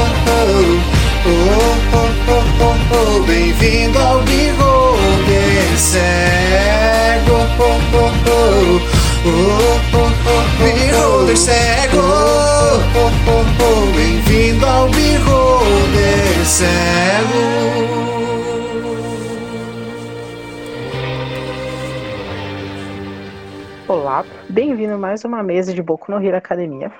oh, oh, Bem-vindo ao Bigode Cego. Bigode Cego. Bem-vindo ao Bigode Cego. Olá, bem-vindo a mais uma mesa de Boku no Hero Academia.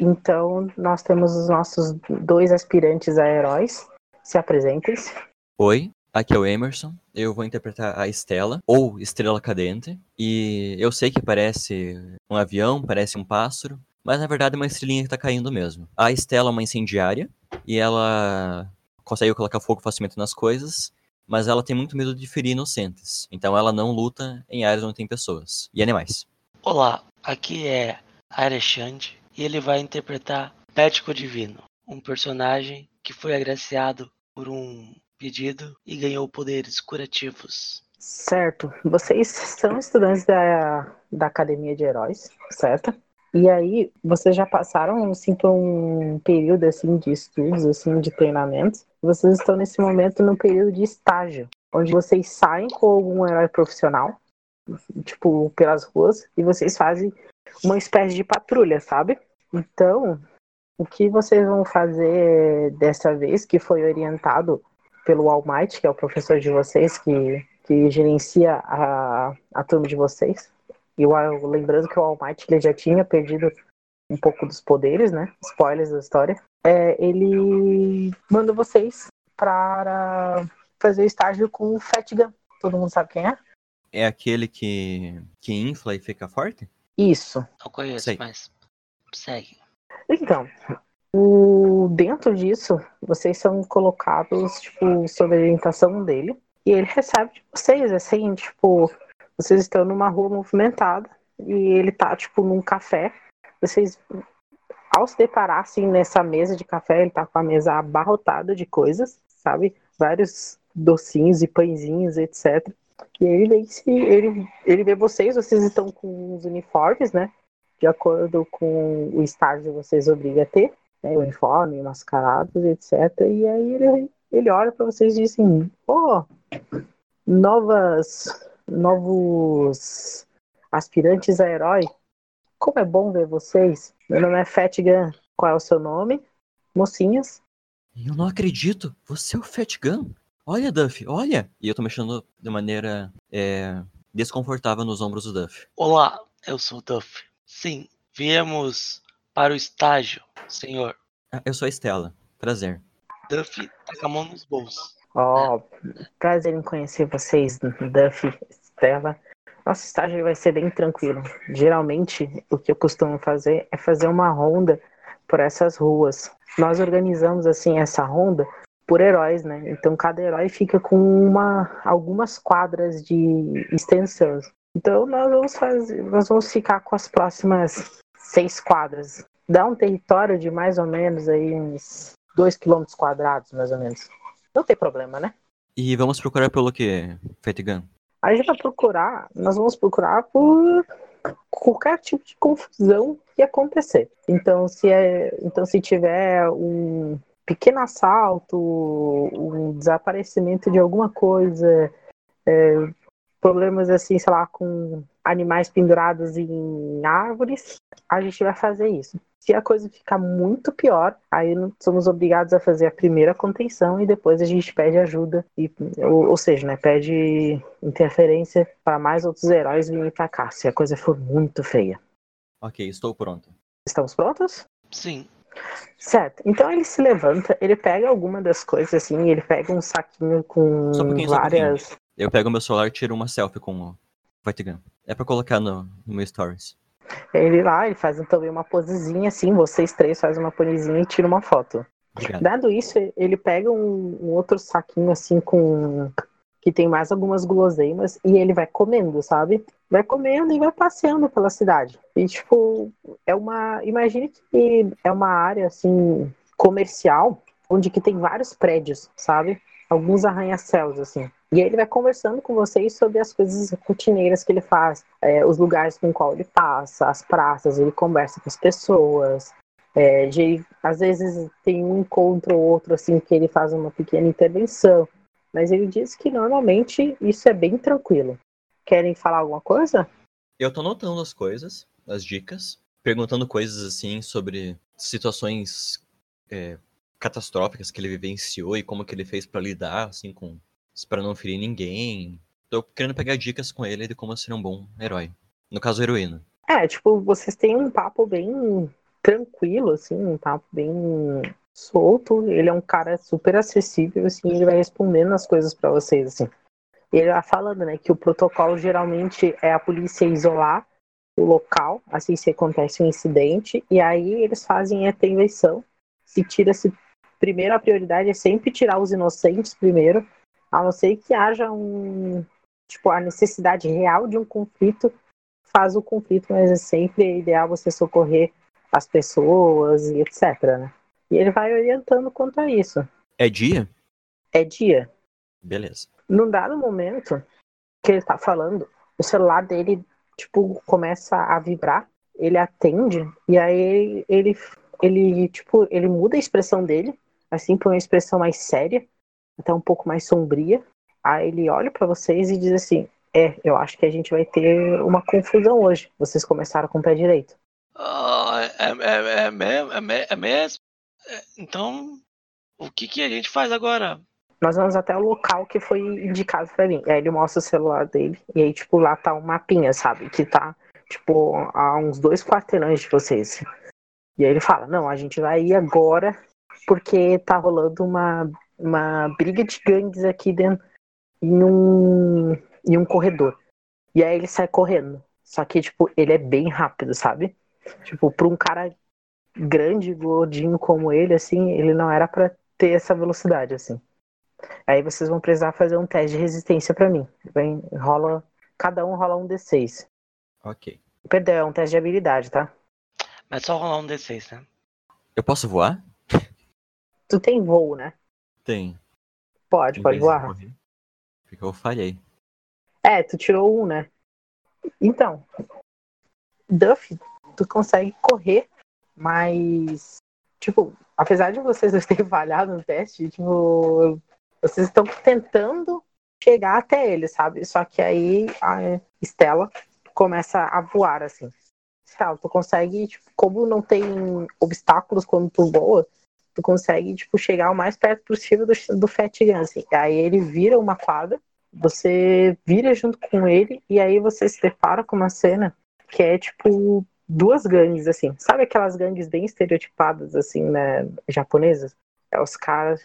Então, nós temos os nossos dois aspirantes a heróis. Se apresentem-se. Oi, aqui é o Emerson. Eu vou interpretar a Estela, ou Estrela Cadente. E eu sei que parece um avião, parece um pássaro, mas na verdade é uma estrelinha que tá caindo mesmo. A Estela é uma incendiária, e ela consegue colocar fogo facilmente nas coisas, mas ela tem muito medo de ferir inocentes. Então ela não luta em áreas onde tem pessoas e animais. Olá, aqui é Arexande e ele vai interpretar Médico Divino, um personagem que foi agraciado por um pedido e ganhou poderes curativos. Certo. Vocês são estudantes da, da Academia de Heróis, certo? E aí, vocês já passaram por um período assim de estudos, assim, de treinamentos. Vocês estão nesse momento no período de estágio, onde vocês saem com algum herói profissional, tipo, pelas ruas, e vocês fazem uma espécie de patrulha, sabe? Então, o que vocês vão fazer dessa vez, que foi orientado pelo All Might, que é o professor de vocês, que, que gerencia a, a turma de vocês. E o, lembrando que o All Might ele já tinha perdido um pouco dos poderes, né? Spoilers da história. É, ele manda vocês para fazer estágio com o Fat Gun. Todo mundo sabe quem é? É aquele que, que infla e fica forte? Isso. Não conheço, Sei. mas segue. Então, o, dentro disso, vocês são colocados, tipo, sob a orientação dele. E ele recebe de vocês, assim, tipo, vocês estão numa rua movimentada e ele tá, tipo, num café. Vocês, ao se deparar, assim, nessa mesa de café, ele tá com a mesa abarrotada de coisas, sabe? Vários docinhos e pãezinhos, etc. E ele se, ele, ele vê vocês, vocês estão com os uniformes, né? De acordo com o estágio que vocês obriga a ter, né? Uniforme, mascarados, etc. E aí ele, ele olha para vocês e diz assim, oh, novas, novos aspirantes a herói. Como é bom ver vocês. Meu nome é Fat Gun. Qual é o seu nome? Mocinhas. Eu não acredito! Você é o Fat Gun? Olha, Duff, olha! E eu tô mexendo de maneira é, desconfortável nos ombros do Duff. Olá, eu sou o Duff. Sim, viemos para o estágio, senhor. Ah, eu sou a Estela. Prazer. Duff tá com a mão nos bolsos. Ó, prazer em conhecer vocês, Duff, Stella. Nosso estágio vai ser bem tranquilo. Geralmente, o que eu costumo fazer é fazer uma ronda por essas ruas. Nós organizamos assim essa ronda por heróis, né? Então cada herói fica com uma algumas quadras de extensão. Então nós vamos fazer, nós vamos ficar com as próximas seis quadras. Dá um território de mais ou menos aí uns dois quilômetros quadrados, mais ou menos. Não tem problema, né? E vamos procurar pelo que, Fetigan? A gente vai procurar, nós vamos procurar por qualquer tipo de confusão que acontecer. Então, se é, então se tiver um pequeno assalto, um desaparecimento de alguma coisa, é, problemas assim, sei lá, com animais pendurados em árvores, a gente vai fazer isso. Se a coisa ficar muito pior, aí somos obrigados a fazer a primeira contenção e depois a gente pede ajuda, e, ou, ou seja, né, pede interferência para mais outros heróis virem para cá, se a coisa for muito feia. Ok, estou pronto. Estamos prontos? Sim. Certo. Então ele se levanta, ele pega alguma das coisas assim, ele pega um saquinho com um pouquinho, um várias. Eu pego meu celular e tiro uma selfie com o Fetigan. É pra colocar no, no meu stories. Ele lá, ele faz também uma posezinha assim, vocês três fazem uma posezinha e tira uma foto. Obrigado. Dado isso, ele pega um, um outro saquinho assim com que tem mais algumas guloseimas e ele vai comendo, sabe? Vai comendo e vai passeando pela cidade. E tipo, é uma, imagine que é uma área assim comercial onde que tem vários prédios, sabe? Alguns arranha-céus assim. E aí ele vai conversando com vocês sobre as coisas rotineiras que ele faz, é, os lugares com qual ele passa, as praças, ele conversa com as pessoas. É, de, às vezes tem um encontro ou outro assim que ele faz uma pequena intervenção. Mas ele diz que normalmente isso é bem tranquilo. Querem falar alguma coisa? Eu tô notando as coisas, as dicas, perguntando coisas assim sobre situações é, catastróficas que ele vivenciou e como que ele fez pra lidar assim com para não ferir ninguém. Tô querendo pegar dicas com ele de como ser um bom herói. No caso, heroína. É, tipo, vocês têm um papo bem tranquilo, assim, um papo bem solto. Ele é um cara super acessível, assim, ele vai respondendo as coisas pra vocês, assim. Ele vai falando, né, que o protocolo geralmente é a polícia isolar o local, assim, se acontece um incidente, e aí eles fazem a intervenção. Se tira-se. Primeiro, a prioridade é sempre tirar os inocentes primeiro, a não ser que haja um. Tipo, a necessidade real de um conflito faz o conflito, mas é sempre ideal você socorrer as pessoas e etc, né? E ele vai orientando quanto a isso. É dia? É dia. Beleza. Num dado momento que ele tá falando, o celular dele, tipo, começa a vibrar, ele atende, e aí ele, ele, tipo, ele muda a expressão dele, assim, pra uma expressão mais séria, até um pouco mais sombria. Aí ele olha para vocês e diz assim: É, eu acho que a gente vai ter uma confusão hoje. Vocês começaram com o pé direito. Ah, é, é, é, mesmo? É, me- é mesmo? É, Então, o que, que a gente faz agora? Nós vamos até o local que foi indicado pra mim. Aí ele mostra o celular dele. E aí, tipo, lá tá um mapinha, sabe? Que tá, tipo, a uns dois quarteirões de vocês. E aí ele fala: Não, a gente vai ir agora porque tá rolando uma, uma briga de gangues aqui dentro em um, em um corredor. E aí ele sai correndo. Só que, tipo, ele é bem rápido, sabe? Tipo, pra um cara grande, gordinho como ele, assim, ele não era pra ter essa velocidade, assim. Aí vocês vão precisar fazer um teste de resistência pra mim. Vem, rola, cada um rola um D6. Ok. Perdão, é um teste de habilidade, tá? Mas só rolar um D6, né? Eu posso voar? Tu tem voo, né? Tem. Pode, Em pode voar. Porque eu falhei. É, tu tirou um, né? Então, Duff, tu consegue correr, mas, tipo, apesar de vocês terem falhado no teste, tipo, vocês estão tentando chegar até ele, sabe? Só que aí a Estela começa a voar, assim. Estela, tu consegue, tipo, como não tem obstáculos quando tu voa, tu consegue, tipo, chegar o mais perto possível do, do Fat Gun, assim. Aí ele vira uma quadra, você vira junto com ele, e aí você se depara com uma cena que é, tipo, duas gangues, assim. Sabe aquelas gangues bem estereotipadas, assim, né, japonesas? É os caras,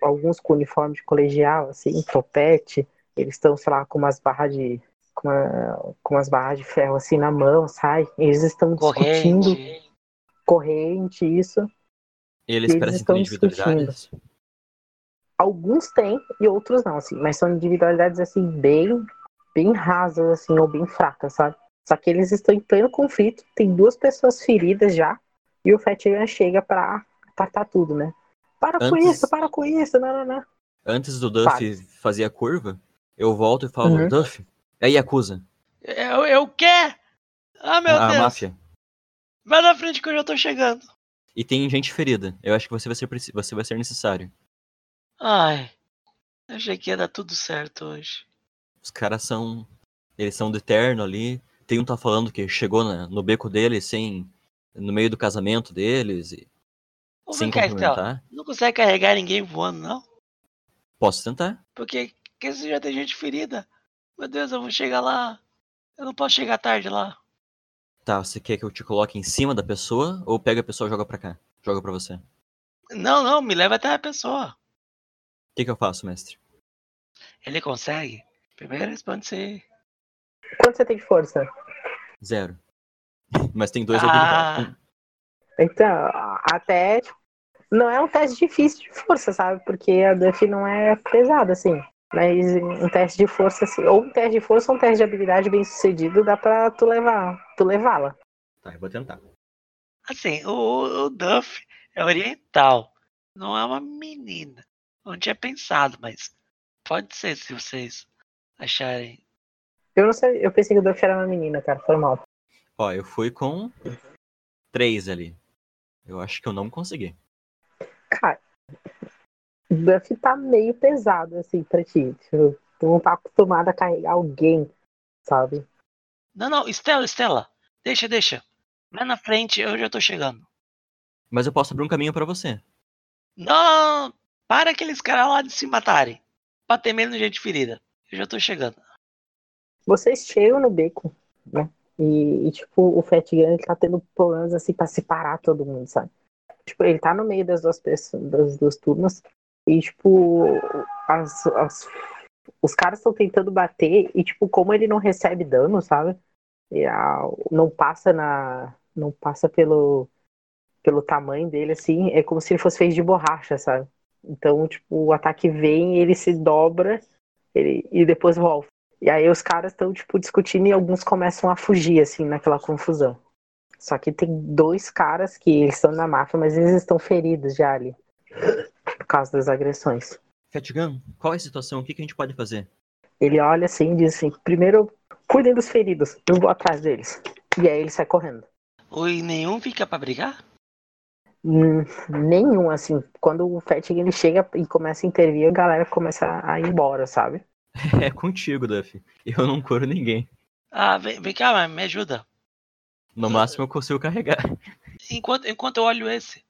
alguns com uniforme de colegial, assim, topete, eles estão, sei lá, com umas barras de com, uma, com umas barras de ferro assim na mão, sai. Eles estão discutindo corrente, corrente isso. Eles, eles parecem ter individualidades? Alguns têm e outros não, assim, mas são individualidades assim bem, bem rasas assim ou bem fracas, sabe? Só que eles estão em pleno conflito, tem duas pessoas feridas já e o Fatigan chega para apartar tudo, né? Para Antes... com isso, para com isso, não, não, não. Antes do Duff fazer a curva, eu volto e falo, uhum. Duff, é Yakuza. É, é o quê? Ah, meu a, Deus. A máfia. Vai na frente que eu já tô chegando. E tem gente ferida. Eu acho que você vai ser, você vai ser necessário. Ai. Achei que ia dar tudo certo hoje. Os caras são. Eles são do eterno ali. Tem um tá falando que chegou na, no beco deles sem. No meio do casamento deles. E, Ô, sem cumprimentar. Não consegue carregar ninguém voando, não? Posso tentar. Porque, porque já tem gente ferida. Meu Deus, eu vou chegar lá. Eu não posso chegar tarde lá. Tá, você quer que eu te coloque em cima da pessoa ou pega a pessoa e joga pra cá? Joga pra você. Não, não, me leva até a pessoa. O que, que eu faço, mestre? Ele consegue? Primeiro responde se. Quanto você tem de força? Zero. Mas tem dois ah. Então, até. Tipo, não é um teste difícil de força, sabe? Porque a Duff não é pesada, assim. Mas um teste de força, assim, ou um teste de força ou um teste de habilidade bem sucedido, dá pra tu levar, tu levá-la. Tá, eu vou tentar. Assim, o, o Duff é oriental. Não é uma menina. Não tinha pensado, mas pode ser se vocês acharem. Eu não sei, eu pensei que o Duff era uma menina, cara, foi mal. Ó, eu fui com três ali. Eu acho que eu não consegui. Cara, Buff tá meio pesado, assim, pra ti. Tipo, tu não tá acostumado a carregar alguém, sabe? Não, não, Estela, Estela, deixa, deixa. Vai na frente, eu já tô chegando. Mas eu posso abrir um caminho para você. Não, para aqueles caras lá de se matarem. Pra ter menos gente ferida. Eu já tô chegando. Vocês chegam no beco, né? E, e tipo, o Fat Gun tá tendo problemas assim pra separar todo mundo, sabe? Tipo, ele tá no meio das duas pessoas, das duas turmas. E, tipo, as, as, os caras estão tentando bater e, tipo, como ele não recebe dano, sabe? E a, não passa na. Não passa pelo, pelo tamanho dele, assim, é como se ele fosse feito de borracha, sabe? Então, tipo, o ataque vem, ele se dobra ele, e depois volta. E aí os caras estão, tipo, discutindo e alguns começam a fugir, assim, naquela confusão. Só que tem dois caras que eles estão na máfia, mas eles estão feridos já ali por causa das agressões. Fatgun, qual é a situação? O que, que a gente pode fazer? Ele olha assim e diz assim: primeiro, cuidem dos feridos, eu vou atrás deles. E aí ele sai correndo. Oi, nenhum fica para brigar? Hum, nenhum, assim. Quando o Fatgun ele chega e começa a intervir, a galera começa a ir embora, sabe? É contigo, Duff. Eu não curo ninguém. Ah, vem, vem cá, me ajuda. No máximo eu consigo carregar. Enquanto, enquanto eu olho esse,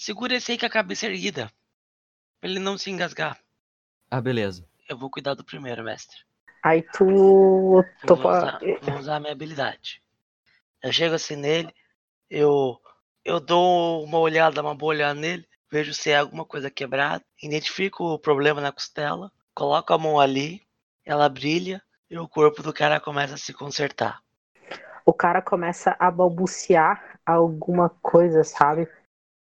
Segura esse aí com a cabeça erguida. Pra ele não se engasgar. Ah, beleza. Eu vou cuidar do primeiro, mestre. Aí tu. Vou usar, vou usar a minha habilidade. Eu chego assim nele, eu. Eu dou uma olhada, uma boa olhada nele, vejo se é alguma coisa quebrada, identifico o problema na costela, coloco a mão ali, ela brilha e o corpo do cara começa a se consertar. O cara começa a balbuciar alguma coisa, sabe?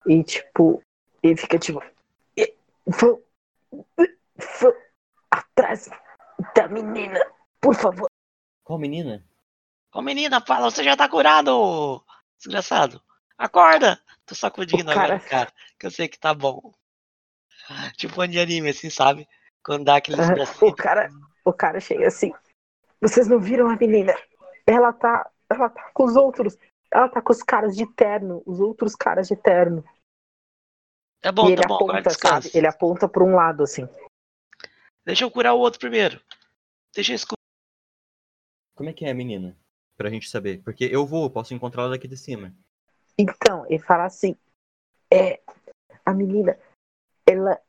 E tipo, ele fica tipo. Vou, vou atrás da menina, por favor. Qual menina? Qual menina? Fala, você já tá curado, desgraçado. Acorda! Tô sacudindo cara... agora, cara, que eu sei que tá bom. Tipo um de anime, assim, sabe? Quando dá aqueles uh, O cara, o cara chega assim. Vocês não viram a menina? Ela tá, ela tá com os outros. Ela tá com os caras de terno, os outros caras de terno. É bom, e ele tá bom, aponta, sabe? Ele aponta pra um lado, assim. Deixa eu curar o outro primeiro. Deixa eu escutar. Como é que é, menina? Pra gente saber. Porque eu vou, posso encontrá-la daqui de cima. Então, ele fala assim. É. a menina, ela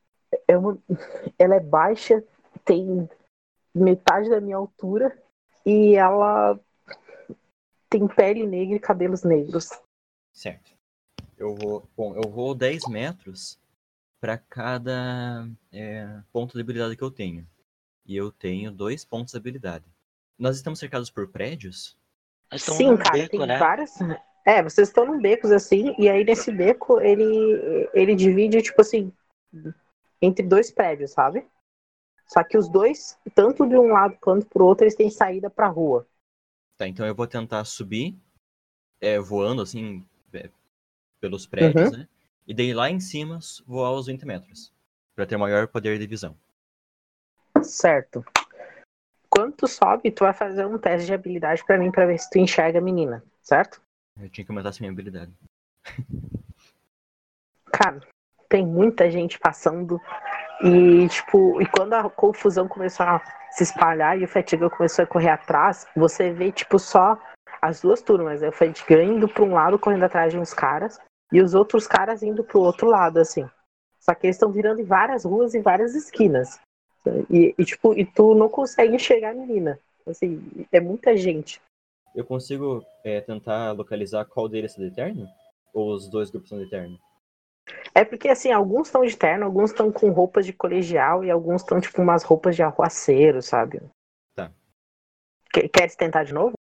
é uma, ela é baixa, tem metade da minha altura e ela tem pele negra e cabelos negros. Certo. Eu vou. Bom, eu vou 10 metros para cada é, ponto de habilidade que eu tenho. E eu tenho dois pontos de habilidade. Nós estamos cercados por prédios? Sim, cara, beco, tem né? várias. É, vocês estão num becos assim, e aí nesse beco ele, ele divide, tipo assim, entre dois prédios, sabe? Só que os dois, tanto de um lado quanto pro outro, eles têm saída pra rua. Tá, então eu vou tentar subir, é, voando assim, é, pelos prédios, né? E daí lá em cima voar os 20 metros. Pra ter maior poder de visão. Certo. Quando tu sobe, tu vai fazer um teste de habilidade pra mim pra ver se tu enxerga a menina, certo? Eu tinha que aumentar essa minha habilidade. Cara, tem muita gente passando e, tipo, e quando a confusão começou a se espalhar e o Fatiga começou a correr atrás, você vê, tipo, só as duas turmas, né? o Fatiga indo pra um lado, correndo atrás de uns caras, e os outros caras indo pro outro lado, assim. Só que eles estão virando em várias ruas e várias esquinas. E, e, tipo, e tu não consegue enxergar a menina. Assim, é muita gente. Eu consigo é, tentar localizar qual deles é de terno? Ou os dois grupos são de terno? É porque, assim, alguns estão de terno, alguns estão com roupas de colegial e alguns estão, tipo, umas roupas de arruaceiro, sabe? Tá. Quer, quer tentar de novo?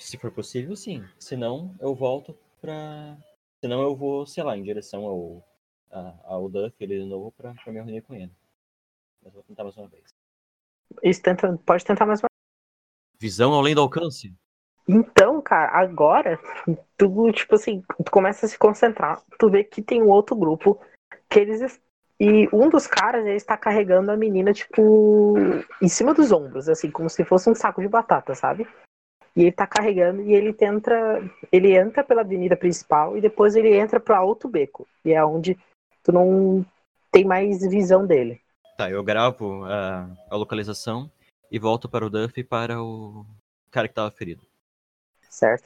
Se for possível, sim. Se não, eu volto pra. Senão eu vou, sei lá, em direção ao, a- ao Duff ele de novo pra, pra me reunir com ele. Mas vou tentar mais uma vez. Isso tenta, pode tentar mais uma Visão além do alcance? Então, cara, agora tu, tipo assim, tu começa a se concentrar, tu vê que tem um outro grupo que eles e um dos caras ele está carregando a menina tipo em cima dos ombros, assim, como se fosse um saco de batata, sabe? E ele tá carregando e ele tenta, ele entra pela avenida principal e depois ele entra para outro beco, e é onde tu não tem mais visão dele. Tá, eu gravo a, a localização e volto para o Duff e para o cara que tava ferido. Certo?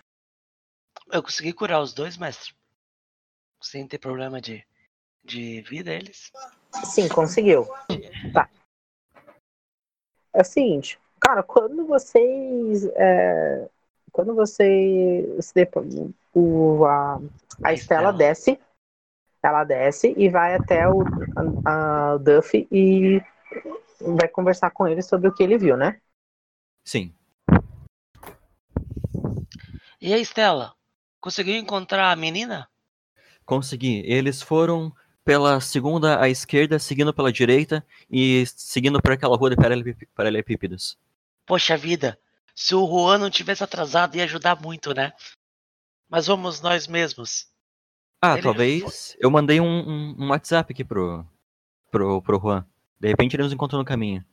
Eu consegui curar os dois, mestre. Sem ter problema de, de vida, eles. Sim, conseguiu. Tá. É o seguinte, cara, quando vocês. é, quando você. se depo- o, a, a Estela Estela. desce. Ela desce e vai até o a, a Duff e vai conversar com ele sobre o que ele viu, né? Sim. E aí, Stella? Conseguiu encontrar a menina? Consegui. Eles foram pela segunda à esquerda, seguindo pela direita e seguindo por aquela rua de paralelep- paralelepípedos. Poxa vida, se o Juan não tivesse atrasado ia ajudar muito, né? Mas vamos nós mesmos. Ah, Ele talvez. Eu mandei um, um- um WhatsApp aqui pro, pro, pro Juan. De repente ele nos encontrou no caminho.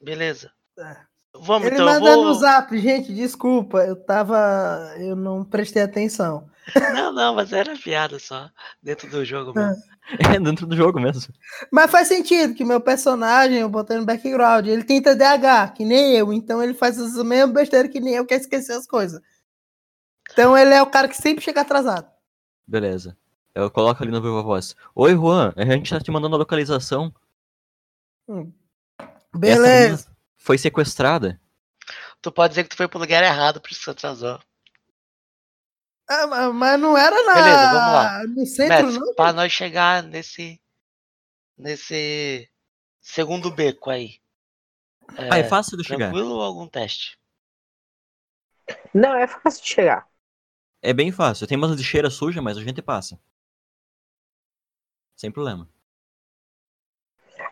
Beleza. É. Vamos Ele então, manda vou. no zap, gente, desculpa, eu tava. Eu não prestei atenção. Não, não, mas era piada só. Dentro do jogo mesmo. É dentro do jogo mesmo. Mas faz sentido que meu personagem, eu botei no background, ele tem TDAH, que nem eu, então ele faz as mesmas besteiras que nem eu, quer esquecer as coisas. Então ele é o cara que sempre chega atrasado. Beleza. Eu coloco ali no Viva Voz. Oi, Juan. A gente tá te mandando a localização. Essa Beleza. foi sequestrada. Tu pode dizer que tu foi pro lugar errado, por isso que tu atrasou. Ah, ma- mas não era na... Beleza, vamos lá. no centro, Mestre, não? pra nós chegar nesse. Nesse. Segundo beco aí. Ah, é fácil de chegar. Tranquilo ou algum teste? Não, é fácil de chegar. É bem fácil. Tem umas lixeiras sujas, mas a gente passa. Sem problema.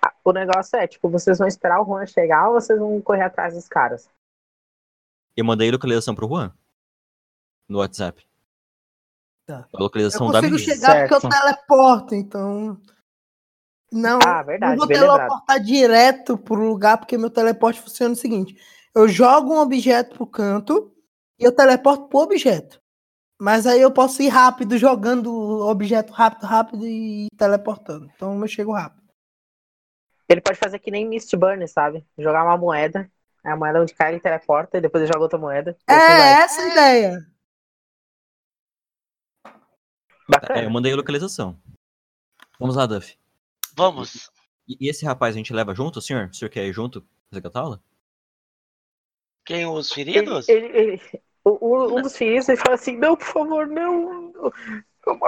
Ah, O negócio é, tipo, vocês vão esperar o Juan chegar ou vocês vão correr atrás dos caras? Eu mandei localização pro Juan. No WhatsApp. Tá. A localização Eu da consigo menina. chegar porque eu Certo. teleporto, então. Não, Ah, verdade, não vou bem lembrado. teleportar direto pro lugar, porque meu teleporte funciona o seguinte: eu jogo um objeto pro canto e eu teleporto pro objeto. Mas aí eu posso ir rápido, jogando o objeto rápido, rápido e teleportando. Então eu chego rápido. Ele pode fazer que nem Mistburn, sabe? Jogar uma moeda, a moeda onde cai ele teleporta e depois ele joga outra moeda. É assim vai. essa a ideia. Bacana. É, eu mandei a localização. Vamos lá, Duff. Vamos. E, e esse rapaz a gente leva junto, senhor? O senhor quer ir junto resgatá-lo? Quem os feridos? ele, ele- o- o- um dos filhos ele fala assim, não, por favor, não.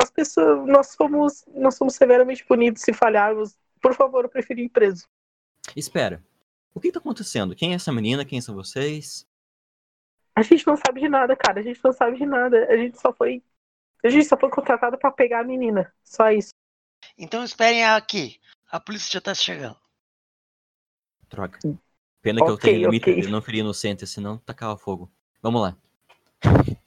As pessoas, nós somos, nós somos severamente punidos se falharmos. Por favor, eu prefiro ir preso. Espera. O que tá acontecendo? Quem é essa menina? Quem são vocês? A gente não sabe de nada, cara. A gente não sabe de nada. A gente só foi. A gente só foi contratado pra pegar a menina. Só isso. Então esperem aqui. A polícia já tá chegando. Droga. Pena que eu Ok, tenho limite ok. de não ferir inocente, senão tacava fogo. Vamos lá.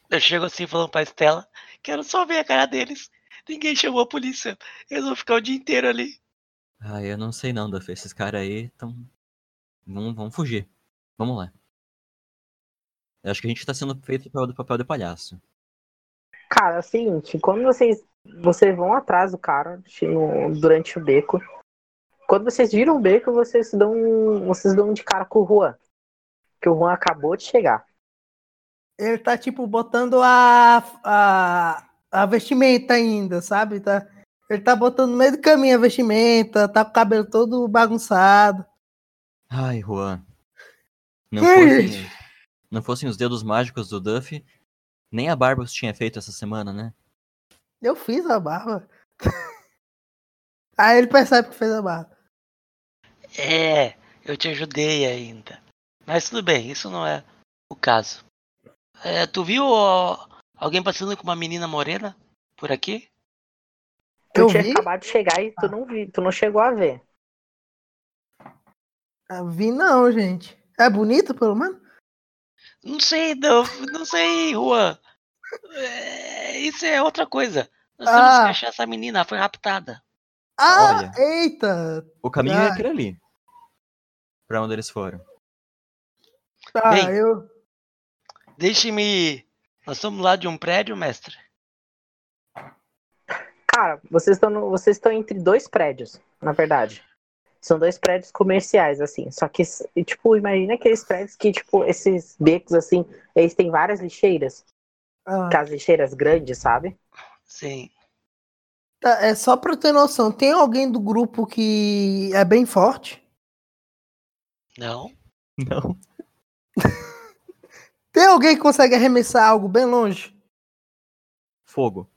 Eu chego assim falando pra Estela. Quero só ver a cara deles. Ninguém chamou a polícia. Eles vão ficar o dia inteiro ali. Ah, eu não sei não, Duff. Esses caras aí estão. Vão, vão fugir. Vamos lá. Eu acho que a gente tá sendo feito do papel de palhaço. Cara, é o seguinte, quando vocês, vocês vão atrás do cara no- durante o beco, quando vocês viram o beco, vocês dão, vocês dão de cara com o Juan. Que o Juan acabou de chegar. Ele tá, tipo, botando a, a, a vestimenta ainda, sabe? Tá, ele tá botando no meio do caminho a vestimenta, tá com o cabelo todo bagunçado. Ai, Juan. Não fossem, não fossem os dedos mágicos do Duff, nem a barba você tinha feito essa semana, né? Eu fiz a barba. Aí ele percebe que fez a barba. É, eu te ajudei ainda. Mas tudo bem, isso não é o caso. É, tu viu ó, alguém passando com uma menina morena por aqui? Tu Eu tinha vi? acabado de chegar e tu não vi, tu não chegou a ver. Ah, Vi não, gente. É bonito, pelo menos? Não sei, não, não sei, Juan. É, isso é outra coisa. Nós temos Ah. que achar essa menina, ela foi raptada. Ah, Olha. eita! O caminho é Ah. aquele ali. Pra onde eles foram. Tá, Bem. eu. Deixe-me. Nós estamos lá de um prédio, mestre. Cara, vocês estão no- vocês estão entre dois prédios, na verdade. São dois prédios comerciais, assim. Só que, tipo, imagina aqueles prédios que, tipo, esses becos, assim, eles têm várias lixeiras. Ah, Aquelas lixeiras grandes, sabe? Sim. tá, é só pra eu ter noção. Tem alguém do grupo que é bem forte? Não. Não. Tem alguém que consegue arremessar algo bem longe? Fogo.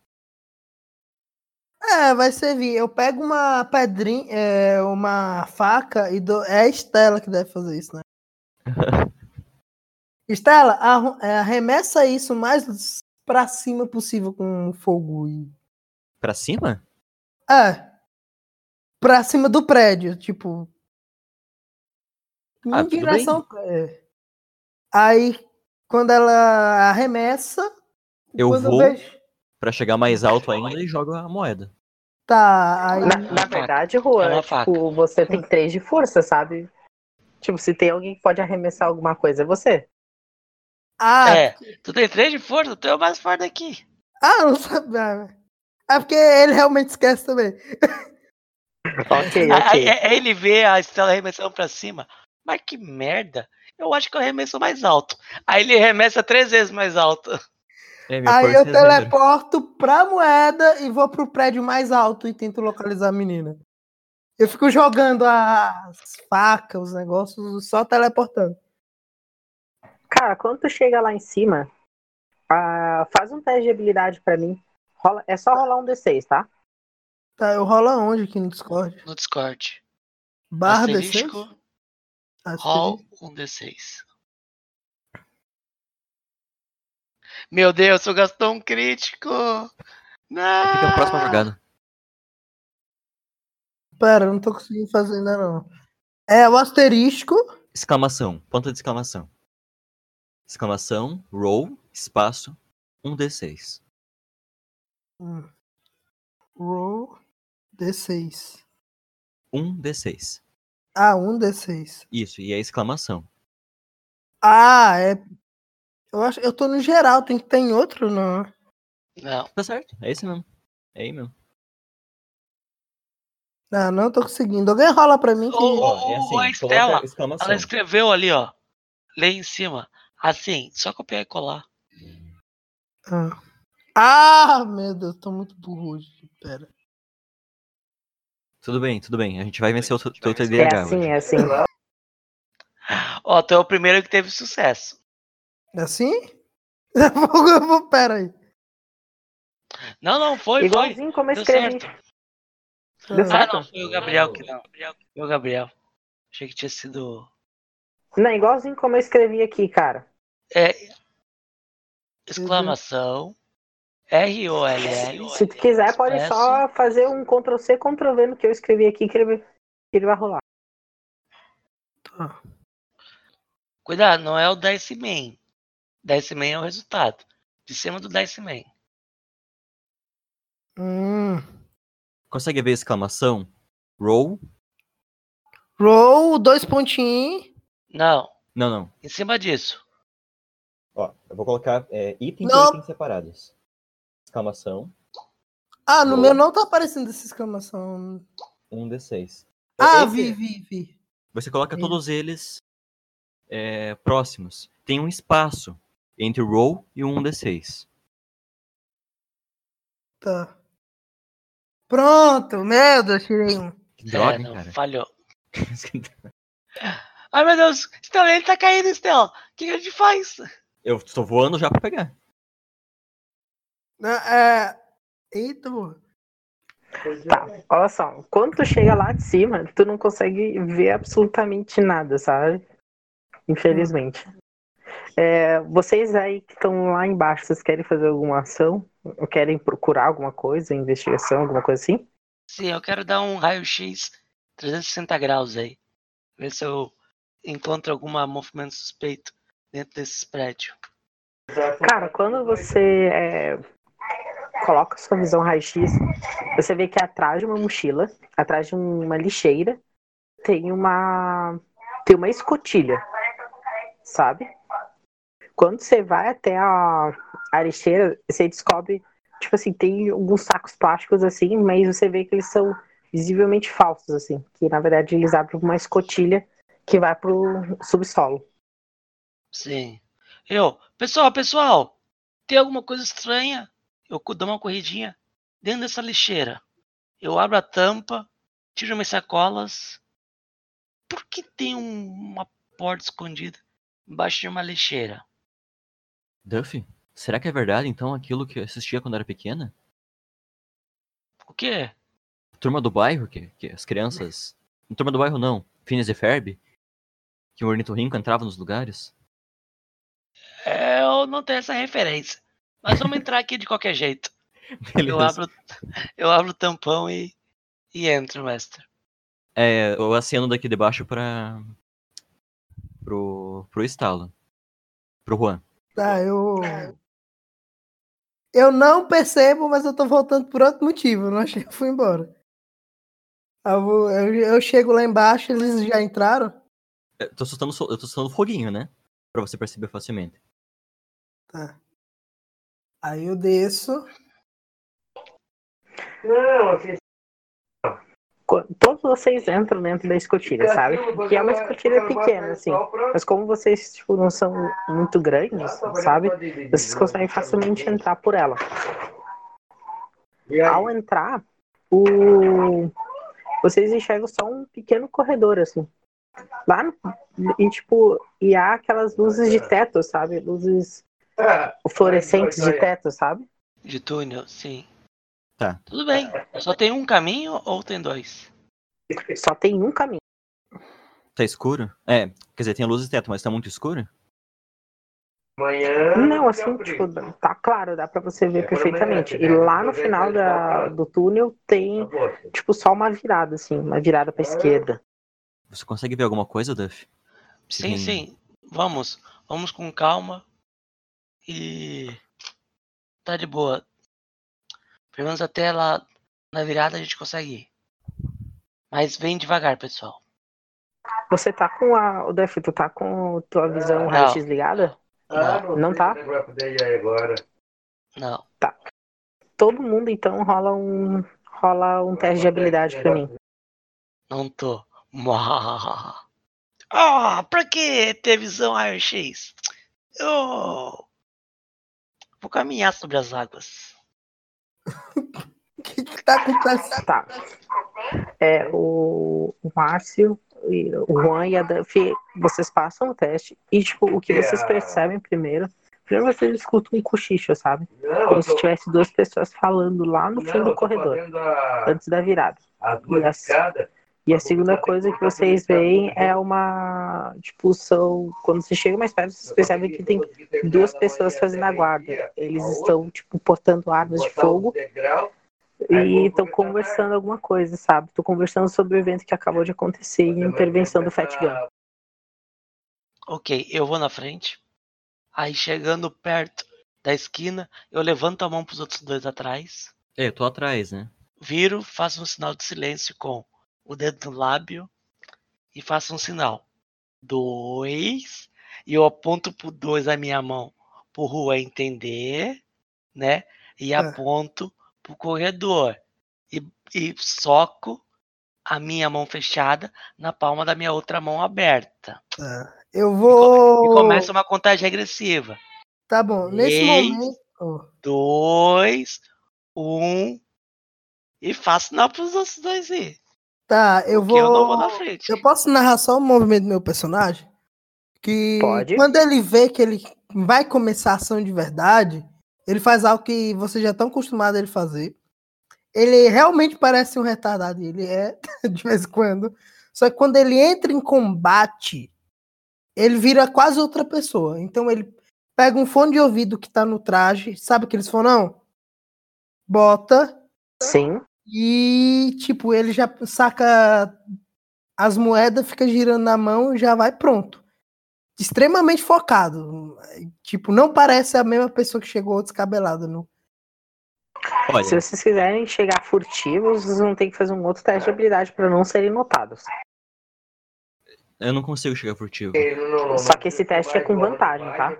É, vai servir. Eu pego uma pedrinha, é, uma faca e dou. É a Estela que deve fazer isso, né? Estela, é, arremessa isso o mais pra cima possível com fogo. E... Pra cima? É. Pra cima do prédio, tipo. Ah, em tudo bem. direção. é. Aí, quando ela arremessa. Eu vou. vejo- Pra chegar mais alto ainda e jogo a moeda. Tá, aí. Na, na verdade, É Juan, uma tipo, você tem três de força, sabe? Tipo, se tem alguém que pode arremessar alguma coisa, é você. Ah, É, tu tem três de força, tu é o mais forte daqui. ah, não sabia. É porque ele realmente esquece também. Ok, Aí, ok. aí ele vê a Estela arremessando pra cima. Mas que merda. Eu acho que eu arremesso mais alto. Aí ele arremessa três vezes mais alto. É, Aí eu é teleporto pra moeda e vou pro prédio mais alto e tento localizar a menina. Eu fico jogando as facas, os negócios, só teleportando. Cara, quando tu chega lá em cima, ah, faz um teste de habilidade pra mim. Rola- é só rolar um D6, tá? Tá, eu rolo aonde aqui no Discord? No Discord. Barra Asterisco, D6? Asterisco. roll um D6. Meu Deus, eu gastou um crítico. Não. Fica a próxima jogada. Pera, eu não tô conseguindo fazer ainda não. É o asterisco. Exclamação. Ponto de exclamação. Exclamação. Roll. Espaço. 1d6. Hum. Roll D6. 1d6. Ah, um D6. Isso. E é exclamação. Ah, é. Eu acho. Eu tô no geral, tem que ter em outro, não. Não. Tá certo. É esse mesmo. É aí mesmo. Ah, não tô conseguindo. Alguém rola pra mim que. Ô, ô, Ó, é assim. a Estela. Ela escreveu ali, ó. Lê em cima. Assim, só copiar e colar. Ah. Ah, meu Deus, tô muito burro hoje. Pera. Tudo bem, tudo bem. A gente vai vencer o teu teu É assim, hoje. é assim. Ó, tu é o primeiro que teve sucesso. É assim? Eu vou- Pera aí. Não, não, foi, foi. Igualzinho como eu Deu escrevi. certo. Deu Ah, não, foi o Gabriel que não. Foi o Gabriel. Achei que tinha sido. Não, igualzinho como eu escrevi aqui, cara. É. Exclamação. R-O-L-L. Se tu quiser, pode Expresso. só fazer um Ctrl C, Ctrl V no que eu escrevi aqui, que ele, vai rolar. Tá. Cuidado, não é o Dice Man. Dice Man é o resultado. De cima do Dice Man. Hum. Consegue ver a exclamação? Roll? Roll, dois pontinhos. Não, Não, não. em cima disso. Ó, eu vou colocar é, item Não. por item separados. Exclamação, Ah, no Roll. meu não tá aparecendo essa exclamação. 1d6. Ah, Esse- vi, vi, vi. Você coloca Sim. todos eles é, próximos. Tem um espaço entre o roll e o 1d6. Tá. Pronto, meu Deus, tirei um. Que droga, é, hein, não, cara? falhou. Ai meu Deus, Stella, ele tá caindo, Stella. O que a gente faz? eu estou voando já pra pegar. Ah, É... Eita, pô. Tá, olha só. Quando tu chega lá de cima, tu não consegue ver absolutamente nada, sabe? Infelizmente. É, vocês aí que estão lá embaixo, vocês querem fazer alguma ação? Ou querem procurar alguma coisa, investigação, alguma coisa assim? Sim, eu quero dar um raio-x 360 graus aí. Ver se eu encontro algum movimento suspeito dentro desses prédios. Cara, quando você é, coloca sua visão raio-x, você vê que atrás de uma mochila, atrás de uma lixeira, tem uma tem uma escotilha, sabe? Quando você vai até a, a lixeira, você descobre, tipo assim, tem alguns sacos plásticos assim, mas você vê que eles são visivelmente falsos, assim, que na verdade eles abrem uma escotilha que vai pro subsolo. Sim. Eu, pessoal, pessoal, tem alguma coisa estranha? Eu dou uma corridinha dentro dessa lixeira. Eu abro a tampa, tiro minhas sacolas. Por que tem um- uma porta escondida embaixo de uma lixeira? Duffy, será que é verdade então aquilo que eu assistia quando era pequena? O quê? Turma do bairro, que, que as crianças. Turma do bairro não. Phineas e Ferb. Que o ornitorrinco entrava nos lugares. Eu não tenho essa referência. Mas vamos entrar aqui de qualquer jeito. Eu Beleza. abro, eu abro o tampão e, e entro, mestre. É, eu aceno daqui de baixo pra. pro. pro estalo. Pro Juan. Tá, eu. Eu não percebo, mas eu tô voltando por outro motivo. Eu não achei que eu fui embora. Eu, vou- eu- eu chego lá embaixo, eles já entraram. Eu tô soltando, so- eu tô soltando foguinho, né? Pra você perceber facilmente. Tá. Aí eu desço. Co- Todos vocês entram dentro da escotilha, sabe? Que é uma escotilha pequena, assim. Mas como vocês tipo, não são muito grandes, sabe? Vocês conseguem facilmente entrar por ela. Ao entrar, o... vocês enxergam só um pequeno corredor, assim. Lá no... E, tipo, e há aquelas luzes de teto, sabe? Luzes fluorescentes de teto, sabe? De túnel, sim. Tá. Tudo bem. Só tem um caminho ou tem dois? Só tem um caminho. Tá escuro? É, quer dizer, tem a luz de teto, mas tá muito escuro? Não, assim, tipo, tá claro, dá pra você ver perfeitamente. E lá no final da, do túnel tem, tipo, só uma virada, assim, uma virada pra esquerda. Você consegue ver alguma coisa, Duff? Sim, Sim. sim. Vamos. Vamos com calma. E. Tá de boa. Pelo menos até lá na virada a gente consegue ir. Mas vem devagar, pessoal. Você tá com a. O Def, tu tá com tua visão Não. raio-x ligada? Não, Não tá? não. Todo mundo, então, rola um. Rola um teste de habilidade pra mim. Não tô. Ah, pra que ter visão raio-x? Eu vou caminhar sobre as águas. O que, que tá acontecendo? Tá. É, o, Márcio, e o Juan e a Duffy, vocês passam o teste e, tipo, o que vocês percebem primeiro, primeiro vocês escutam um cochicho, sabe? Como se tivesse duas pessoas falando lá no fim do corredor, antes da virada. E a, e a segunda coisa que vocês veem é uma, tipo, são, quando você chega mais perto, vocês percebem que tem duas pessoas fazendo a guarda. Eles estão, tipo, portando armas de fogo e estão conversando alguma coisa, sabe? Estão conversando sobre o evento que acabou de acontecer em intervenção do Fat Gun. Ok, eu vou na frente. Aí chegando perto da esquina, eu levanto a mão pros outros dois atrás. É, eu tô atrás, né? Viro, faço um sinal de silêncio com o dedo no lábio e faço um sinal. Dois. E eu aponto pro dois a minha mão pro Rua entender, né? E Ah. aponto pro corredor. E, e soco a minha mão fechada na palma da minha outra mão aberta. Eu E vou. começa uma contagem regressiva. Tá bom, nesse Três. momento. Dois, um. E faço sinal pros outros dois aí. Tá, eu Porque vou. eu não vou na frente. Eu posso narrar só o movimento do meu personagem? Que Pode. quando ele vê que ele vai começar a ação de verdade, ele faz algo que vocês já estão acostumados a ele fazer. Ele realmente parece um retardado, ele é de vez em quando. Só que quando ele entra em combate, ele vira quase outra pessoa. Então ele pega um fone de ouvido que tá no traje, sabe aqueles fonão? Bota Sim. E, tipo, ele já saca as moedas, fica girando na mão e já vai pronto. Extremamente focado. Tipo, não parece a mesma pessoa que chegou descabelado no. Olha, Se vocês quiserem chegar furtivos, vocês vão ter que fazer um outro teste de habilidade para não serem notados. eu não consigo chegar furtivo. Só que esse teste é com vantagem, tá?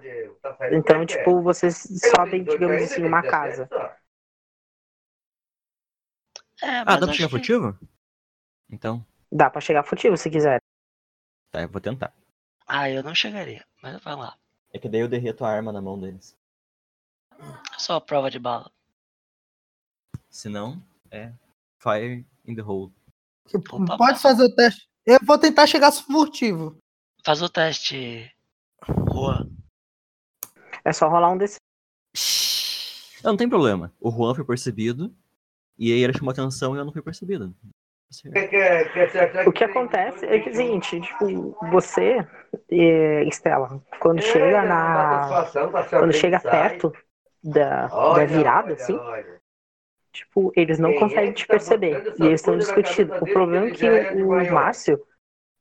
Então, tipo, vocês sobem, digamos assim, uma casa. É, Ah, dá pra chegar que- furtivo? Então, Dá pra chegar furtivo se quiser. tá, eu vou tentar. Ah, eu não chegaria. Mas vai lá. É que daí eu derreto a arma na mão deles. É só a prova de bala. Se não, é fire in the hole. Opa, pode fazer o teste. Eu vou tentar chegar furtivo. Faz o teste, Rua. É só rolar um desses. Não, não tem problema. O Juan foi percebido. E aí ele chamou atenção e eu não fui percebido. O que acontece é que é o seguinte, tipo, você, Estela, quando chega na. Quando chega perto da, da virada, assim, tipo, eles não conseguem te perceber. E eles estão discutindo. O problema é que o, Márcio,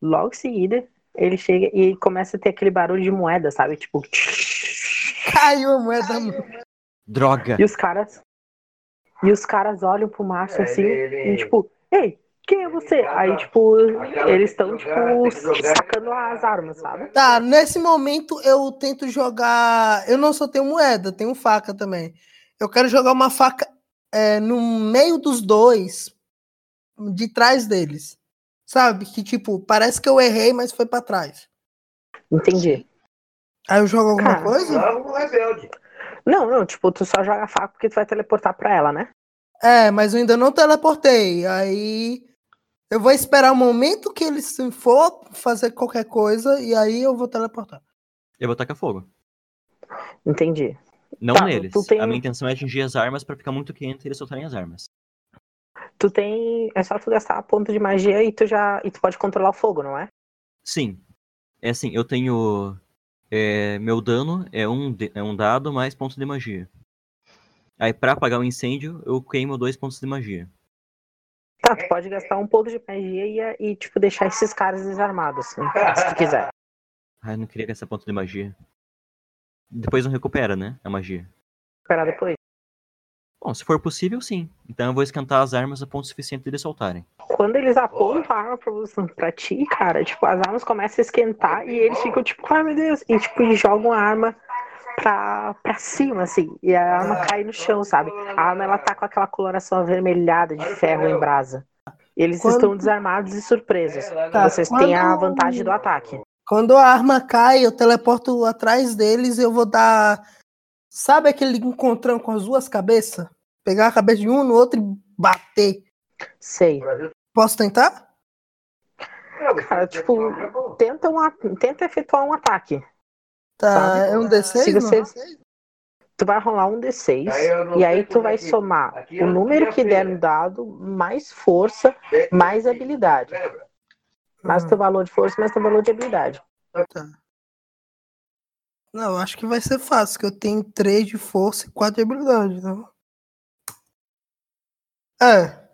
logo em seguida, ele chega e começa a ter aquele barulho de moeda, sabe? Tipo. Caiu a moeda. Droga! E os caras. E os caras olham pro Márcio assim e tipo, ei, quem é você? Aí, tipo, eles estão, tipo, sacando as armas, sabe? Tá, nesse momento eu tento jogar. Eu não só tenho moeda, tenho faca também. Eu quero jogar uma faca é, no meio dos dois, de trás deles. Sabe? Que tipo, parece que eu errei, mas foi pra trás. Entendi. Aí eu jogo alguma Cara, coisa? Não, não, tipo, tu só joga a faca porque tu vai teleportar pra ela, né? É, mas eu ainda não teleportei. Aí eu vou esperar o momento que eles se for fazer qualquer coisa e aí eu vou teleportar. Eu vou tacar fogo. Entendi. Não Tá, neles. tem- A minha intenção é atingir as armas pra ficar muito quente e eles soltarem as armas. Tu tem. É só tu gastar ponto de magia e tu já. E tu pode controlar o fogo, não é? Sim. É assim, eu tenho. É, meu dano é um, é um dado mais pontos de magia. Aí pra apagar o incêndio, eu queimo dois pontos de magia. Tá, tu pode gastar um ponto de magia e, e tipo, deixar esses caras desarmados, assim, se tu quiser. Ah, eu não queria gastar ponto de magia. Depois não recupera, né? A magia. Esperar depois. Bom, se for possível, sim. Então eu vou esquentar as armas a ponto suficiente de eles soltarem. Quando eles apontam a arma pra, você, pra ti, cara, tipo, as armas começam a esquentar e eles ficam tipo, ai meu Deus, e tipo, e jogam a arma pra, pra cima, assim, e a arma cai no chão, sabe? A arma ela tá com aquela coloração avermelhada de ferro em brasa. Eles Quando- estão desarmados e surpresos. Tá, Vocês têm a quando- vantagem do ataque. Quando a arma cai, eu teleporto atrás deles eu vou dar. Sabe aquele encontrão com as duas cabeças? Pegar a cabeça de um no outro e bater. Sei. Posso tentar? Cara, tipo, tenta, um, tenta efetuar um ataque. Tá, Sabe? é um D6? Se você- não? Tu vai rolar um D6 e aí tu vai somar o número que der no dado, mais força, mais habilidade. Mais Ah, teu valor de força, mais teu valor de habilidade. tá. Não, eu acho que vai ser fácil, que eu tenho 3 de força e 4 de habilidade, então. É.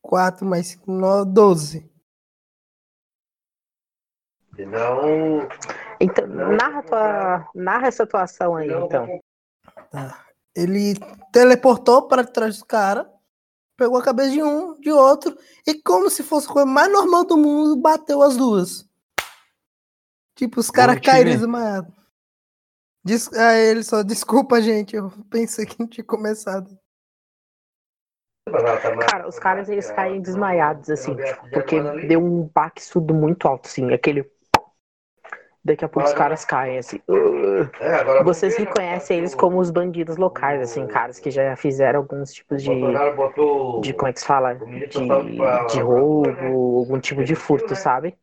4 mais 5, 9, 12. Senão. Então, narra, tua, narra essa atuação aí, então. Ele teleportou para trás do cara, pegou a cabeça de um, de outro, e como se fosse a coisa mais normal do mundo, bateu as duas. Tipo, os caras caíram desmaiados. Des... Ah, ele só, desculpa, gente, eu pensei que não tinha começado. Cara, os caras eles caem desmaiados, assim, tipo, porque deu um baque surdo muito alto, assim, aquele. Daqui a pouco os caras caem, assim. Vocês reconhecem eles como os bandidos locais, assim, caras que já fizeram alguns tipos de. De como é que se fala? De, de roubo, algum tipo de furto, sabe?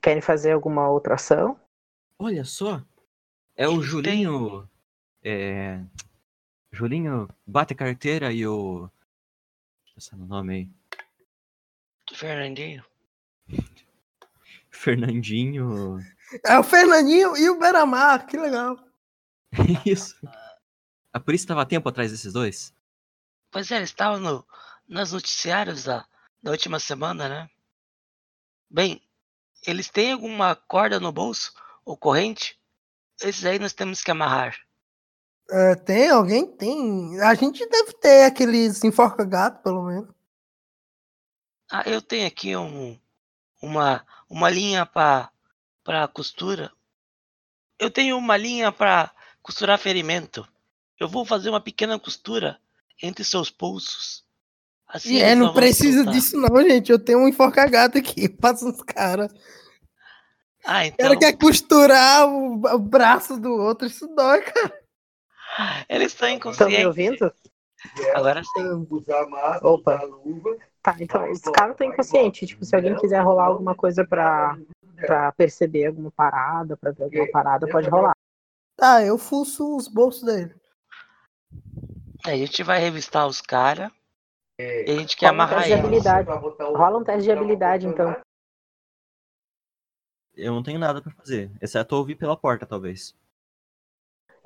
Querem fazer alguma outra ação? Olha só. É o Julinho. É. Julinho bate a carteira e o. Deixa eu no nome aí. Fernandinho. Fernandinho. É o Fernandinho e o Beramar, que legal. Isso. A polícia estava a tempo atrás desses dois? Pois é, eles estavam no, nos noticiários da, da última semana, né? Bem, eles têm alguma corda no bolso ou corrente? Esses aí nós temos que amarrar. É, tem alguém? Tem. A gente deve ter aqueles enforca-gato, pelo menos. Ah, eu tenho aqui um, uma, uma linha para para costura. Eu tenho uma linha para costurar ferimento. Eu vou fazer uma pequena costura entre seus pulsos. Assim é, não precisa soltar. disso, não, gente. Eu tenho um enforca-gato aqui. Passa uns caras. Ah, O então. cara quer costurar o, o braço do outro, isso dói, cara. Eles estão Estão me inconscientes. ouvindo? Agora sim. Usar máscara, Opa. luva. Tá, então os caras estão inconscientes. Tipo, se alguém quiser rolar alguma coisa pra, pra perceber alguma parada, pra ver alguma parada, pode rolar. Tá, eu fuço os bolsos dele. A gente vai revistar os caras. E a gente quer Rola um amarrar teste de habilidade. Rola um teste de habilidade, então. Eu não tenho nada pra fazer, exceto ouvir pela porta, talvez.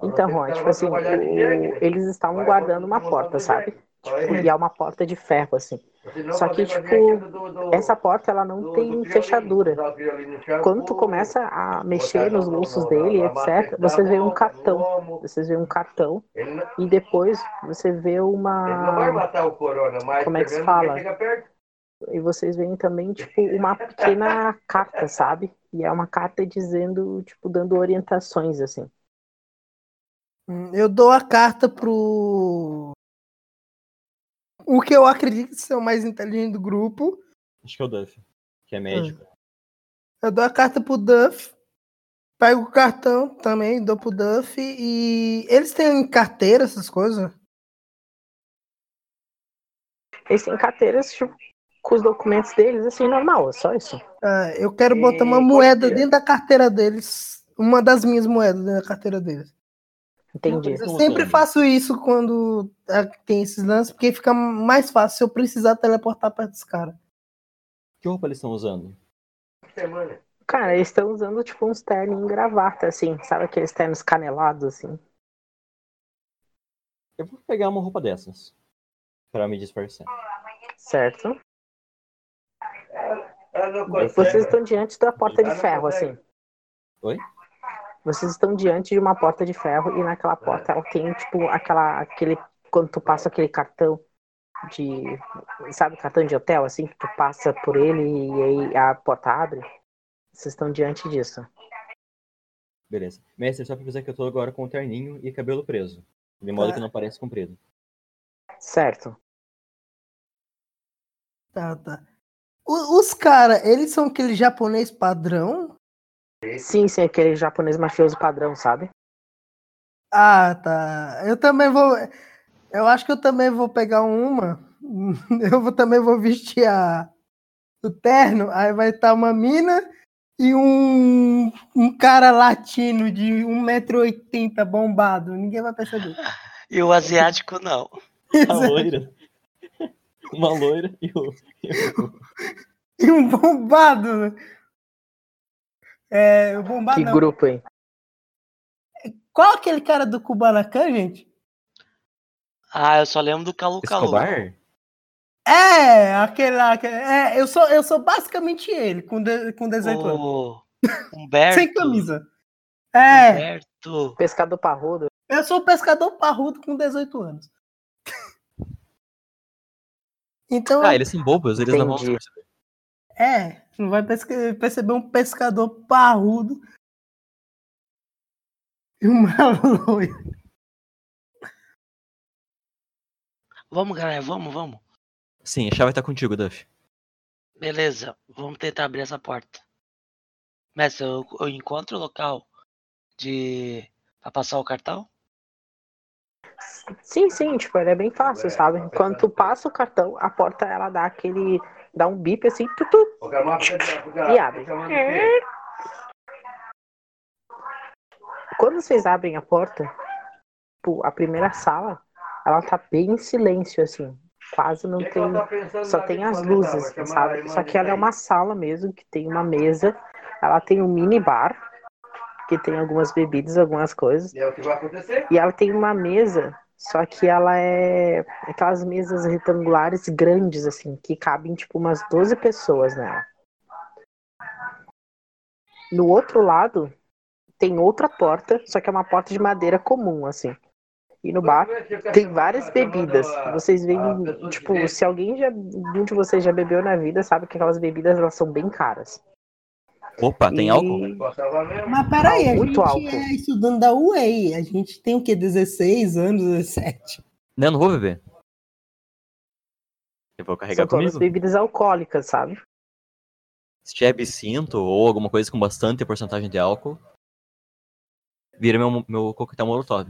Então, Juan, tipo assim, o- eles estavam guardando uma porta, sabe? Tipo, e é uma porta de ferro, assim. Só que, você tipo, Essa porta, ela não do- tem fechadura. Quando tu começa a mexer nos no- bolsos dele, etc., você vê um cartão. Vocês vê um cartão e depois você vê ele não vai uma. matar o corona, mas Como é que se fala? E vocês veem também, tipo, uma pequena carta, sabe? E é uma carta dizendo, tipo, dando orientações, assim. Hum, Eu dou a carta pro. O que eu acredito ser o mais inteligente do grupo. Acho que é o Duff, que é médico. Eu dou a carta pro Duff. Pego o cartão também, dou pro Duff. E eles têm carteira, essas coisas? Eles têm carteiras, tipo, com os documentos deles, assim, normal, é só isso. Ah, eu quero botar uma moeda dentro da carteira deles. Uma das minhas moedas dentro da carteira deles. Entendi. Eu Como sempre faço isso quando ah, tem esses lances, porque fica mais fácil se eu precisar teleportar perto dos caras. Que roupa eles estão usando? Semana. Cara, eles estão usando, tipo, uns ternos em gravata, assim, sabe aqueles ternos canelados, assim. Eu vou pegar uma roupa dessas. Pra me disfarçar. Certo? Vocês estão diante da porta de ferro, assim. Oi? Vocês estão diante de uma porta de ferro e naquela porta ela tem, tipo, aquela. aquele. Quando tu passa aquele cartão de. Sabe, cartão de hotel, assim, que tu passa por ele e aí a porta abre. Vocês estão diante disso. Beleza. Mestre, só pra avisar que eu tô agora com o terninho e cabelo preso. De modo Tá. que não parece comprido. Certo. Tá, tá. O- os caras, eles são aquele japonês padrão? Sim, sim, aquele japonês mafioso padrão, sabe? Ah, tá. Eu também vou. Eu acho que eu também vou pegar uma. Eu vou, também vou vestir a, o terno. Aí vai estar uma mina e um, um cara latino de 1,80m bombado. Ninguém vai perceber. E o asiático não. A loira. Uma loira e o. e o- E um bombado. É, o bombado Que não. grupo, hein? Qual aquele cara do Kubanacan, gente? Ah, eu só lembro do Calu Calu. Escobar? É, aquele lá. é, eu sou, eu sou basicamente ele, com, de- com 18 anos. Humberto. Sem camisa. É, Humberto. Pescador parrudo. eu sou pescador parrudo com 18 anos. Então, Ah, eles são bobos, eles não vão se Entendi. perceber. é, não vai perceber um pescador parrudo e uma loira. Vamos, galera, vamos, vamos. Sim, a chave tá contigo, Duff. Beleza, vamos tentar abrir essa porta. Mestre, eu, eu encontro o local de. pra passar o cartão? Sim, sim, tipo, ele é bem fácil, sabe? Quando tu passa o cartão, a porta ela dá aquele. Dá um bip assim, tutu, e abre. Quando vocês abrem a porta, tipo, a primeira sala, ela tá bem em silêncio, assim. Quase não tem. Só tem as luzes, sabe? Só que ela é uma sala mesmo, que tem uma mesa, ela tem um mini bar, que tem algumas bebidas, algumas coisas. E é o que vai acontecer. E ela tem uma mesa, só que ela é aquelas mesas retangulares grandes, assim, que cabem tipo umas 12 pessoas nela. No outro lado tem outra porta, só que é uma porta de madeira comum, assim. E no bar tem várias bebidas. Vocês veem, tipo, se alguém já, um de vocês já bebeu na vida, sabe que aquelas bebidas elas são bem caras. Opa, tem E- álcool? Mas peraí, a Muito gente álcool. é estudante da UEI, a gente tem o quê? 16 anos, 17? Não, eu não vou beber. Eu vou carregar São comigo. bebidas alcoólicas, sabe? Se tiver absinto ou alguma coisa com bastante porcentagem de álcool, vira meu, meu coquetel molotov.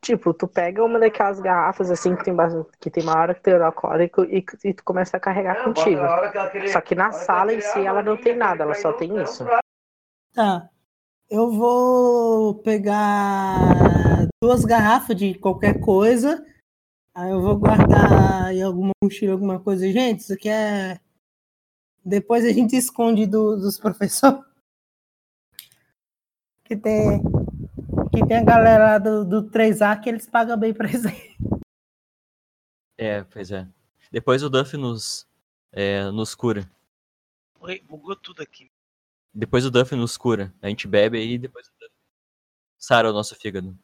Tipo, tu pega uma daquelas garrafas assim que tem, bastante- que tem maior teor alcoólico e, e tu começa a carregar contigo. Só que na sala em si ela não tem nada, ela só tem isso. Tá. Eu vou pegar duas garrafas de qualquer coisa. Aí eu vou guardar em alguma mochila, alguma coisa. Gente, isso aqui é. Depois a gente esconde do- dos professores. Que tem. Que tem a galera lá do, do 3A que eles pagam bem pra isso aí. É, pois é. Depois o Duff nos, é, nos cura. Oi, bugou tudo aqui. Depois o Duff nos cura. A gente bebe aí e depois o Duff sara o nosso fígado.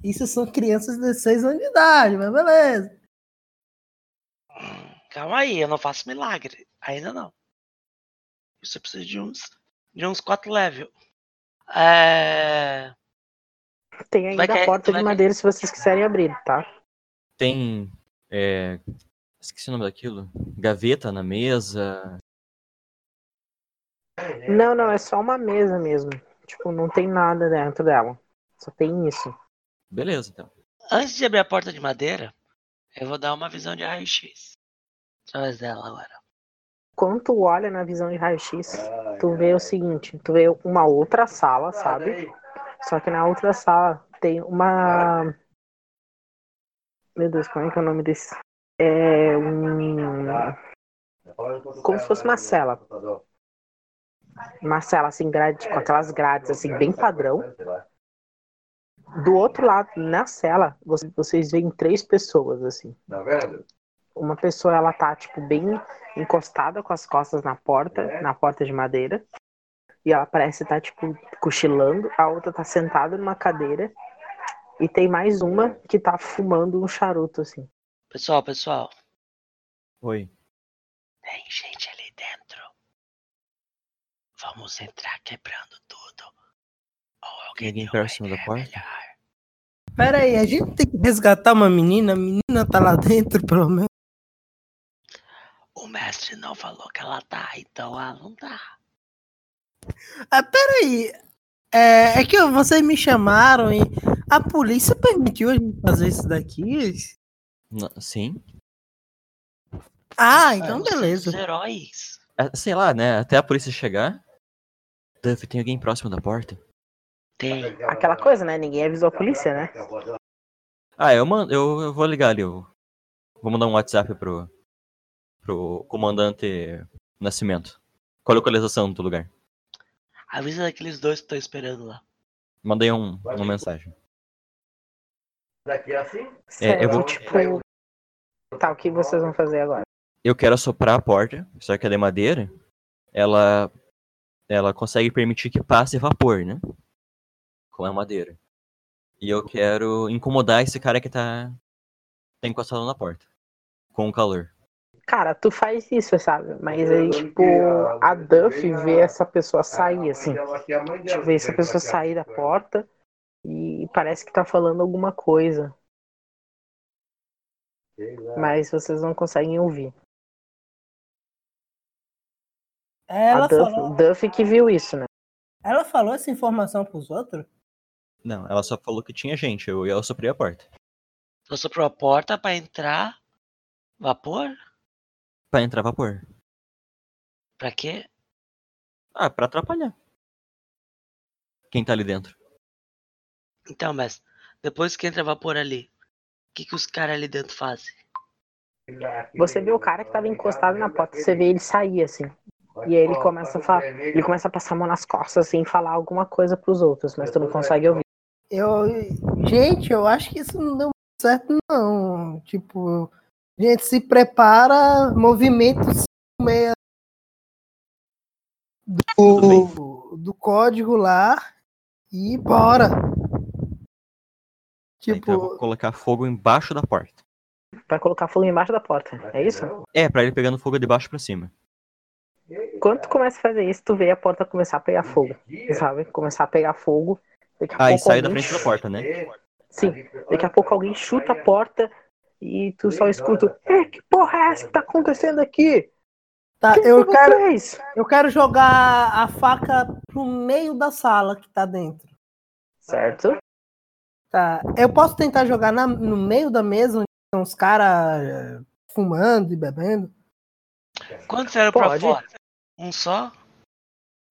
Isso são crianças de 16 anos de idade, mas beleza. Calma aí, eu não faço milagre. Ainda não. Você precisa de uns. de uns 4 level. É. Tem ainda Vai cair- a porta vai de cair- madeira se vocês quiserem abrir, tá? Tem. é, esqueci o nome daquilo. Gaveta na mesa. Não, não, é só uma mesa mesmo. Tipo, não tem nada dentro dela. Só tem isso. Beleza, então. Antes de abrir a porta de madeira, eu vou dar uma visão de raio-x. Através dela agora. Quando tu olha na visão de raio-x, tu vê o seguinte, tu vê uma outra sala, sabe? Só que na outra sala tem uma. Meu Deus, como é que é o nome desse? É um. Como se fosse uma cela. Uma cela assim, grade, com aquelas grades assim, bem padrão. Do outro lado, na cela, você- vocês veem três pessoas, assim. Tá vendo? Uma pessoa, ela tá, tipo, bem encostada com as costas na porta, na porta de madeira. E ela parece estar, tipo, cochilando. A outra tá sentada numa cadeira. E tem mais uma que tá fumando um charuto, assim. Pessoal, pessoal, Oi. tem gente ali dentro. Vamos entrar quebrando tudo. Ou alguém Ninguém tem uma próximo da porta? melhor? Pera aí, a gente tem que resgatar uma menina. A menina tá lá dentro, pelo menos. O mestre não falou que ela tá, então ela não tá. Ah, peraí. É, é que vocês me chamaram e a polícia permitiu a gente fazer isso daqui? N- Sim. Ah, então Os beleza. heróis. É, Sei lá, né? Até a polícia chegar. Duff, tem alguém próximo da porta? Tem. Aquela coisa, né? Ninguém avisou a polícia, né? Ah, eu, mando, eu, eu vou ligar ali. Eu vou mandar um WhatsApp pro, pro comandante Nascimento. Qual a localização do lugar? Avisa daqueles dois que estão esperando lá. Mandei um, uma mensagem. Daqui assim? É, eu vou- Tipo, tá, o que vocês vão fazer agora? Eu quero assoprar a porta, só que ela é madeira. Ela, ela consegue permitir que passe vapor, né? Com a madeira. E eu quero incomodar esse cara que tá, tá encostado na porta. Com o calor. Cara, tu faz isso, sabe? Mas aí, tipo, a Duff vê essa pessoa sair, assim. Tipo, vê essa pessoa sair da porta e parece que tá falando alguma coisa. Mas vocês não conseguem ouvir. Ela a Duff, falou, Duff que viu isso, né? ela falou essa informação pros outros? Não, ela só falou que tinha gente. Eu, eu assoprei a porta. Só soprou a porta pra entrar vapor? Pra entrar vapor. Pra quê? Ah, pra atrapalhar. Quem tá ali dentro? Então, mas depois que entra vapor ali, o que, que os caras ali dentro fazem? Você vê o cara que tava encostado na porta, você vê ele sair, assim. E aí ele começa a falar, ele começa a passar a mão nas costas, assim, e falar alguma coisa pros outros, mas tu não consegue ouvir. Eu, gente, eu acho que isso não deu certo, não. Tipo, gente, se prepara, movimentos meia do, do código lá e bora. Então Tipo, colocar fogo embaixo da porta. Vai colocar fogo embaixo da porta, é isso? É, pra ele pegando fogo de baixo pra cima. Quando tu começa a fazer isso, tu vê a porta começar a pegar fogo, sabe? Começar a pegar fogo. Daqui a Ah, e sai da frente da porta, né? Sim, daqui a pouco alguém chuta a porta e tu só escuta, é, que porra é essa que tá acontecendo aqui? tá, Quem eu foi quero, vocês? eu quero jogar a faca pro meio da sala que tá dentro. Certo? Tá, eu posso tentar jogar na- no meio da mesa onde estão os caras fumando e bebendo? Quantos eram pra fora? Um só?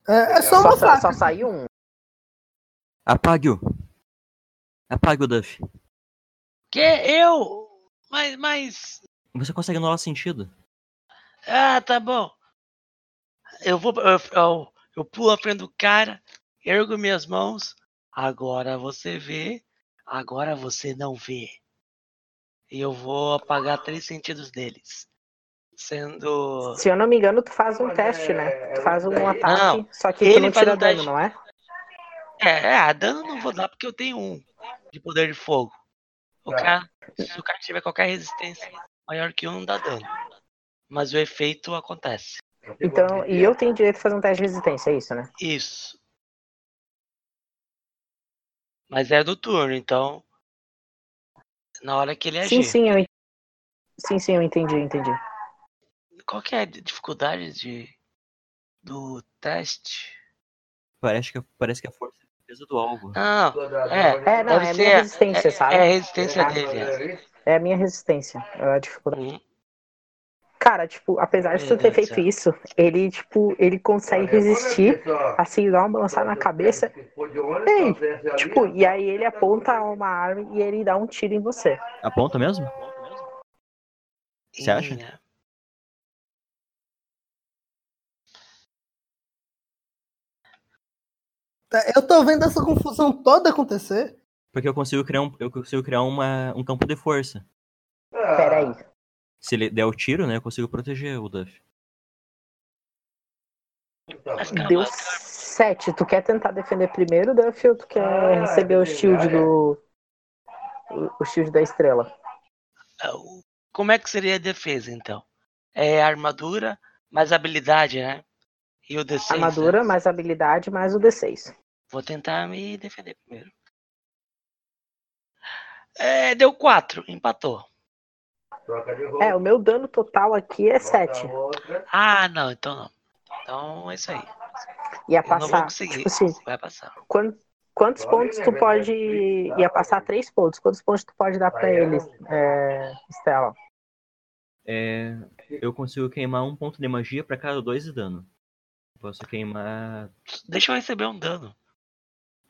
É, é só Só, uma sa- faca. só saiu um. Apague-o. Apague o Duff. Que? Eu? Mas, mas. Você consegue anular sentido. Ah, tá bom. Eu vou. Eu, eu, eu pulo à frente do cara, ergo minhas mãos. Agora você vê. Agora você não vê. E eu vou apagar três sentidos deles. Sendo. Se eu não me engano, tu faz um teste, né? Tu faz um ataque, Não, só que tu ele não faz tira um teste. dano, não é? É, é, dano não vou dar porque eu tenho um de poder de fogo. O cara, se o cara tiver qualquer resistência maior que um, não dá dano. Mas o efeito acontece. Então, e eu tenho direito de fazer um teste de resistência, é isso, né? Isso. Mas é do turno, então. Na hora que ele agir. Sim, sim, eu en- Sim, sim, eu entendi, eu entendi. Qual que é a dificuldade de, do teste? Parece que, parece que a força é a defesa do alvo. Não, é. É, não, é minha resistência, é, sabe? é a resistência Ah, dele. é. É a minha resistência, é a dificuldade. Uhum. Cara, tipo, apesar de tu ter feito isso, ele, tipo, ele consegue resistir, assim, dá uma balançada na cabeça, Ei, tipo, e aí ele aponta uma arma e ele dá um tiro em você. Aponta mesmo? Você acha? E, é, Tá, Eu tô vendo essa confusão toda acontecer. Porque eu consigo criar um, eu consigo criar uma, um campo de força. Peraí. Se ele der o tiro, né, eu consigo proteger o Duff. Deu sete. Tu quer tentar defender primeiro, Duff, ou tu quer receber o shield do. O, shield da estrela? Ah, Como é que seria a defesa, então? É armadura mais habilidade, né? E o D6. né? Armadura, mais habilidade, mais o D6. Vou tentar me defender primeiro. É, deu 4, empatou. É, o meu dano total aqui é 7. Ah, não, então não. Então é isso aí. Ia Eu não vou passar. conseguir. Tipo assim, Vai passar. quan- quantos pontos tu pode. Ia passar três pontos. Quantos pontos tu pode dar pra eles, é, Estela? É, eu consigo queimar um ponto de magia pra cada dois de dano. Posso queimar. Deixa eu receber um dano.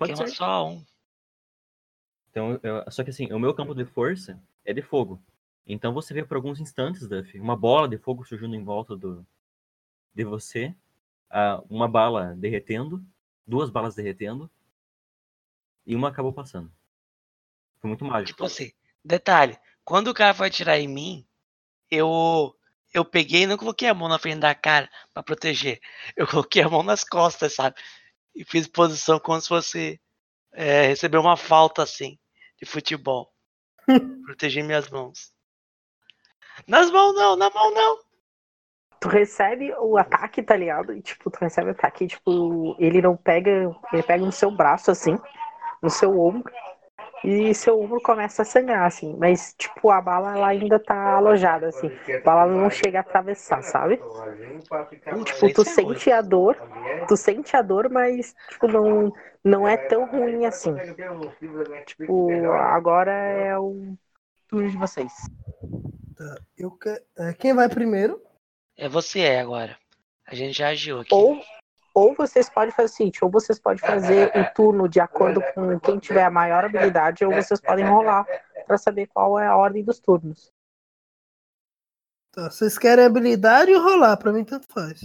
Pode Queima ser. só um. Então, eu- só que assim, o meu campo de força é de fogo. Então você vê por alguns instantes, Duff, uma bola de fogo surgindo em volta do, de você, ah, uma bala derretendo, duas balas derretendo, e uma acabou passando. Foi muito mágico. Tipo assim, detalhe, quando o cara foi atirar em mim, eu eu peguei e não coloquei a mão na frente da cara pra proteger. Eu coloquei a mão nas costas, sabe? E fiz posição como se fosse é, receber uma falta assim de futebol. Proteger minhas mãos. Nas mãos não, na mão não. Tu recebe o ataque, tá ligado? E, tipo, tu recebe o ataque, e, tipo, ele não pega. Ele pega no seu braço, assim, no seu ombro. E seu ombro começa a sangrar, assim. Mas, tipo, a bala ela ainda tá alojada, assim. A bala não chega a atravessar, sabe? Tipo, tu sente a dor, tu sente a dor, mas, tipo, não, não é tão ruim assim. Tipo, agora é o turno de vocês. Eu que... é, Quem vai primeiro? É você é agora. A gente já agiu aqui. Ou, ou vocês podem fazer o seguinte, ou vocês podem fazer o turno de acordo com quem tiver a maior habilidade, ou vocês podem rolar pra saber qual é a ordem dos turnos. Tá, vocês querem habilidade ou rolar? Pra mim, tanto faz.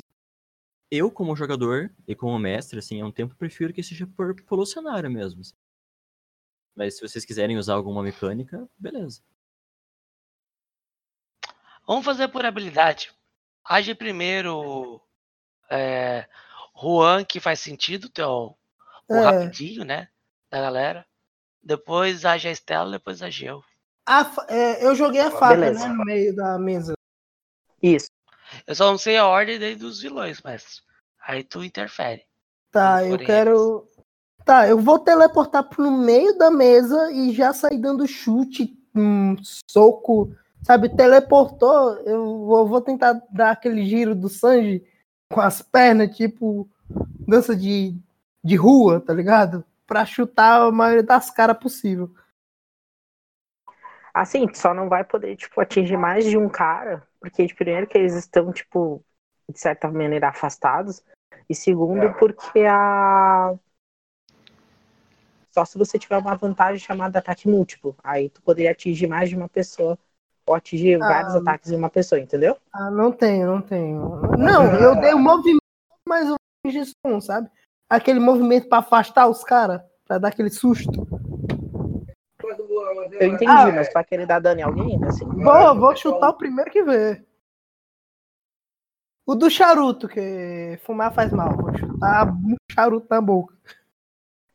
Eu, como jogador e como mestre, assim, há um tempo prefiro que seja por, pelo cenário mesmo. assim. Mas se vocês quiserem usar alguma mecânica, beleza. Vamos fazer por habilidade. Age primeiro é, Juan, que faz sentido, teu, o É. rapidinho, né? Da galera. Depois a Estela, depois. A fa- é, eu joguei a faca, Beleza. né, no meio da mesa. Isso. Eu só não sei a ordem daí dos vilões, mas aí tu interfere. Tá, eu quero. Tá, eu vou teleportar pro meio da mesa e já sair dando chute, um soco, sabe? Teleportou, eu vou, vou tentar dar aquele giro do Sanji com as pernas, tipo dança de, de rua, tá ligado? Pra chutar a maioria das caras possível. Assim, tu só não vai poder, tipo, atingir mais de um cara, porque, de primeiro, que eles estão, tipo, de certa maneira afastados, e segundo, porque a. Só se você tiver uma vantagem chamada ataque múltiplo. Aí tu poderia atingir mais de uma pessoa, ou atingir vários Ah. ataques em uma pessoa, entendeu? Ah, não tenho, não tenho. Não, eu dei o movimento, mas eu fiz um, sabe? Aquele movimento pra afastar os caras, pra dar aquele susto. Eu entendi, Ah, mas vai querer dar dano em alguém, assim? Vou, vou chutar o primeiro que vê. O do charuto, que fumar faz mal. Vou chutar um charuto na boca.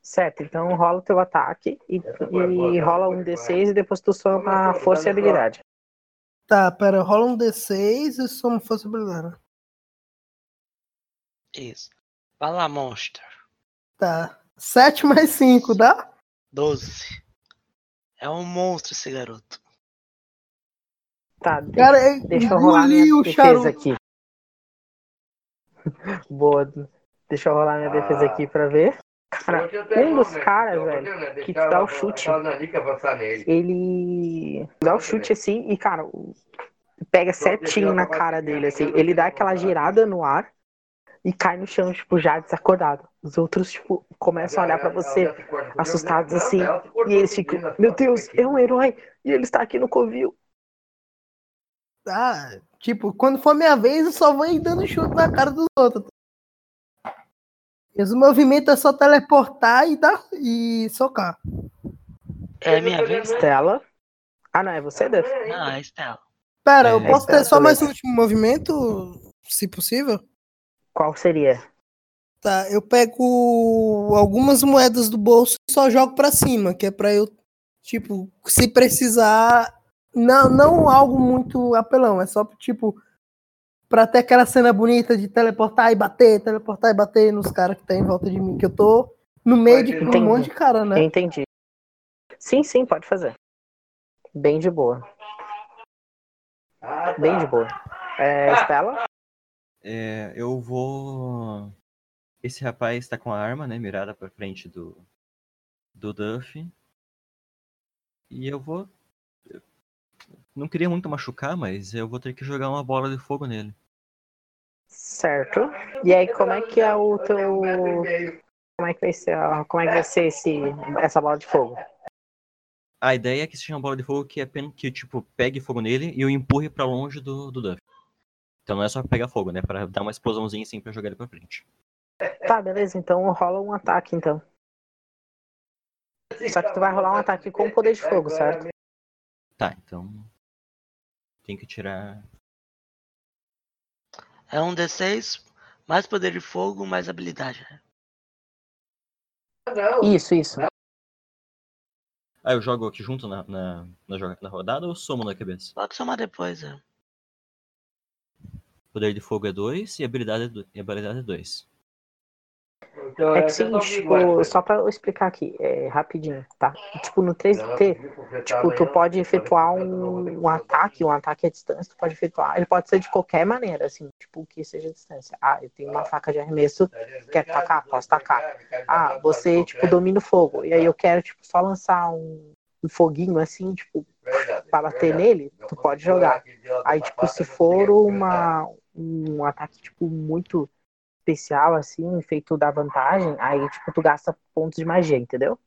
Certo, então rola o teu ataque e, e rola um D6 e depois tu soma a força e habilidade. Tá, pera, rola um D6 e soma força habilidade. Isso. Vai lá, monstro. Tá. 7 mais 5, dá? 12. É um monstro esse garoto. Tá, deixa, Cara, é deixa eu rolar minha o defesa charuto. aqui. Boa. Deixa eu rolar minha defesa aqui pra ver. Cara, um dos caras, velho, que te dá o chute, ele dá o chute assim e, cara, pega certinho na cara dele, assim. Ele dá aquela girada no ar e cai no chão, tipo, já desacordado. Os outros, tipo, começam a olhar pra você assustados assim. E eles ficam, meu Deus, é um herói e ele está aqui no covil. Ah, tipo, quando for minha vez, eu só vou ir dando chute na cara dos outros. Os movimentos é só teleportar e dar e socar. É minha vez? Estela. Ah, não, é você, Duff? Não, é Estela. Pera, É, eu posso tá, ter só mais um último movimento, se possível? Qual seria? Tá, eu pego algumas moedas do bolso e só jogo pra cima, que é pra eu, tipo, se precisar, não, não algo muito apelão, é só tipo pra ter aquela cena bonita de teleportar e bater, teleportar e bater nos caras que tá em volta de mim, que eu tô no meio de um monte de cara, né? Entendi. Sim, sim, pode fazer. Bem de boa. Bem de boa. É, Estela? É, eu vou. Esse rapaz tá com a arma, né, mirada pra frente do, do Duff. E eu vou. Não queria muito machucar, mas eu vou ter que jogar uma bola de fogo nele. Certo. E aí, como é que é o teu. Como é que vai ser, como é que vai ser esse, essa bola de fogo? A ideia é que seja uma bola de fogo que apenas que, tipo, pegue fogo nele e eu empurre pra longe do, do Duff. Então não é só pegar fogo, né? Pra dar uma explosãozinha assim pra jogar ele pra frente. Tá, beleza, então rola um ataque então. Só que tu vai rolar um ataque com poder de fogo, certo? Tá, então. Tem que tirar. É um D6, mais poder de fogo, mais habilidade. Né? Isso, isso. Ah, eu jogo aqui junto na, na, na, na rodada ou somo na cabeça? Pode somar depois, é. Poder de fogo é 2 e habilidade é 2. É que seguinte, tipo, só para explicar aqui, é, rapidinho, tá? Tipo, no 3D, tipo, tu pode efetuar um, um ataque, um ataque à distância, tu pode efetuar, ele pode ser de qualquer maneira, assim, tipo, que seja a distância. Ah, eu tenho uma faca de arremesso, quero tacar, posso tacar. Ah, você, tipo, domina o fogo, e aí eu quero, tipo, só lançar um, um foguinho, assim, tipo, para bater nele, tu pode jogar. Aí, tipo, se for uma, um ataque, tipo, muito especial, assim, feito da vantagem, aí, tipo, tu gasta pontos de magia, entendeu?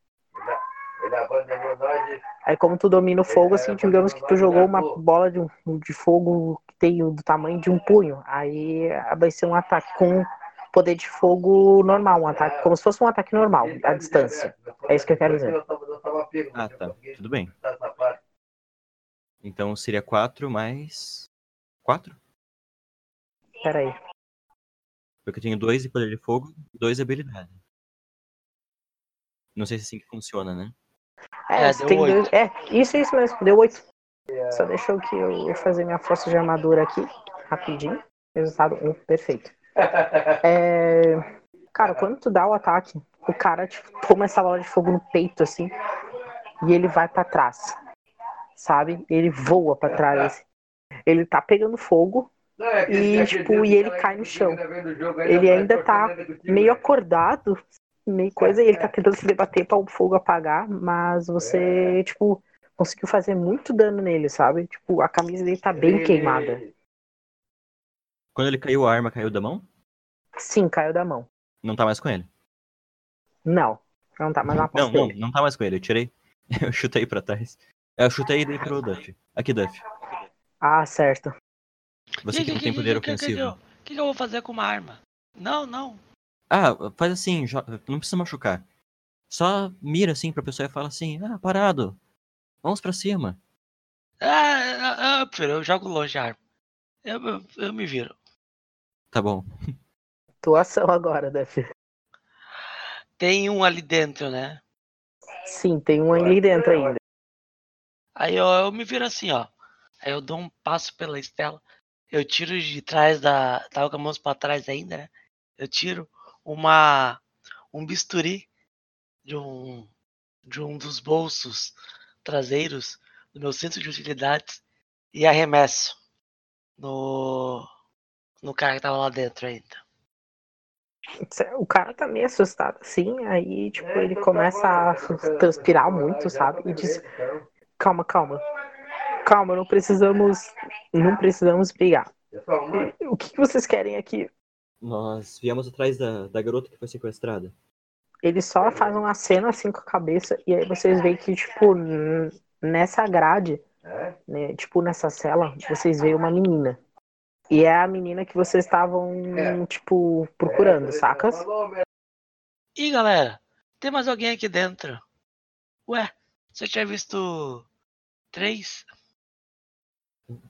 Aí, como tu domina o fogo, assim, digamos que tu jogou uma bola de, um- de fogo que tem o- do tamanho de um punho, aí vai ser um ataque com poder de fogo normal, um ataque, como se fosse um ataque normal, à distância. É isso que eu quero dizer. Ah, tá. Tudo bem. Então seria 4 mais. 4? Pera aí. Porque eu tenho 2 de poder de fogo e 2 de habilidade. Não sei se é assim que funciona, né? É, É, tem dois. É, isso, isso mesmo, deu oito. Só deixa eu que eu fazer minha força de armadura aqui, rapidinho. Resultado 1, perfeito. É, Cara, quando tu dá o ataque, o cara tipo, toma essa bola de fogo no peito, assim, e ele vai pra trás. Sabe? Ele voa pra trás. assim. Ele tá pegando fogo e, tipo, e ele cai no chão. Ele ainda tá meio acordado, meio coisa, e ele tá tentando se debater para o fogo apagar, mas você, tipo, conseguiu fazer muito dano nele, sabe? Tipo, a camisa dele tá bem queimada. Quando ele caiu, a arma caiu da mão? Sim, caiu da mão. Não tá mais com ele. Não, não tá mais na Não, posse não, dele. não tá mais com ele. Eu tirei. Eu chutei pra trás. Eu chutei e dei pro Duff. Aqui, Duff. Ah, certo. Você que não tem poder ofensivo. O que, que eu vou fazer com uma arma? Não, não. Ah, faz assim, não precisa machucar. Só mira assim pra pessoa e fala assim, ah, parado. Vamos pra cima. Ah, ah, ah, eu jogo longe a arma. Eu, eu, eu me viro. Tá bom. Tua ação agora, Duff. Tem um ali dentro, né? Sim, tem um ali dentro ainda. Aí eu, eu me viro assim, ó. Aí eu dou um passo pela Estela. Eu tiro de trás da. Tava com as mãos pra trás ainda, né? Eu tiro uma. um bisturi de um. de um dos bolsos traseiros do meu centro de utilidades e arremesso no. no cara que tava lá dentro ainda. O cara tá meio assustado, assim, aí, tipo, ele começa a transpirar muito, sabe? E diz, calma, calma. Calma, não precisamos. Não precisamos brigar. O que vocês querem aqui? Nós viemos atrás da, da garota que foi sequestrada. Ele só faz uma cena assim com a cabeça, e aí vocês veem que, tipo, nessa grade, né, tipo, nessa cela, vocês veem uma menina. E é a menina que vocês estavam, tipo, procurando, sacas? Ih, galera, tem mais alguém aqui dentro. Ué, você tinha visto três?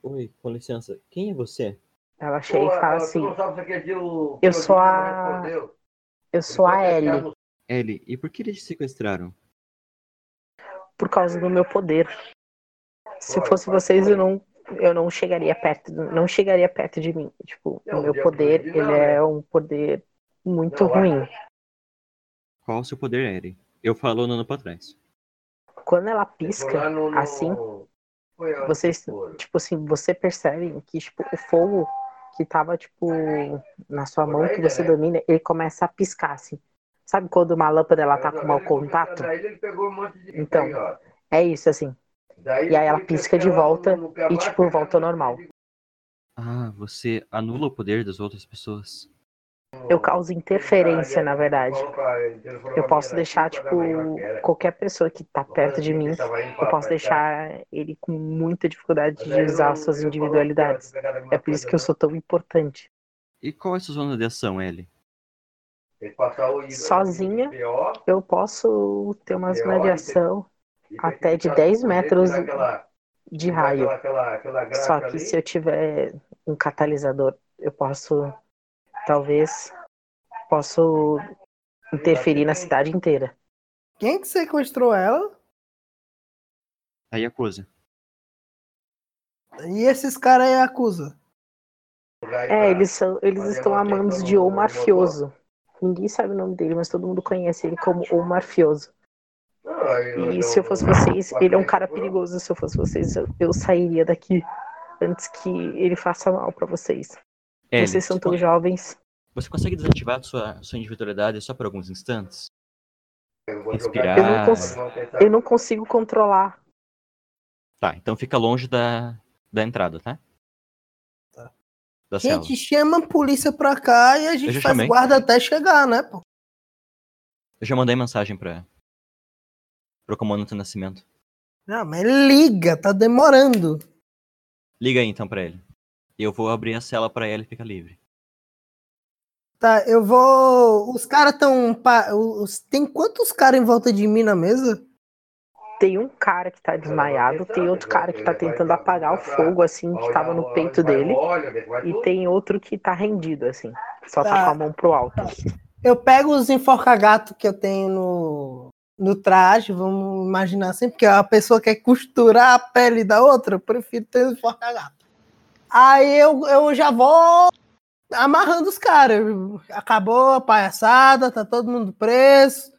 Oi, com licença. Quem é você? Ela chega e fala assim: Eu sou a. Eu sou a Ellie, Ellie, e por que eles te sequestraram? por causa do meu poder. Se fosse vocês, eu não. Eu não chegaria perto, não chegaria perto de mim. Tipo, o meu poder, ele é um poder muito ruim. Qual o seu poder, Ellie? Eu falo no ano pra trás. Quando ela pisca, assim, vocês, tipo assim, você percebe que tipo, o fogo que tava, tipo, na sua mão que você domina, ele começa a piscar, assim. Sabe quando uma lâmpada ela tá com mau contato? Então, é isso, assim. E aí ela pisca de volta e, tipo, volta ao normal. Ah, você anula o poder das outras pessoas. Eu causo interferência, na verdade. Eu posso deixar, tipo, qualquer pessoa que tá perto de mim, eu posso deixar ele com muita dificuldade de usar suas individualidades. É por isso que eu sou tão importante. E qual é a sua zona de ação, Ellie? Sozinha, eu posso ter uma zona de ação até de 10 metros de raio. Só que se eu tiver um catalisador, eu posso, talvez, posso interferir na cidade inteira. Quem que sequestrou ela? A Yakuza. E esses caras aí acusa. É, eles são, eles estão amandos de O Mafioso. Ninguém sabe o nome dele, mas todo mundo conhece ele como O Mafioso. E se eu fosse vocês, ele é um cara perigoso. Se eu fosse vocês, eu, eu sairia daqui antes que ele faça mal pra vocês. Ellie, vocês são você tão jovens. Você consegue desativar sua, sua individualidade só por alguns instantes? Eu não, Respirar. cons- eu não consigo controlar. Tá, então fica longe da, da entrada, tá? Tá. Da cela. Gente, chama a polícia pra cá e a gente faz chamei. guarda até chegar, né, pô? Eu já mandei mensagem pra. pro comando do nascimento. Não, mas liga, tá demorando. Liga aí então pra ele. Eu vou abrir a cela pra ele e fica livre. Tá, eu vou. Os caras tão. pa- os- Tem quantos caras em volta de mim na mesa? Tem um cara que tá desmaiado, tem outro cara que tá tentando apagar o fogo, assim, que tava no peito dele. E tem outro que tá rendido, assim. Só tá Tá. com a mão pro alto. Eu pego os enforca-gato que eu tenho no, no traje, vamos imaginar assim, porque a pessoa quer costurar a pele da outra, eu prefiro ter os enforca-gato. Aí eu, eu já vou amarrando os caras. Acabou a palhaçada, tá todo mundo preso.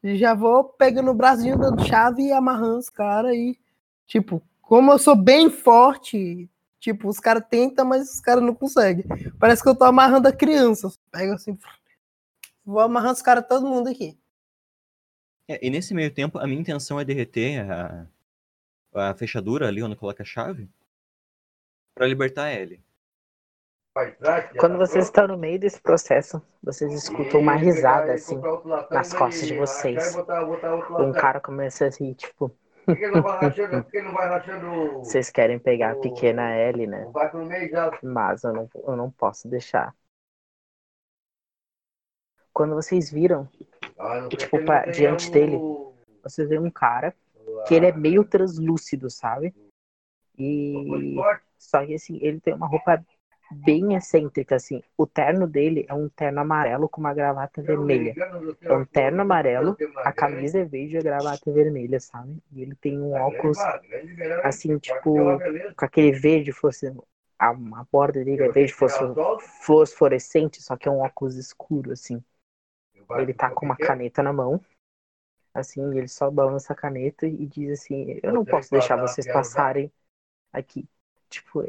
E já vou pegando o bracinho dando chave e amarrando os caras aí. Tipo, como eu sou bem forte, tipo, os caras tentam, mas os caras não conseguem. Parece que eu tô amarrando a criança. Pega assim, Vou amarrando os caras, todo mundo aqui. É, e nesse meio tempo, a minha intenção é derreter a, a fechadura ali onde coloca a chave pra libertar ele. Quando vocês estão no meio desse processo, vocês escutam uma risada, assim, nas costas de vocês. Um cara começa a rir, tipo, vocês querem pegar a pequena Ellie, né? Mas eu não, eu não posso deixar. Quando vocês viram, tipo, pra- diante dele, vocês veem um cara que ele é meio translúcido, sabe? E só que assim, ele tem uma roupa bem excêntrica, assim. O terno dele é um terno amarelo com uma gravata vermelha. É um terno amarelo, a camisa é verde e a gravata é vermelha, sabe? E ele tem um óculos, assim, tipo, com aquele verde fosse a, a borda dele é verde fosfo- fosforescente, só que é um óculos escuro, assim. Ele tá com uma caneta na mão. Assim, ele só balança a caneta e diz assim: Eu não posso deixar vocês passarem aqui. Tipo,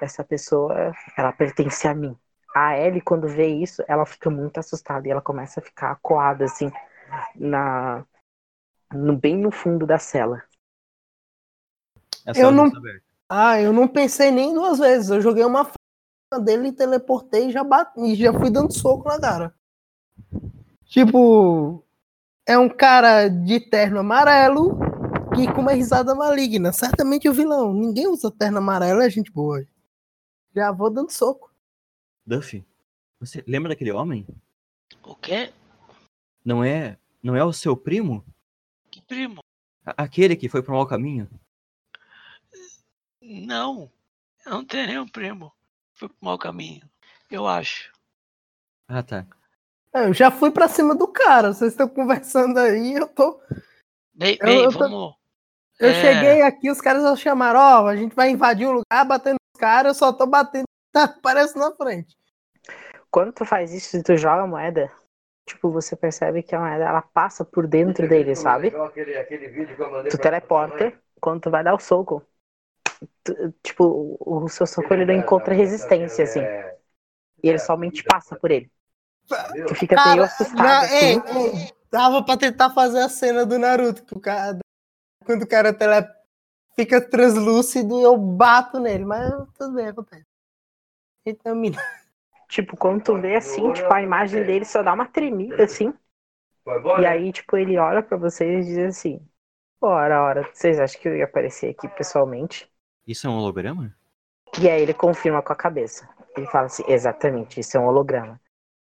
essa pessoa, ela pertence a mim. A Ellie, quando vê isso, ela fica muito assustada e ela começa a ficar acuada, assim, na, no, bem no fundo da cela. A Eu cela já não-. Ah, eu não pensei nem duas vezes. Eu joguei uma f... dele, teleportei e já bati, e já fui dando soco na cara. Tipo, é um cara de terno amarelo e com uma risada maligna. Certamente o vilão. Ninguém usa terno amarelo, é gente boa. Já vou dando soco. Duffy, você lembra daquele homem? O quê? Não é, não é o seu primo? Que primo? A- Aquele que foi pro mau caminho? Não, eu não tenho nenhum primo. Fui pro mau caminho. Eu acho. Ah, tá. É, Eu já fui pra cima do cara. Vocês estão conversando aí, eu tô. Bem, Eu- bem eu tô- vamos. Eu É. cheguei aqui, os caras chamaram, ó, a gente vai invadir um lugar, batendo os caras, eu só tô batendo, tá, aparece na frente. Quando tu faz isso e tu joga a moeda, tipo, você percebe que a moeda ela passa por dentro dele, sabe? Tu teleporta, quando tu vai dar o soco, tu- tipo, o seu soco ele não encontra resistência, assim. E ele somente passa por ele. Tu fica meio assustado. na- assim. ei, ei, dava pra tentar fazer a cena do Naruto, que o cara, quando o cara tele, fica translúcido, eu bato nele, mas tudo bem, acontece. Então, mina, Tipo, quando tu vê assim, tipo, a imagem dele só dá uma tremida assim. E aí, tipo, ele olha pra vocês e diz assim: Ora, ora, vocês acham que eu ia aparecer aqui pessoalmente? Isso é um holograma? E aí ele confirma com a cabeça. Ele fala assim: Exatamente, isso é um holograma.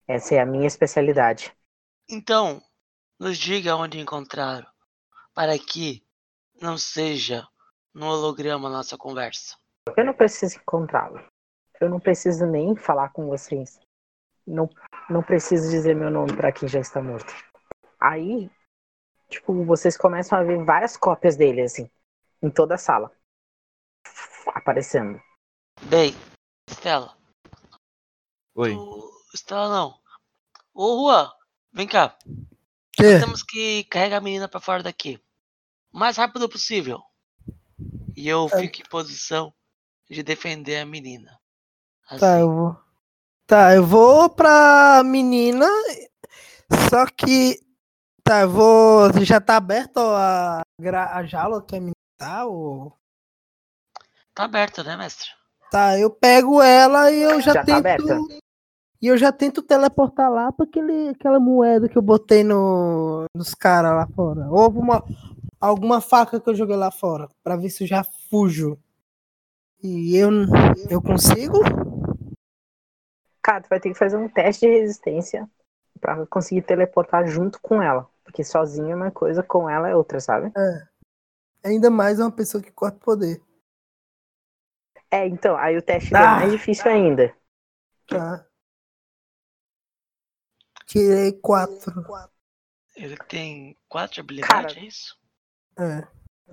Essa é a minha especialidade. Então, nos diga onde encontraram, para que não seja no holograma a nossa conversa. Eu não preciso encontrá-lo. Eu não preciso nem falar com vocês. Não, não preciso dizer meu nome pra quem já está morto. Aí, tipo, vocês começam a ver várias cópias dele, assim, em toda a sala. Aparecendo. Bem, Estela. Oi. o- Estela não. Ô, Juan, vem cá. que? Temos que carregar a menina pra fora daqui. O mais rápido possível. E eu É. fico em posição de defender a menina. Tá, Assim. eu vou. Tá, eu vou pra menina. Só que. Tá, eu vou. Já tá aberto a, gra- a jaula que a menina tá? Ou... Tá aberto, né, mestre? Tá, eu pego ela e eu já, Já tá tento. aberta? E eu já tento teleportar lá pra aquele, aquela moeda que eu botei no, nos caras lá fora. Ou alguma, alguma faca que eu joguei lá fora. Pra ver se eu já fujo. E eu, eu consigo? Cara, tu vai ter que fazer um teste de resistência pra conseguir teleportar junto com ela. Porque sozinho é uma coisa, com ela é outra, sabe? Ainda mais uma pessoa que corta poder. É, então, aí o teste Ah. é mais difícil ainda. Tá. Tirei quatro. Ele tem quatro de habilidade, Cara. é isso?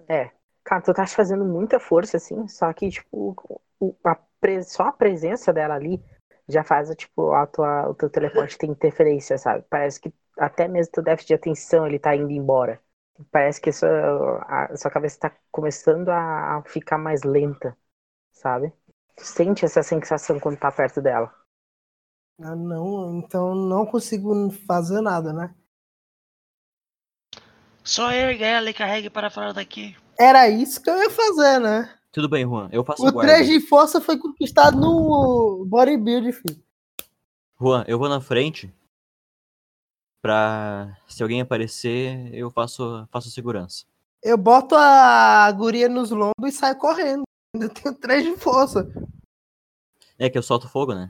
É. Cara, tu tá fazendo muita força, assim, só que, tipo, o- a só a presença dela ali já faz, tipo, a tua, o teu teleporte ter interferência, sabe? Parece que até mesmo teu déficit de atenção ele tá indo embora. Parece que sua, a sua cabeça tá começando a ficar mais lenta, sabe? Tu sente essa sensação quando tá perto dela. Ah, não, então não consigo fazer nada, né? Só ergue ela e carregue para fora daqui. Era isso que eu ia fazer, né? Tudo bem, Juan. Eu faço O guarda. 3 de força foi conquistado no bodybuild, filho. Juan, eu vou na frente. Pra. Se alguém aparecer, eu faço, faço segurança. Eu boto a guria nos lombos e saio correndo. Ainda tenho 3 de força. É que eu solto fogo, né?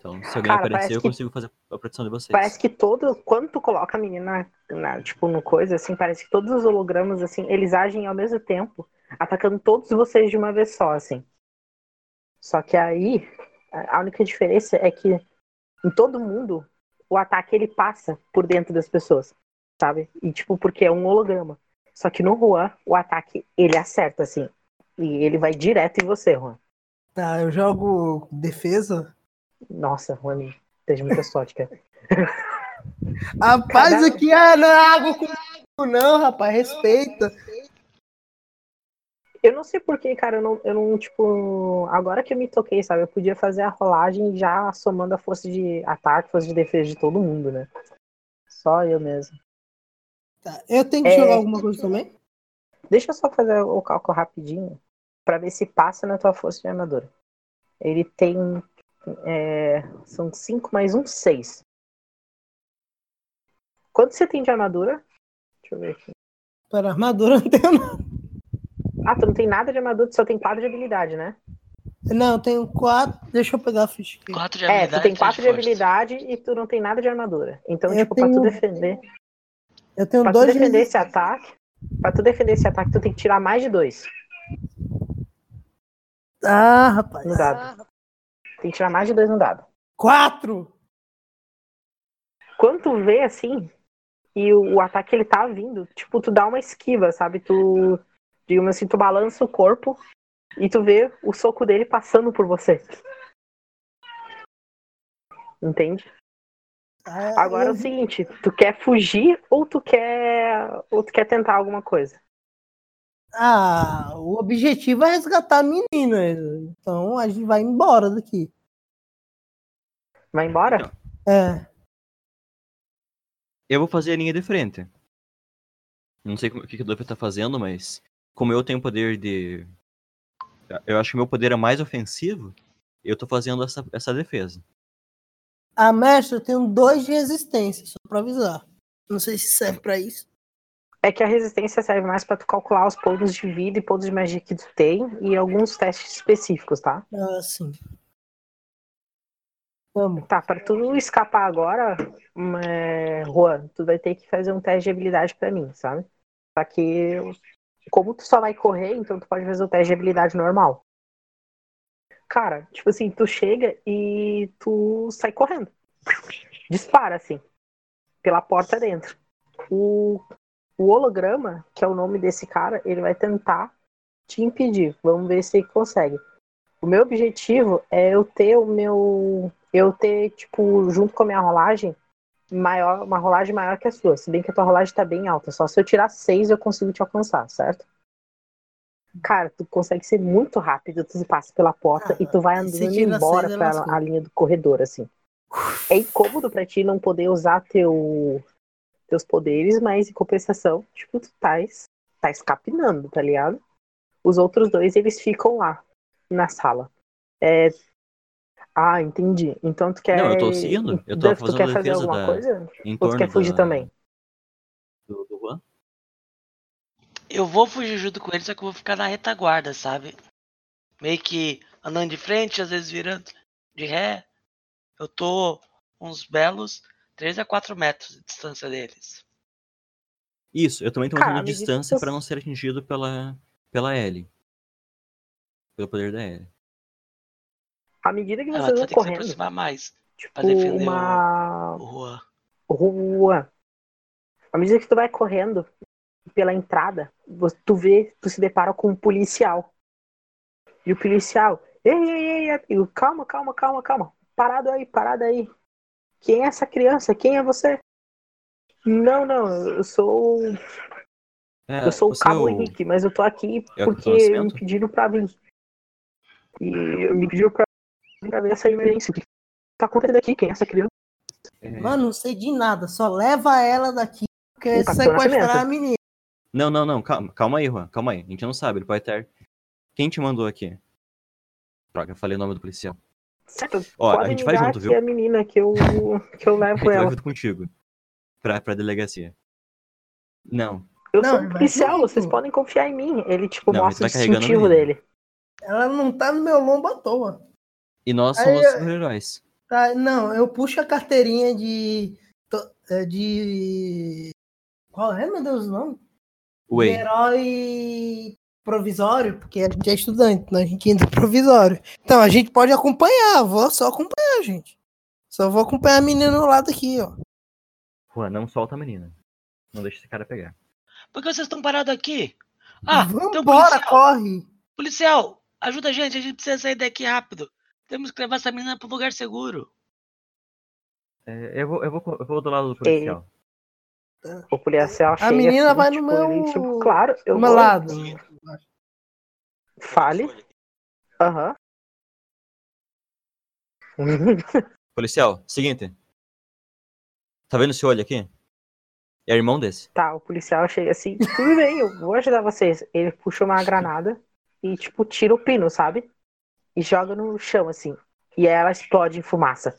Então, se alguém Cara, aparecer, parece eu que- consigo fazer a proteção de vocês. Parece que todo. Quando tu coloca a menina, na, tipo, no coisa, assim, parece que todos os hologramas, assim, eles agem ao mesmo tempo, atacando todos vocês de uma vez só, assim. Só que aí, a a única diferença é que em todo mundo, o ataque ele passa por dentro das pessoas, sabe? E, tipo, porque é um holograma. Só que no Juan, o ataque, ele acerta, assim. E ele vai direto em você, Juan. Tá, eu jogo defesa. Nossa, Juan, teve muita sorte, cara. Rapaz, aqui é não é água com fogo, não, rapaz. Respeita. Eu não sei porquê, cara, eu não, eu não, tipo, agora que eu me toquei, sabe, eu podia fazer a rolagem já somando a força de ataque, força de defesa de todo mundo, né? Só eu mesmo. Tá, eu tenho que É. jogar alguma coisa também? Deixa eu só fazer o cálculo rapidinho, pra ver se passa na tua força de armadura. Ele tem, é, são 5 mais um, 6. Quanto você tem de armadura? Deixa eu ver aqui. Para armadura não tenho, não. Ah, tu não tem nada de armadura, tu só tem 4 de habilidade, né? Não, eu tenho quatro. Deixa eu pegar a ficha aqui. Quatro de É, habilidade. tu tem três 4 de habilidade e tu não tem nada de armadura. Então, Eu tipo, pra tu tenho- defender. Eu tenho Pra tu dois de defender esse ataque, pra tu defender esse ataque, tu tem que tirar mais de dois Ah, rapaz. no dado. Tem que tirar mais de dois no dado. Quatro! Quando tu vê assim, e o, o ataque ele tá vindo, tipo, tu dá uma esquiva, sabe? Tu, digamos assim, tu balança o corpo e tu vê o soco dele passando por você. Entende? Ah, Agora é o seguinte, tu quer fugir ou tu quer ou tu quer tentar alguma coisa? Ah, o objetivo é resgatar a menina. Então a gente vai embora daqui. Vai embora? É. Eu vou fazer a linha de frente. Não sei como- o que que o Duff tá fazendo, mas como eu tenho poder de. Eu acho que meu poder é mais ofensivo, eu tô fazendo essa, essa defesa. A mestre, eu tenho dois de resistência, só pra avisar. Não sei se serve pra isso. É que a resistência serve mais pra tu calcular os pontos de vida e pontos de magia que tu tem e alguns testes específicos, tá? Ah, sim. Vamos. Tá, pra tu escapar agora, hum, é, Juan, tu vai ter que fazer um teste de habilidade pra mim, sabe? Só que, como tu só vai correr, então tu pode fazer o teste de habilidade normal. Cara, tipo assim, tu chega e tu sai correndo. Dispara, assim, pela porta dentro. O, o holograma, que é o nome desse cara, ele vai tentar te impedir. Vamos ver se ele consegue. O meu objetivo é eu ter o meu. Eu ter, tipo, junto com a minha rolagem, maior, uma rolagem maior que a sua. Se bem que a tua rolagem tá bem alta. Só se eu tirar seis eu consigo te alcançar, certo? Cara, tu consegue ser muito rápido, tu passa pela porta Ah, e tu vai andando embora seis, pra a linha do corredor, assim. É incômodo pra ti não poder usar teu, teus poderes, mas em compensação, tipo, tu tá, es- tá escapinando, tá ligado? Os outros dois, eles ficam lá, na sala. É... Ah, entendi. Então tu quer. Não, eu tô seguindo. Eu tô Duff, tu fazendo quer fazer alguma da- coisa? Ou tu quer fugir da- também? Do, do Juan. Eu vou fugir junto com ele, só que eu vou ficar na retaguarda, sabe? Meio que andando de frente, às vezes virando de ré. Eu tô uns belos 3 a 4 metros de distância deles. Isso, eu também tô mantendo distância você- pra não ser atingido pela, pela L. Pelo poder da L. À medida que vocês vão vai ter que se correndo, aproximar mais tipo, pra defender uma. o Juan. rua. À medida que tu vai correndo pela entrada, tu vê, tu se depara com um policial. E o policial, ei, ei, ei, amigo, calma, calma, calma, calma. Parado aí, parado aí. Quem é essa criança? Quem é você? Não, não, eu sou. É, Eu sou o Cabo é o- Henrique, mas eu tô aqui é o porque me pediram pra vir. E me pediram pra, pra ver essa emergência. O que tá acontecendo aqui? Quem é essa criança? é, Mano, não sei de nada. Só leva ela daqui, porque sequestrar a menina. Não, não, não, calma, calma aí, Juan, calma aí. A gente não sabe, ele pode ter. Quem te mandou aqui? Droga, eu falei o nome do policial. Certo? Ó, a gente vai junto, viu? a menina que eu, que eu A levo gente vai ela. junto contigo. Pra, pra delegacia. Não, Eu Não, sou um policial, junto. vocês podem confiar em mim. Ele, tipo, Não, mostra o ele tá a distintivo dele. Ela não tá no meu lombo à toa. E nós Aí, somos eu- super-heróis. Tá, não, eu puxo a carteirinha de. é, De. Qual é, meu Deus, o nome? De Way. herói provisório, porque a gente é estudante, né? A gente entra provisório. Então, a gente pode acompanhar, vou só acompanhar, gente. Só vou acompanhar a menina no lado aqui, ó. Juan, não solta a menina. Não deixa esse cara pegar. Por que vocês estão parados aqui? Ah, um Vambora, policial. corre! Policial, ajuda a gente, a gente precisa sair daqui rápido. Temos que levar essa menina pro lugar seguro. É, eu, vou, eu, vou, eu vou do lado do policial. O policial chega menina assim, vai no tipo, meu- ele, tipo, claro, eu Do meu vou... lado. Fale. Aham. Policial, seguinte. Tá vendo esse olho aqui? É irmão desse. tá, o policial chega assim, tudo bem, eu vou ajudar vocês. Ele puxa uma granada e, tipo, tira o pino, sabe? E joga no chão, assim. E aí ela explode em fumaça.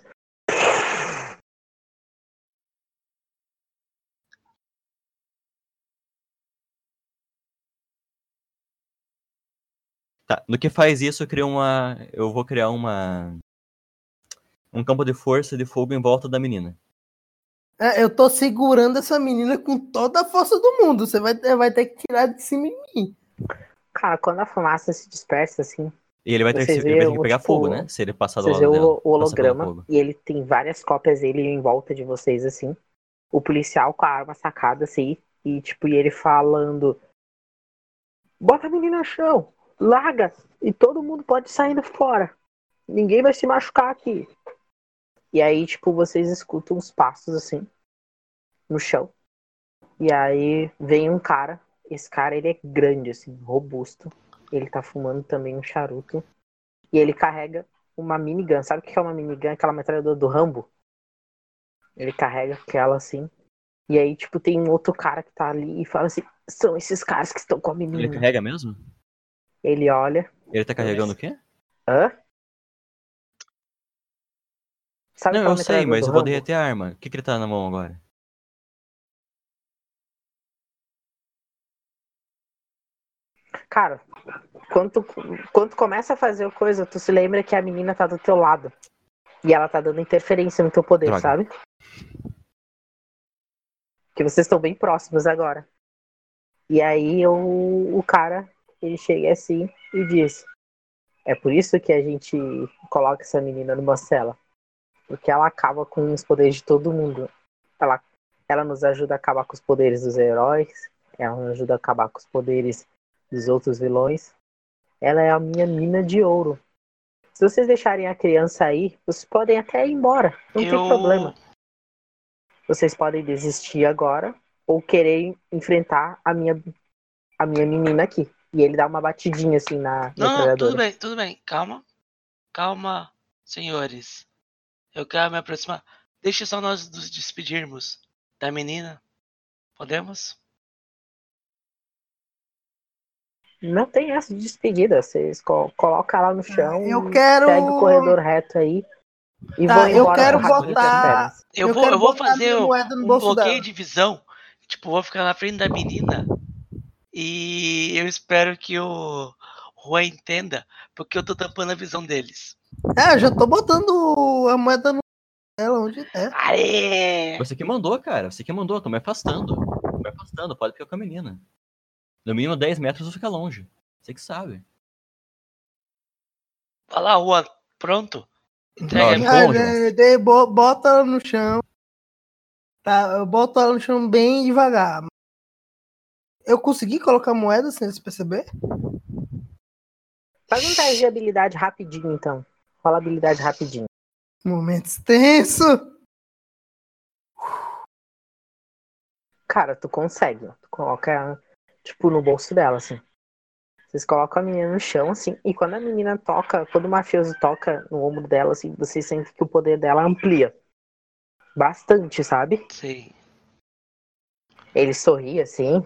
Tá, no que faz isso, eu crio uma. Eu vou criar uma. Um campo de força de fogo em volta da menina. É, eu tô segurando essa menina com toda a força do mundo. Você vai, ter- vai ter que tirar de cima de mim. Cara, quando a fumaça se dispersa, assim, E ele vai ter, que, ele vai ter que o, pegar tipo, fogo, né? Se ele passar do lado dela. o, holograma e ele tem várias cópias dele em volta de vocês, assim. O policial com a arma sacada, assim, e tipo, e ele falando: Bota a menina no chão, larga, e todo mundo pode sair fora. Ninguém vai se machucar aqui. E aí, tipo, vocês escutam uns passos assim no chão. E aí vem um cara. Esse cara ele é grande, assim, robusto. Ele tá fumando também um charuto. E ele carrega uma minigun. Sabe o que é uma minigun? Aquela metralhadora do Rambo. Ele carrega aquela assim. E aí, tipo, tem um outro cara que tá ali e fala assim: são esses caras que estão com a Ele menina. carrega mesmo? Ele olha. Ele tá carregando o quê? Hã? Sabe Não, eu sei, mas eu vou derreter a arma. O que, que ele tá na mão agora? Cara, quando tu, quando tu começa a fazer coisa, tu se lembra que a menina tá do teu lado. E ela tá dando interferência no teu poder, Droga. sabe? Que vocês estão bem próximos agora. E aí o, o cara, ele chega assim e diz: É por isso que a gente coloca essa menina numa cela. Porque ela acaba com os poderes de todo mundo. Ela, ela nos ajuda a acabar com os poderes dos heróis. Ela nos ajuda a acabar com os poderes dos outros vilões. Ela é a minha mina de ouro. Se vocês deixarem a criança aí, vocês podem até ir embora. Não tem Eu- problema. Vocês podem desistir agora ou querer enfrentar a minha a minha menina aqui. E ele dá uma batidinha assim na Não, não, tudo bem, tudo bem. Calma. Calma, senhores. Eu quero me aproximar. Deixe só nós nos despedirmos da menina. Podemos? Não tem essa de despedida. Vocês co colocam ela no chão. Eu quero. Segue o corredor reto aí. E Tá, eu embora quero pernas. Eu, Eu vou, quero eu vou botar fazer um, um bloqueio dela. de visão. Tipo, vou ficar na frente da menina. E eu espero que o Juan entenda, porque eu tô tampando a visão deles. É, eu já tô botando a moeda no ela onde é. Aê! Você que mandou, cara. Você que mandou. Tô me afastando. Tô me afastando. Pode ficar com a menina. No mínimo 10 metros ou fica longe. Você que sabe. Vai lá, Juan. Pronto? Entrega a Não, Ah, bo- bota ela no chão. Tá, eu boto ela no chão bem devagar. Eu consegui colocar moeda sem eles perceber? Faz um teste de habilidade rapidinho, então. Fala habilidade rapidinho. Momentos tenso. Cara, tu consegue. Tu coloca, tipo, no bolso dela, assim. Vocês colocam a menina no chão, assim, e quando a menina toca, quando o mafioso toca no ombro dela, assim, vocês sentem que o poder dela amplia. Bastante, sabe? Sim. Ele sorri, assim.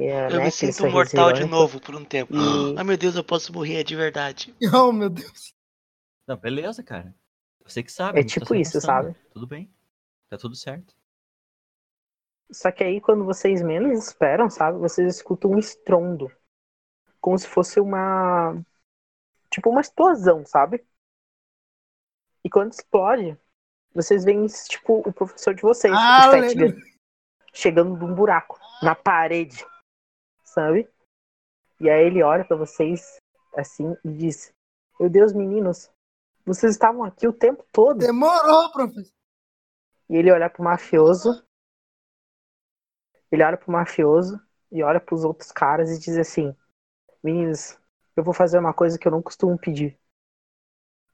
É, Eu né, me sinto mortal de novo por um tempo. E- Ai meu Deus, eu posso morrer de verdade. Oh, meu Deus. Não, beleza, cara. Você que sabe. É tá tipo se isso, sabe? Tudo bem. Tá tudo certo. Só que aí, quando vocês menos esperam, sabe? Vocês escutam um estrondo. Como se fosse uma. Tipo, uma explosão, sabe? E quando explode, vocês veem, tipo, o professor de vocês, o Aleluia. Fatgun, chegando de um buraco na parede, sabe? E aí ele olha pra vocês, assim, e diz: Meu Deus, meninos, vocês estavam aqui o tempo todo. Demorou, professor. E ele olha pro mafioso. Ele olha pro mafioso e olha pros outros caras e diz assim: Meninos, eu vou fazer uma coisa que eu não costumo pedir.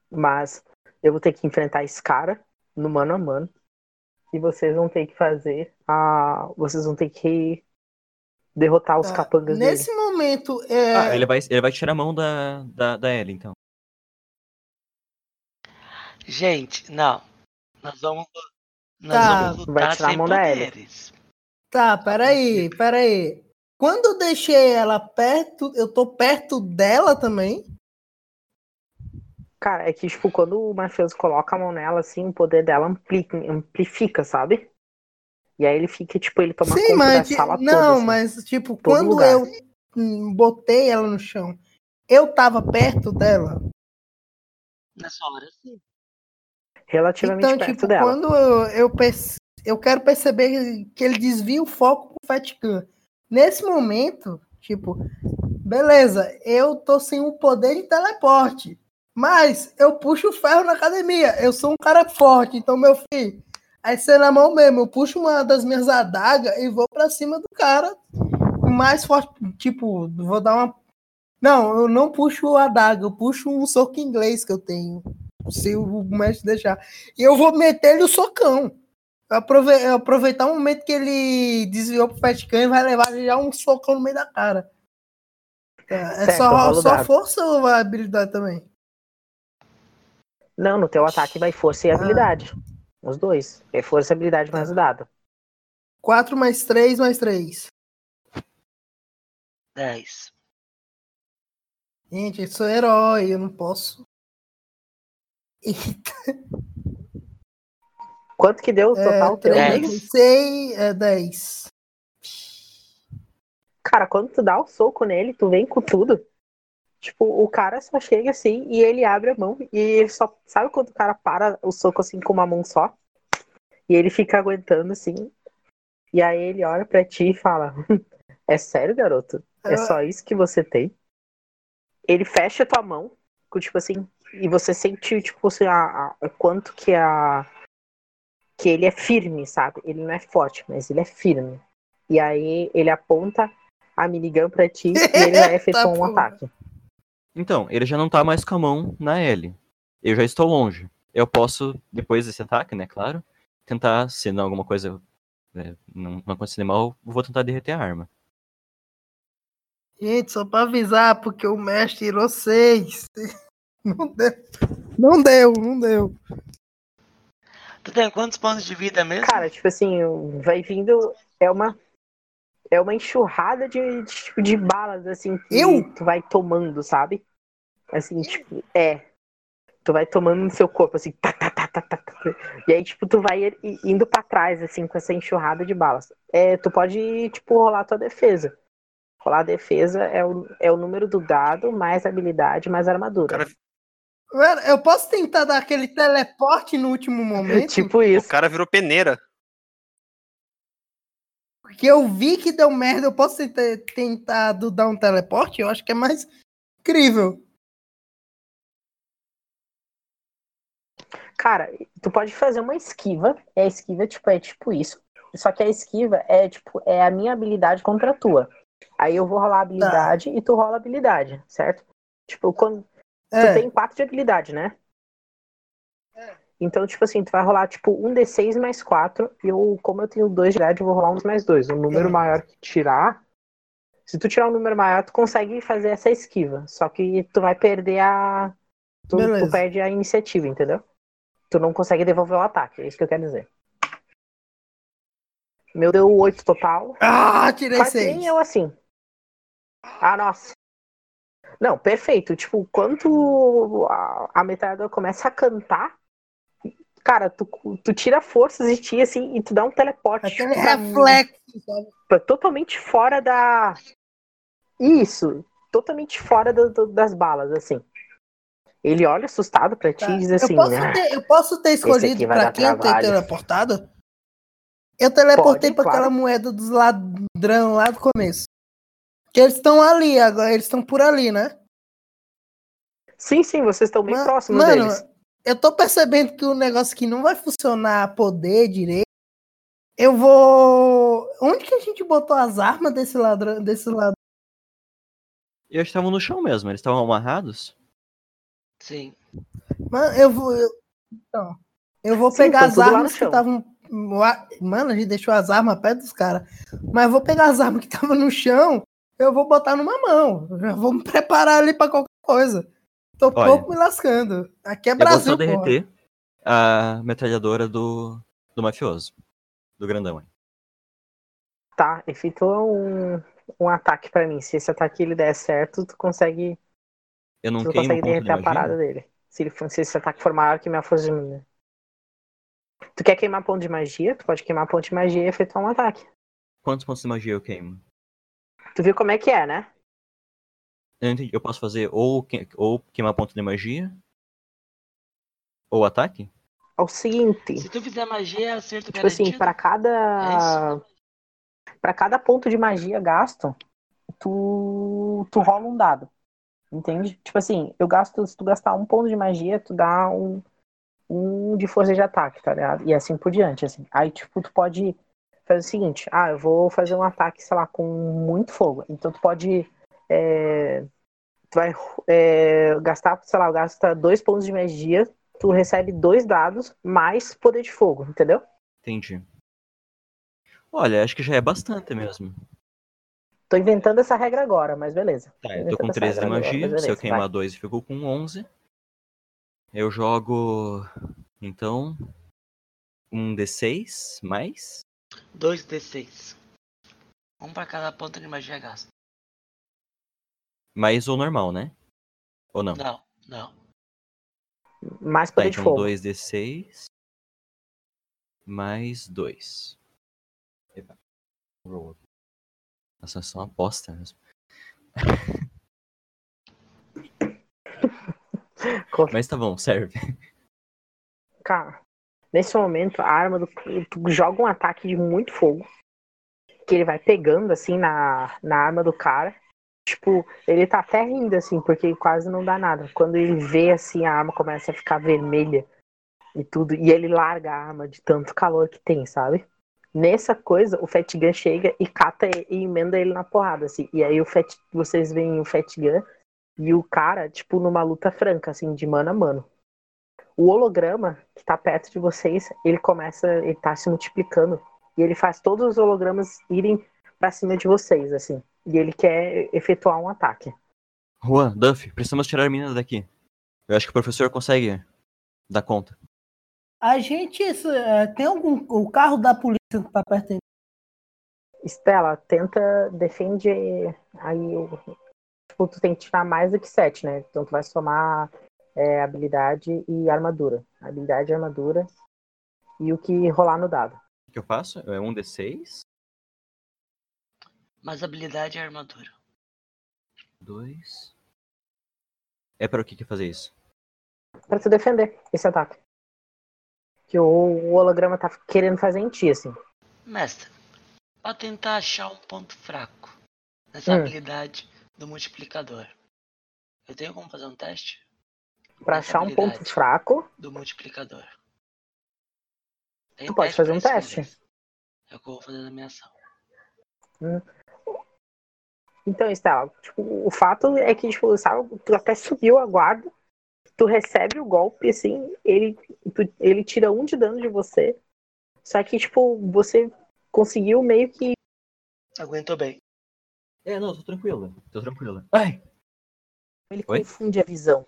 Mas eu vou ter que enfrentar esse cara no mano a mano. E vocês vão ter que fazer a. Vocês vão ter que derrotar os Tá, capangas Nesse dele. momento, é, Ah, ele vai, ele vai tirar a mão da, da, da Ellie, então. Gente, não. Nós vamos. Nós Tá. vamos Vai lutar tirar a sem mão da Ellie. poderes. Tá, peraí, peraí. Quando eu deixei ela perto, eu tô perto dela também. Cara, é que, tipo, quando o mafioso coloca a mão nela, assim, o poder dela ampli- amplifica, sabe? E aí ele fica, tipo, ele toma Sim, conta mas. da que- sala não, toda. assim. mas, tipo, quando lugar. eu botei ela no chão, eu tava perto dela. Nessa hora, sim. Relativamente Então, perto tipo, dela. quando eu, eu, perce- eu quero perceber que ele desvia o foco pro Fatcan. Nesse momento, tipo, beleza, eu tô sem o poder de teleporte. Mas eu puxo o ferro na academia. Eu sou um cara forte, então, meu filho, aí você na mão mesmo, eu puxo uma das minhas adagas e vou pra cima do cara mais forte. Tipo, vou dar uma. Não, eu não puxo a adaga, eu puxo um soco inglês que eu tenho. Se o mestre deixar. E eu vou meter ele o socão. Eu aprove- eu aproveitar o momento que ele desviou pro Fatcan e vai levar já um socão no meio da cara. É, é Certo, só, só força ou habilidade também? Não, no teu ataque vai força e Ah. habilidade. Os dois. É força e habilidade mais o dado. 4 mais 3 mais 3. 10. Gente, eu sou herói, eu não posso. Eita, Quanto que deu o é, total teu? 3, Dez. 6, é 10. Cara, quando tu dá o soco nele, tu vem com tudo. Tipo, o cara só chega assim e ele abre a mão e ele só. Sabe quando o cara para o soco assim com uma mão só? E ele fica aguentando assim. E aí ele olha pra ti e fala: É sério, garoto? É só isso que você tem? Ele fecha a tua mão, tipo assim, e você sente, tipo assim, a, a- o quanto que a. Que ele é firme, sabe? Ele não é forte, mas ele é firme. E aí ele aponta a minigun pra ti e ele vai efetuar um porra. ataque. Então, ele já não tá mais com a mão na L. Eu já estou longe. Eu posso, depois desse ataque, né, claro, tentar, se não alguma coisa né, não, não acontecer mal, eu vou tentar derreter a arma. Gente, só pra avisar, porque o mestre tirou 6. Não deu. Não deu, não deu. Tu tem quantos pontos de vida mesmo? Cara, tipo assim, vai vindo. É uma. É uma enxurrada de, de, tipo, de balas, assim, que Eu? tu vai tomando, sabe? Assim, tipo, é. Tu vai tomando no seu corpo, assim, tá, tá, tá, tá, tá, tá. E aí, tipo, tu vai indo pra trás, assim, com essa enxurrada de balas. É, tu pode, tipo, rolar a tua defesa. Rolar a defesa é o, é o número do dado, mais habilidade, mais armadura. O cara, Mano, eu posso tentar dar aquele teleporte no último momento? tipo o isso. cara virou peneira. Porque eu vi que deu merda, eu posso tentar, tentar do- dar um teleporte? Eu acho que é mais incrível. Cara, tu pode fazer uma esquiva. E a esquiva, tipo, é tipo isso. Só que a esquiva é, tipo, é a minha habilidade contra a tua. Aí eu vou rolar a habilidade e tu rola a habilidade, certo? Tipo, quando. Tu É, tem 4 de habilidade, né? Então, tipo assim, tu vai rolar, tipo, um D6 mais 4. E eu, como eu tenho 2 de habilidade, eu vou rolar um mais 2. O número É. maior que tirar. Se tu tirar um número maior, tu consegue fazer essa esquiva. Só que tu vai perder a. Tu, tu perde a iniciativa, entendeu? Tu não consegue devolver o ataque, é isso que eu quero dizer. Meu deu 8 total. Ah, tirei Quase nem 6. eu assim. Ah, nossa. Não, perfeito. Tipo, quando a, a metralhadora começa a cantar, cara, tu, tu tira forças de ti, assim, e tu dá um teleporte. Aquele tipo, pra- reflexo, sabe? pra- totalmente fora da. Isso. Totalmente fora do- do- das balas, assim. Ele olha assustado pra ti Tá. e diz assim, eu, posso né? ter, eu posso ter escolhido pra quem eu ter teleportado? Eu teleportei Pode, pra claro. aquela moeda dos ladrão lá do começo. Que eles estão ali agora, eles estão por ali, né? Sim, sim, vocês estão bem Ma- próximos Mano, deles. Eu tô percebendo que o negócio aqui não vai funcionar poder direito. Eu vou. Onde que a gente botou as armas desse ladrão? Desse ladrão? Eles estavam no chão mesmo, eles estavam amarrados. Sim. Mano, eu vou. eu- Então. Eu vou Sim, pegar as armas que estavam. Mano, a gente deixou as armas perto dos caras. Mas eu vou pegar as armas que estavam no chão. Eu vou botar numa mão. Eu já vou me preparar ali pra qualquer coisa. Tô Olha, pouco me lascando. Aqui é eu vou Brasil, só porra. derreter a metralhadora do, do mafioso. Do grandão aí. Tá, efetua um, um ataque pra mim. Se esse ataque ele der certo, tu consegue, Eu não tu queimo consegue derreter a parada dele. Se, ele se esse ataque for maior que minha força de magia. Tu quer queimar ponto de magia? Tu pode queimar ponto de magia e efetuar um ataque. Quantos pontos de magia eu queimo? Tu viu como é que é, né? Eu, posso fazer ou, que- ou queimar ponto de magia? Ou ataque? É o seguinte, Se tu fizer magia, é acerto tipo assim, garantido. para É cada para cada ponto de magia gasto, tu tu rola um dado. Entende? Tipo assim, eu gasto, se tu gastar um ponto de magia, tu dá um um de força de ataque, tá ligado? E assim por diante, assim. Aí, tipo, tu pode fazer o seguinte, ah, eu vou fazer um ataque, sei lá, com muito fogo. Então tu pode é, tu vai é, gastar, sei lá, gasta dois pontos de magia, tu recebe dois dados mais poder de fogo, entendeu? Entendi. Olha, acho que já é bastante mesmo. Tô inventando essa regra agora, mas beleza. Tá, eu tô com essa 13 de regra agora, magia. mas Se eu beleza, queimar vai. 2, eu fico com 11. Eu jogo. Então. Um D6 mais. 2d6. Um pra cada ponto de magia gasta. Mais o normal, né? Ou não? Não, não. Mais Tá, poder de então fogo. 2D6 mais 2. Epa. Roll. Nossa, é só uma aposta mesmo. Mas tá bom, serve. Cara, nesse momento, a arma do. Tu joga um ataque de muito fogo. Que ele vai pegando assim na, na arma do cara. Tipo, ele tá até rindo, assim, porque quase não dá nada. Quando ele vê assim, a arma começa a ficar vermelha e tudo. E ele larga a arma de tanto calor que tem, sabe? Nessa coisa, o Fat Gun chega e cata e emenda ele na porrada, assim. E aí o Fat, vocês veem o Fat Gun e o cara, tipo, numa luta franca, assim, de mano a mano o holograma que tá perto de vocês, ele começa, ele tá se multiplicando e ele faz todos os hologramas irem pra cima de vocês, assim. E ele quer efetuar um ataque. Juan, Duff, precisamos tirar a menina daqui. Eu acho que o professor consegue dar conta. A gente é, tem algum. O carro da polícia que tá perto aí. Estela, tenta, defende aí o. Tipo, tu tem que tirar mais do que 7, né? Então tu vai somar é, habilidade e armadura. Habilidade e armadura. E o que rolar no dado. O que eu faço? É um D6, Mas habilidade é armadura. 2. É para o que que fazer isso? Pra tu defender esse ataque. Que o, o holograma tá querendo fazer em ti, assim. Mestre, pra tentar achar um ponto fraco nessa Hum. habilidade do multiplicador. Eu tenho como fazer um teste? Pra Nessa achar um ponto fraco, Do multiplicador. Tem Tu pode fazer um teste. beleza. É o que eu vou fazer na minha ação. Então, Estela, tipo, o fato é que, tipo, sabe, tu até subiu a guarda, tu recebe o golpe, assim, ele, tu- ele tira um de dano de você, só que, tipo, você conseguiu meio que. Aguentou bem. É, não, tô tranquila. Tô tranquila. Ai! Ele Oi? confunde a visão.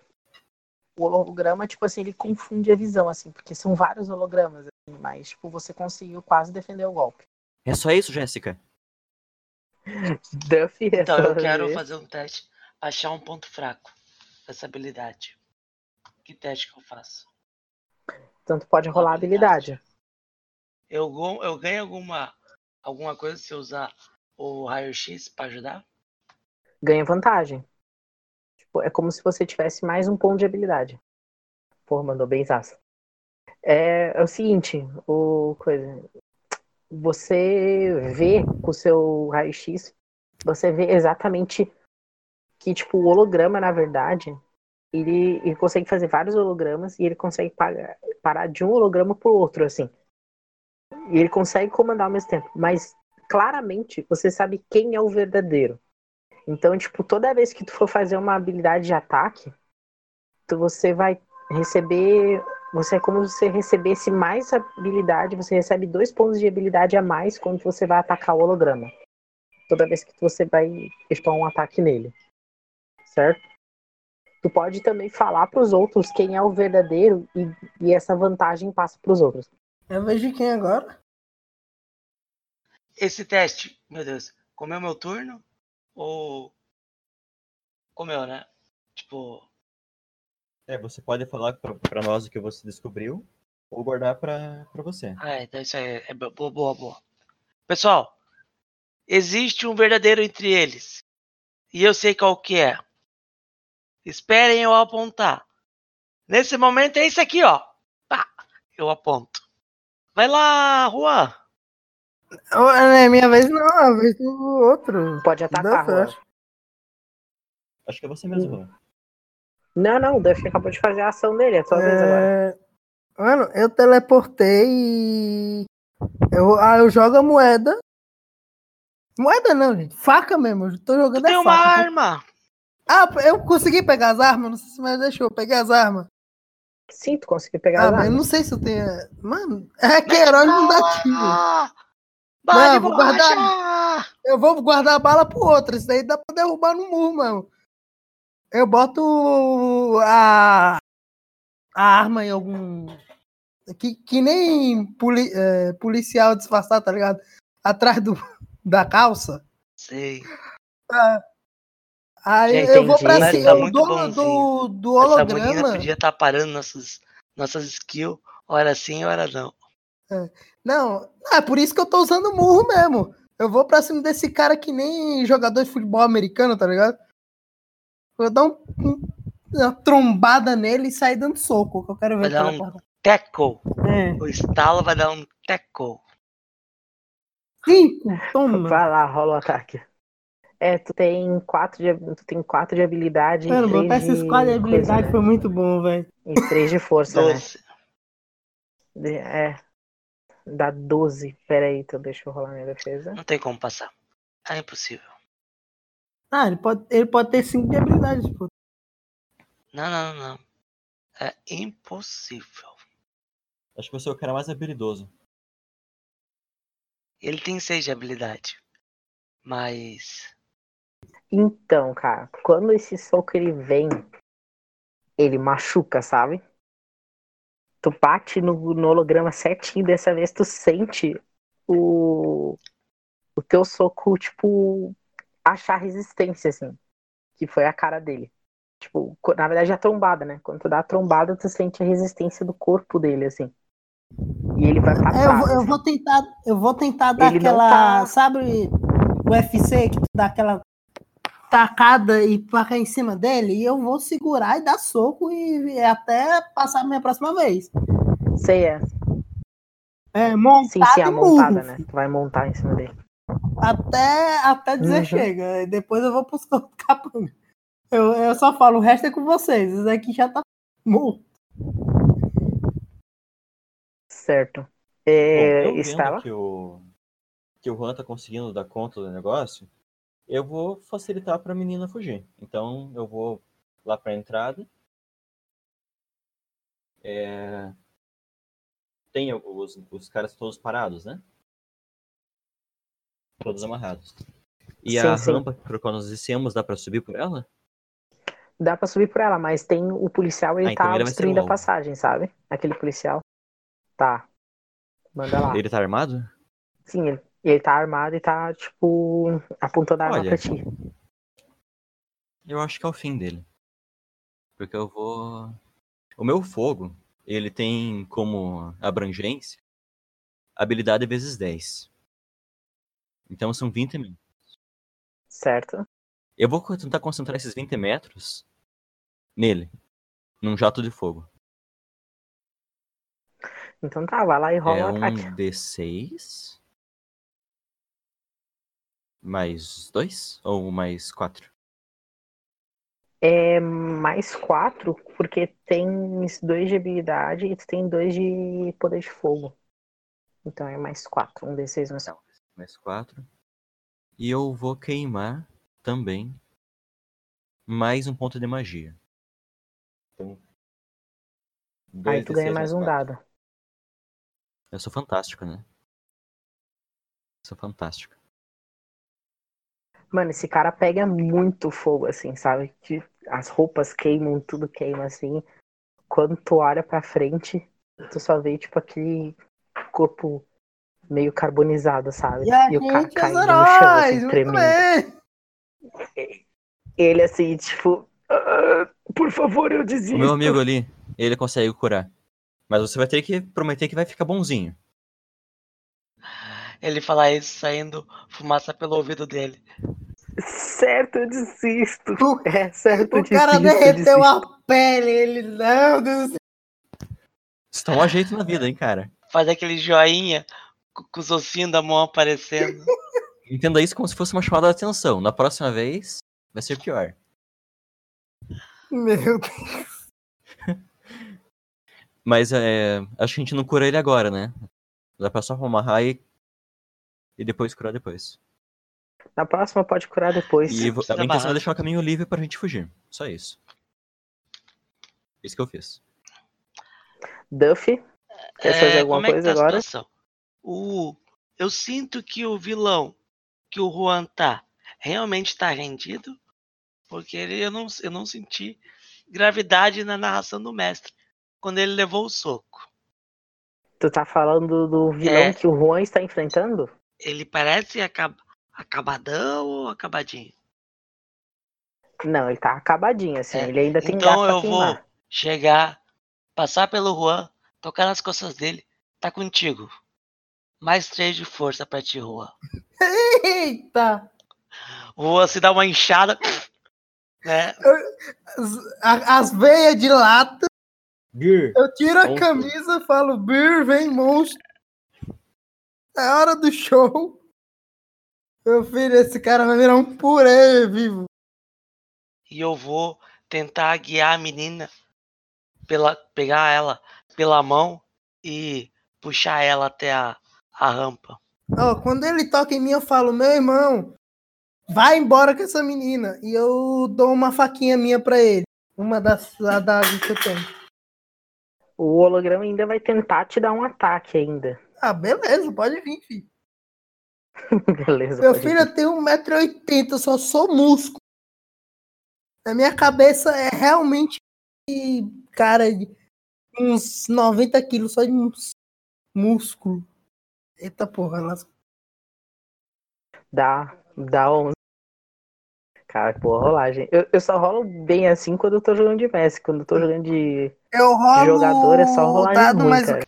O holograma, tipo assim, ele confunde a visão, assim, porque são vários hologramas, assim, mas, tipo, você conseguiu quase defender o golpe. É só isso, Jéssica? Duff, Então, eu quero fazer um teste. Achar um ponto fraco dessa habilidade. Que teste que eu faço? Então, tu pode rolar a habilidade. Eu, eu ganho alguma, alguma coisa se eu usar o raio-x pra ajudar? ganha vantagem. Tipo, é como se você tivesse mais um ponto de habilidade. Porra, mandou bem zaço. É, é o seguinte, o coisa. Você vê com o seu raio-x, você vê exatamente que, tipo, o holograma, na verdade, ele, ele consegue fazer vários hologramas e ele consegue parar, parar de um holograma pro outro, assim. E ele consegue comandar ao mesmo tempo. Mas, claramente, você sabe quem é o verdadeiro. Então, tipo, toda vez que tu for fazer uma habilidade de ataque, tu, você vai receber. Você é como se você recebesse mais habilidade, você recebe dois pontos de habilidade a mais quando você vai atacar o holograma. Toda vez que você vai efetuar um ataque nele. Certo? Tu pode também falar pros outros quem é o verdadeiro e, e essa vantagem passa pros outros. Eu vejo quem agora? Esse teste, meu Deus, comeu meu turno? Ou. Comeu, né? Tipo, É, você pode falar pra, pra nós o que você descobriu ou guardar pra, pra você. ah, então isso aí é bo- boa, boa, boa. Pessoal, existe um verdadeiro entre eles. E eu sei qual que é. Esperem eu apontar. Nesse momento é esse aqui, ó. Pá, eu aponto. Vai lá, Juan. Oh, é minha vez não, é a vez do outro. Pode atacar, Juan. Acho que é você mesmo, Juan. Não, não, o Duff acabou de fazer a ação dele, é sua vez agora. É, Mano, eu teleportei e. Eu, ah, eu jogo a moeda. Moeda não, gente. Faca mesmo. Eu tô jogando Tem é uma faca. arma. Ah, eu consegui pegar as armas? Não sei se mais deixou. Eu peguei as armas. Sim, tu conseguiu pegar Ah, as mas eu armas. não sei se eu tenho. Mano, é que herói não dá tiro. Ah, Não, vou guardar. Eu vou guardar a bala pro outro. Isso daí dá pra derrubar no murro, mano. Eu boto a. a arma em algum. Que, que nem poli, é, policial disfarçado, tá ligado? Atrás do, da calça. Sei. Ah, Aí Já eu vou pra cima Tá muito do, do, do Essa holograma. podia estar parando nossas, nossas skills, hora sim, hora não. Não, é por isso que eu tô usando murro mesmo. Eu vou pra cima desse cara que nem jogador de futebol americano, tá ligado? Vou dar um, um- uma trombada nele e sair dando soco, que eu quero ver. Vai dar o um-. Tackle. É. O estalo vai dar um tackle. Cinco, toma. Vai lá, rola o ataque. É, tu tem quatro de, tu tem quatro de habilidade Mano, botar três esses de quadros de coisa, habilidade né? foi muito bom, velho. E três de força, né? De- É. Dá 12. Pera aí, então deixa eu rolar minha defesa. Não tem como passar. É impossível. Ah, ele pode, ele pode ter cinco de habilidade, pô. Não, não, não, não. É impossível. Acho que você é o cara mais habilidoso. Ele tem seis de habilidade. Mas. Então, cara, quando esse soco ele vem, ele machuca, sabe? Tu bate no, no holograma certinho, dessa vez tu sente o, o teu soco, tipo, achar resistência, assim. Que foi a cara dele. Tipo, na verdade a trombada, né? Quando tu dá a trombada, tu sente a resistência do corpo dele, assim. E ele vai pra É, eu, vou, eu assim. vou tentar, eu vou tentar dar Ele aquela, tá- sabe, o UFC que tu dá aquela tacada e paca em cima dele, e eu vou segurar e dar soco e até passar a minha próxima vez. Sei, é. É, montada Sim, sim, a e montada, né? Tu vai montar em cima dele. Até, até dizer Uhum. chega. E Depois eu vou pro soco capanga. Eu, eu só falo, o resto é com vocês. Isso aqui já tá morto. Certo. Bom, É, eu vendo Estela? que o que o Juan tá conseguindo dar conta do negócio, eu vou facilitar pra menina fugir. Então eu vou lá pra entrada. É, Tem os, os caras todos parados, né? Todos amarrados. E Sim, a sim. rampa por qual nós descemos, dá pra subir por ela? Dá pra subir por ela, mas tem o policial, ele Ah, então tá ele vai ser obstruindo a passagem, sabe? Aquele policial. Tá. Manda lá. Ele tá armado? Sim, ele, ele tá armado e tá, tipo, apontando a arma Olha. pra ti. Eu acho que é o fim dele. Porque eu vou. O meu fogo, ele tem como abrangência habilidade vezes 10. Então são 20 mil. Certo? Eu vou tentar concentrar esses 20 metros nele. Num jato de fogo. Então tá, vai lá e rola é um ataque. D6. Mais dois? Ou mais quatro? É mais quatro, porque tem dois de habilidade e tu tem dois de poder de fogo. Então é mais quatro, um D6 mais Não. Mais quatro. E eu vou queimar também mais um ponto de magia. Então, Aí tu ganha D6 mais um dado. Eu sou fantástico, né? Sou fantástico. Mano, esse cara pega muito fogo, assim, sabe? Que as roupas queimam, tudo queima, assim. Quando tu olha pra frente, tu só vê, tipo, aquele corpo meio carbonizado, sabe? E a o cara os caindo no chão, heróis, assim, tremendo. Ele, assim, tipo... "Ah, por favor, eu O desisto. meu amigo ali, ele consegue curar. Mas você vai ter que prometer que vai ficar bonzinho. Ele fala isso saindo fumaça pelo ouvido dele. Certo, eu desisto. O- É, certo, eu O cara desisto, eu derreteu desisto. a pele. Ele, não, Deus céu. Isso toma jeito na vida, hein, cara? Faz aquele joinha com, os ossinhos da mão aparecendo. Entenda isso como se fosse uma chamada de atenção. Na próxima vez, vai ser pior. Meu Deus. Mas é, acho que a gente não cura ele agora, né? Dá pra só amarrar e, e depois curar depois. Na próxima pode curar depois. E a minha intenção é deixar o caminho livre pra gente fugir. Só isso. Isso que eu fiz. Duff, quer fazer alguma como é que coisa tá a agora? situação? O, eu sinto que o vilão que o Juan tá realmente tá rendido, porque ele, eu, não, eu não senti gravidade na narração do mestre. quando ele levou o soco. Tu tá falando do vilão É. que o Juan está enfrentando? Ele parece acab... acabadão ou acabadinho? Não, ele tá acabadinho, assim. É, Ele ainda tem então eu vou chegar, passar pelo Juan, tocar nas costas dele. Tá contigo. Mais três de força pra ti, Juan. Eita! O Juan se dá uma inchada. Né? As, veias de lata, Grr. eu tiro a Monstro. camisa e falo, Bir, vem monstro. É hora do show. Meu filho, esse cara vai virar um purê vivo. E eu vou tentar guiar a menina, pela, pegar ela pela mão e puxar ela até a, a rampa. Ó, quando ele toca em mim, eu falo, meu irmão, vai embora com essa menina. E eu dou uma faquinha minha pra ele. Uma das adagas que eu tenho. O holograma ainda vai tentar te dar um ataque ainda. Ah, beleza, pode vir, filho. Beleza. Meu filho, ir. eu tenho 1,80m, eu só sou músculo. A minha cabeça é realmente, cara, de uns 90 quilos só de músculo. Eita porra, las- Dá, dá 11. Cara, pô, rolagem. Eu, eu só rolo bem assim quando eu tô jogando de Messi. Quando eu tô jogando de eu rolo jogador é só rolagem dado, ruim, mas cara.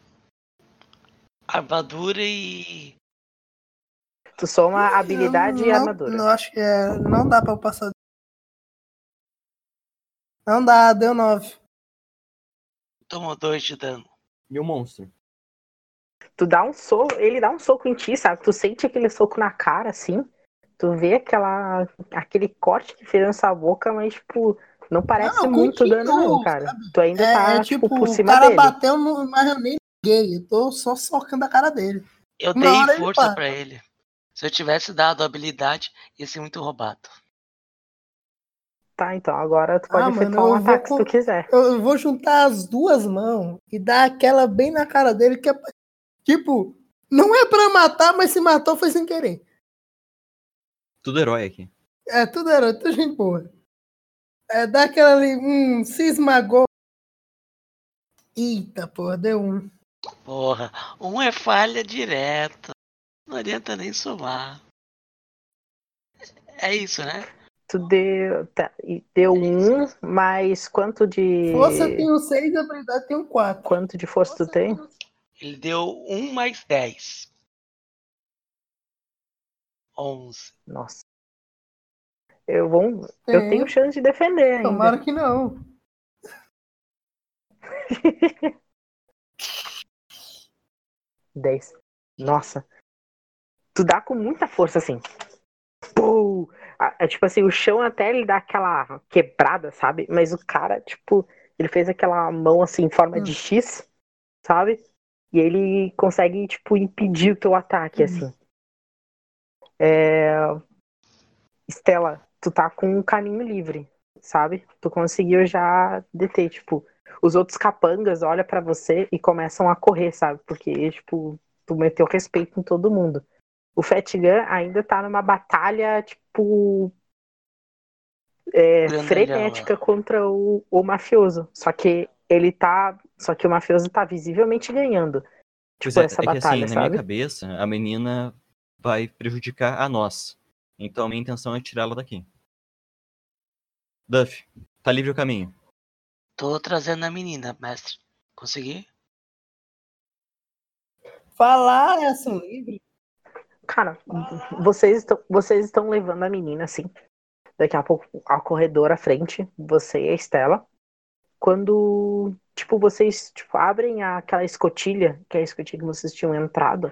Armadura e. Tu soma habilidade e não, armadura. Não, acho que é, não dá pra eu passar. Não dá, deu 9. Tomou dois de dano. E o monstro? Tu dá um soco, ele dá um soco em ti, sabe? Tu sente aquele soco na cara, assim. Tu vê aquela, aquele corte que fez nessa boca, mas, tipo, não parece Não, muito dano, não, cara. Tu ainda É, tá, é tipo, tipo, por o cima cara dele. bateu, no, mas eu nem liguei. Eu tô só socando a cara dele. Eu Uma dei ele força para. pra ele. Se eu tivesse dado habilidade, ia ser muito roubado. Tá, então agora tu pode Ah, efetuar mano, um eu vou ataque se tu com- quiser. Eu eu vou juntar as duas mãos e dar aquela bem na cara dele que é pra- tipo, não é pra matar, mas se matou foi sem querer. Tudo herói aqui. É, tudo era, tudo gente boa. É, dá aquela ali, hum, se esmagou. Eita, porra, deu um. Porra, um é falha direta. Não adianta nem somar. É isso, né? Tu deu, tá, deu um, mas quanto de. Força tem um 6 e habilidade tem um 4. Quanto de força tu tem? Ele deu um mais 10. 11. Nossa. Eu vou. Eu tenho chance de defender ainda. Tomara que não. 10. Nossa. Tu dá com muita força assim. Pô! É tipo assim, o chão até ele dá aquela quebrada, sabe? Mas o cara, tipo, ele fez aquela mão assim em forma de Hum. X, sabe? E ele consegue, tipo, impedir o teu ataque, assim. É... Estela, tu tá com um caminho livre, sabe? Tu conseguiu já deter, tipo, os outros capangas olham pra você e começam a correr, sabe? Porque, tipo, tu meteu respeito em todo mundo. O Fat Gun ainda tá numa batalha, tipo. é, Grandalhão, frenética contra o, o mafioso. Só que ele tá. Só que o mafioso tá visivelmente ganhando. Pois Tipo, é, essa é que assim, batalha, na sabe? minha cabeça, a menina vai prejudicar a nós. Então a minha intenção é tirá-la daqui. Duff, tá livre o caminho. Tô trazendo a menina, mestre. Consegui? Falar é ação livre. Cara, vocês estão, vocês estão levando a menina, assim. Daqui a pouco, ao corredor à frente, você e a Estela. Quando, tipo, vocês tipo, abrem aquela escotilha, que é a escotilha que vocês tinham entrado,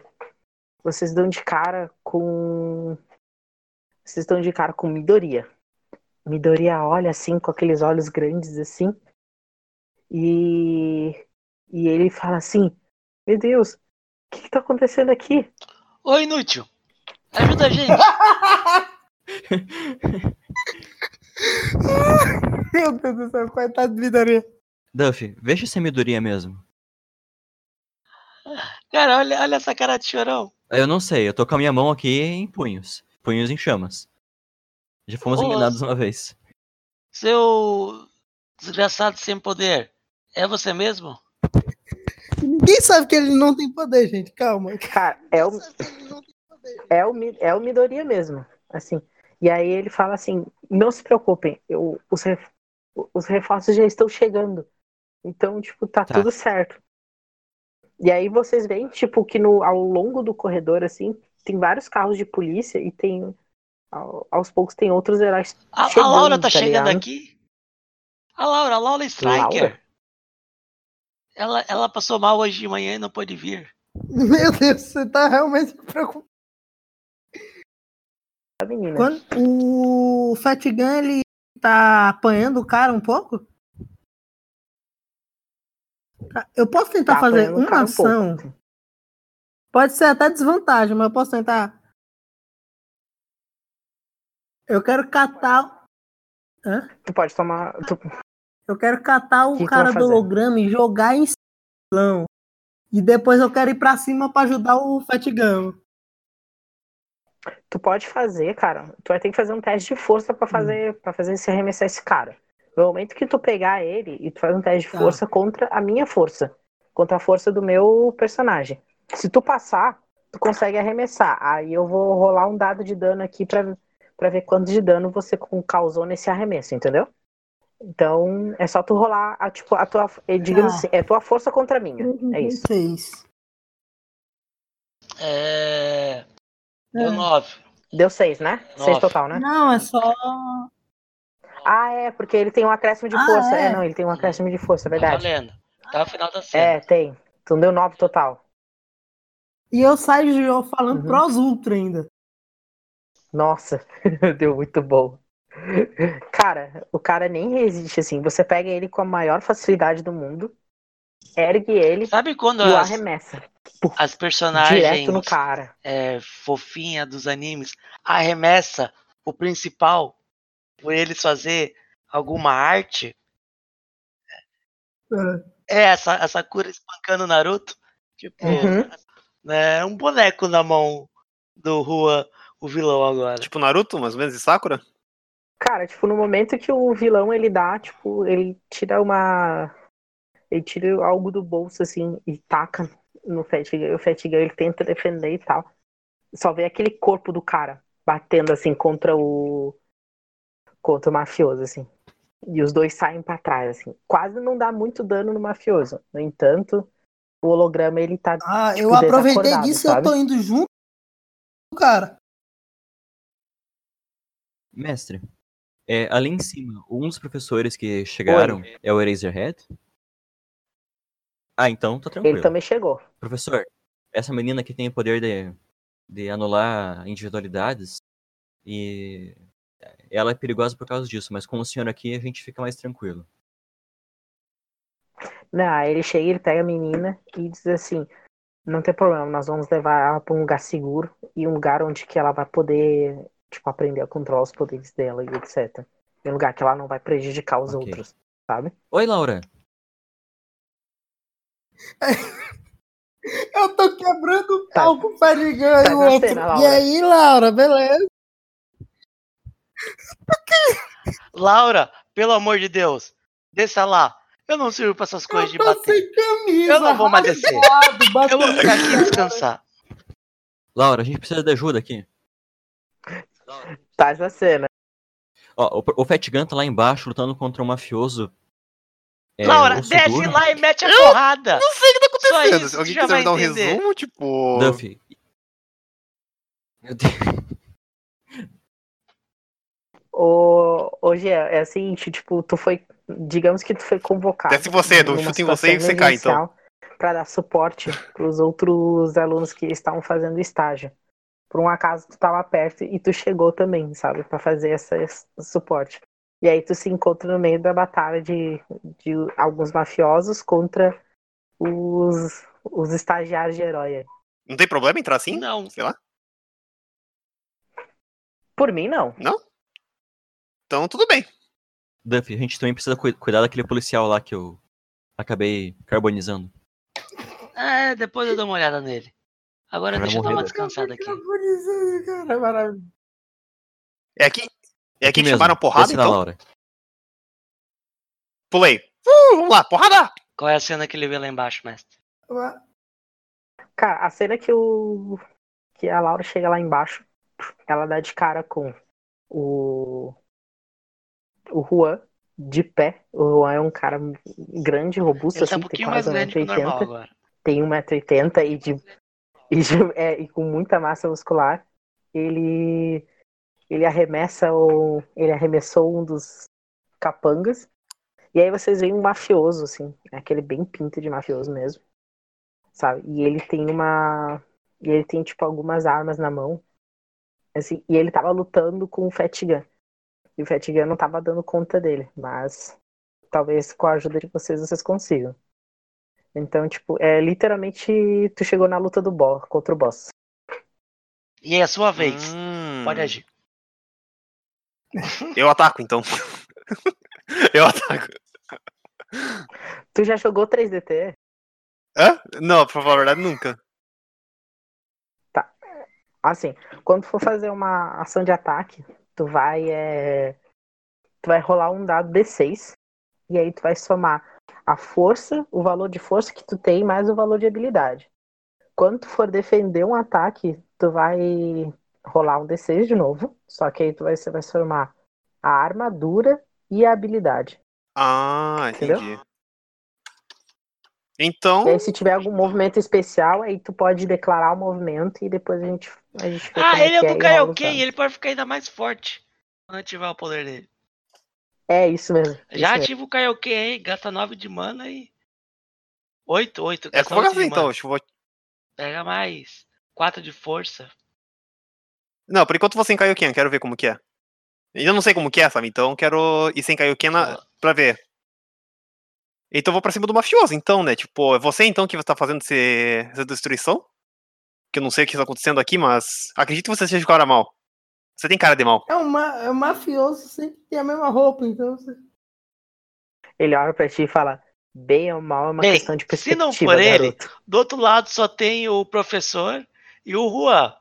vocês dão de cara com. Vocês estão de cara com Midoriya. Midoriya olha assim, com aqueles olhos grandes assim. E. E ele fala assim: Meu Deus, o que, que tá acontecendo aqui? Ô, inútil! Ajuda a gente! Meu Deus do céu, coitado de Vidaria. Duff, veja se é Midoriya mesmo. Cara, olha, olha essa cara de chorão. Eu não sei, eu tô com a minha mão aqui em punhos. Punhos em chamas. Já fomos Ô, enganados uma vez. Seu desgraçado sem poder, é você mesmo? Ninguém sabe que ele não tem poder, gente. Calma. Cara, é o, é o, é o Midoriya mesmo, assim. E aí ele fala assim, não se preocupem, eu, os, ref- os reforços já estão chegando. Então, tipo, tá, Tá. tudo certo. E aí vocês veem, tipo, que no, ao longo do corredor, assim, tem vários carros de polícia e tem. ao- aos poucos tem outros heróis. A, a chegando, Laura tá tá chegando ligado? aqui. A Laura, a Laura Striker. Laura? Ela, ela passou mal hoje de manhã e não pôde vir. Meu Deus, você tá realmente preocupado. A menina. Quando o Fat Gun, ele tá apanhando o cara um pouco? Eu posso tentar Tá fazer uma um ação. assim. Pode ser até desvantagem, mas eu posso tentar. Eu quero catar. Hã? Tu pode tomar. tu- Eu quero catar o Que cara do holograma e jogar em cima. E depois eu quero ir pra cima pra ajudar o Fat Gun. Tu pode fazer, cara. Tu vai ter que fazer um teste de força Hum. pra fazer para fazer se arremessar esse cara. No momento que tu pegar ele e tu faz um teste de Tá. força contra a minha força, contra a força do meu personagem. Se tu passar, tu consegue arremessar. Aí eu vou rolar um dado de dano aqui pra, pra ver quanto de dano você causou nesse arremesso, entendeu? Então, é só tu rolar, a, tipo, a tua, eh, digamos Tá. assim, é tua força contra a minha. É isso. Seis. É. Deu É. nove. Deu seis, né? Seis Nove. total, né? Não, é só. Ah, é, porque ele tem um acréscimo de Ah, força. É. é? não, ele tem um acréscimo de força, é Tá verdade. valendo. Tá no final da cena. É, tem. Então deu nove total. E eu saio de jogo falando Uhum. pros Ultra ainda. Nossa, deu muito bom. Cara, o cara nem resiste assim. Você pega ele com a maior facilidade do mundo, ergue ele Sabe quando e o as, arremessa. as Direto personagens no cara. é, fofinha dos animes arremessa o principal por eles fazer alguma arte? É essa, essa cura espancando o Naruto? Tipo, Uhum. é um boneco na mão do Rua, o vilão agora. Tipo Naruto, mais ou menos, e Sakura? Cara, tipo, no momento que o vilão ele dá, tipo, ele tira uma. Ele tira algo do bolso, assim, e taca no Fatiga. O Fatiga ele tenta defender e tal. Só vê aquele corpo do cara batendo, assim, contra o. Contra o mafioso, assim. E os dois saem pra trás, assim. Quase não dá muito dano no mafioso. No entanto, o holograma ele tá. Ah, eu Tipo, aproveitei desacordado, disso e eu tô indo junto, cara. Mestre, é, ali em cima, um dos professores que chegaram é o Eraserhead? Ah, então tá tranquilo. Ele também chegou. Professor, essa menina que tem o poder de, de anular individualidades e ela é perigosa por causa disso, mas com o senhor aqui a gente fica mais tranquilo. Não, ele chega, ele pega a menina e diz assim: não tem problema, nós vamos levar ela pra um lugar seguro e um lugar onde que ela vai poder, tipo, aprender a controlar os poderes dela e etc. E um lugar que ela não vai prejudicar os Ok. outros, sabe? Oi, Laura. Eu tô quebrando o Tá. pau com o Fadigão Tá e o outro. cena, E aí, Laura, beleza? Laura, pelo amor de Deus, desça lá. Eu não sirvo pra essas coisas de Eu tô bater. camisa. Eu não vou mais descer. Eu vou ficar aqui descansar. Laura, a gente precisa de ajuda aqui. Tá essa cena. Ó, o, o Fat Gun tá lá embaixo lutando contra um mafioso. é, Laura, desce duro. lá e mete a porrada. Não sei o que tá acontecendo. isso, Alguém quiser vai me dar um resumo, tipo. Duffy. Meu Deus. Ô, hoje é, é o seguinte, tipo, tu foi. Digamos que tu foi convocado. Desce você, Edu, chuta em você e você cai, então. Pra dar suporte pros outros alunos que estavam fazendo estágio. Por um acaso tu tava perto e tu chegou também, sabe? Pra fazer esse, esse suporte. E aí tu se encontra no meio da batalha de, de alguns mafiosos contra os, os estagiários de herói. Não tem problema entrar assim? Não. Sei lá. Por mim, não. Então tudo bem. Duffy, a gente também precisa cu- cuidar daquele policial lá que eu acabei carbonizando. É, depois eu dou uma olhada nele. Agora deixa eu dar uma descansada aqui. Cara, é maravilhoso. É aqui? É aqui que mesmo. chamaram porrada, então? Laura. Pulei. Uh, vamos lá, porrada! Qual é a cena que ele vê lá embaixo, mestre? Cara, a cena que o. que a Laura chega lá embaixo, ela dá de cara com o. o Juan de pé. O Juan é um cara grande, robusto, Ele tá assim, um tem quase grande que o normal 1,80m. agora. Tem 1,80m e de. E, de- é, e com muita massa muscular. Ele. Ele arremessa o. Ele arremessou um dos capangas. E aí vocês veem um mafioso, assim. Aquele bem pinto de mafioso mesmo. Sabe? E ele tem uma. E ele tem, tipo, algumas armas na mão. Assim, e ele tava lutando com o Fat Gun. E o Fat Gun não tava dando conta dele. Mas talvez com a ajuda de vocês vocês consigam. Então, tipo, é literalmente tu chegou na luta do boss contra o boss. E é a sua vez. Hum, Pode agir. Eu ataco, então. eu ataco. Tu já jogou 3DT? Hã? Não, pra falar a verdade, nunca. Assim, quando for fazer uma ação de ataque, tu vai é, tu vai rolar um dado D6 e aí tu vai somar a força, o valor de força que tu tem mais o valor de habilidade. Quando tu for defender um ataque, tu vai rolar um D6 de novo, só que aí tu vai, você vai somar a armadura e a habilidade. Ah, Entendeu? Então, E aí se tiver algum movimento especial, aí tu pode declarar o movimento e depois a gente a gente Ah, como ele é do Kaioken, dados. ele pode ficar ainda mais forte quando ativar o poder dele. É isso mesmo. isso Já mesmo. ativa o Kaioken aí, gasta 9 de mana e. 8, 8. é vou gastar então. Acho que eu vou... Pega mais. 4 de força. Não, por enquanto eu vou sem Kaioken, quero ver como que é. Eu não sei como que é, sabe? Então quero ir sem Kaioken na... pra ver. Então eu vou pra cima do mafioso, então, né? Tipo, é você então que tá fazendo esse... essa destruição? Que eu não sei o que tá acontecendo aqui, mas acredito que você seja o cara mal. Você tem cara de mal. É um, ma- é um mafioso, sempre tem a mesma roupa, então. você- Ele olha pra ti e fala: bem ou mal é uma Bem, questão de se perspectiva, não for ele- garoto. Do outro lado só tem o professor e o Juan.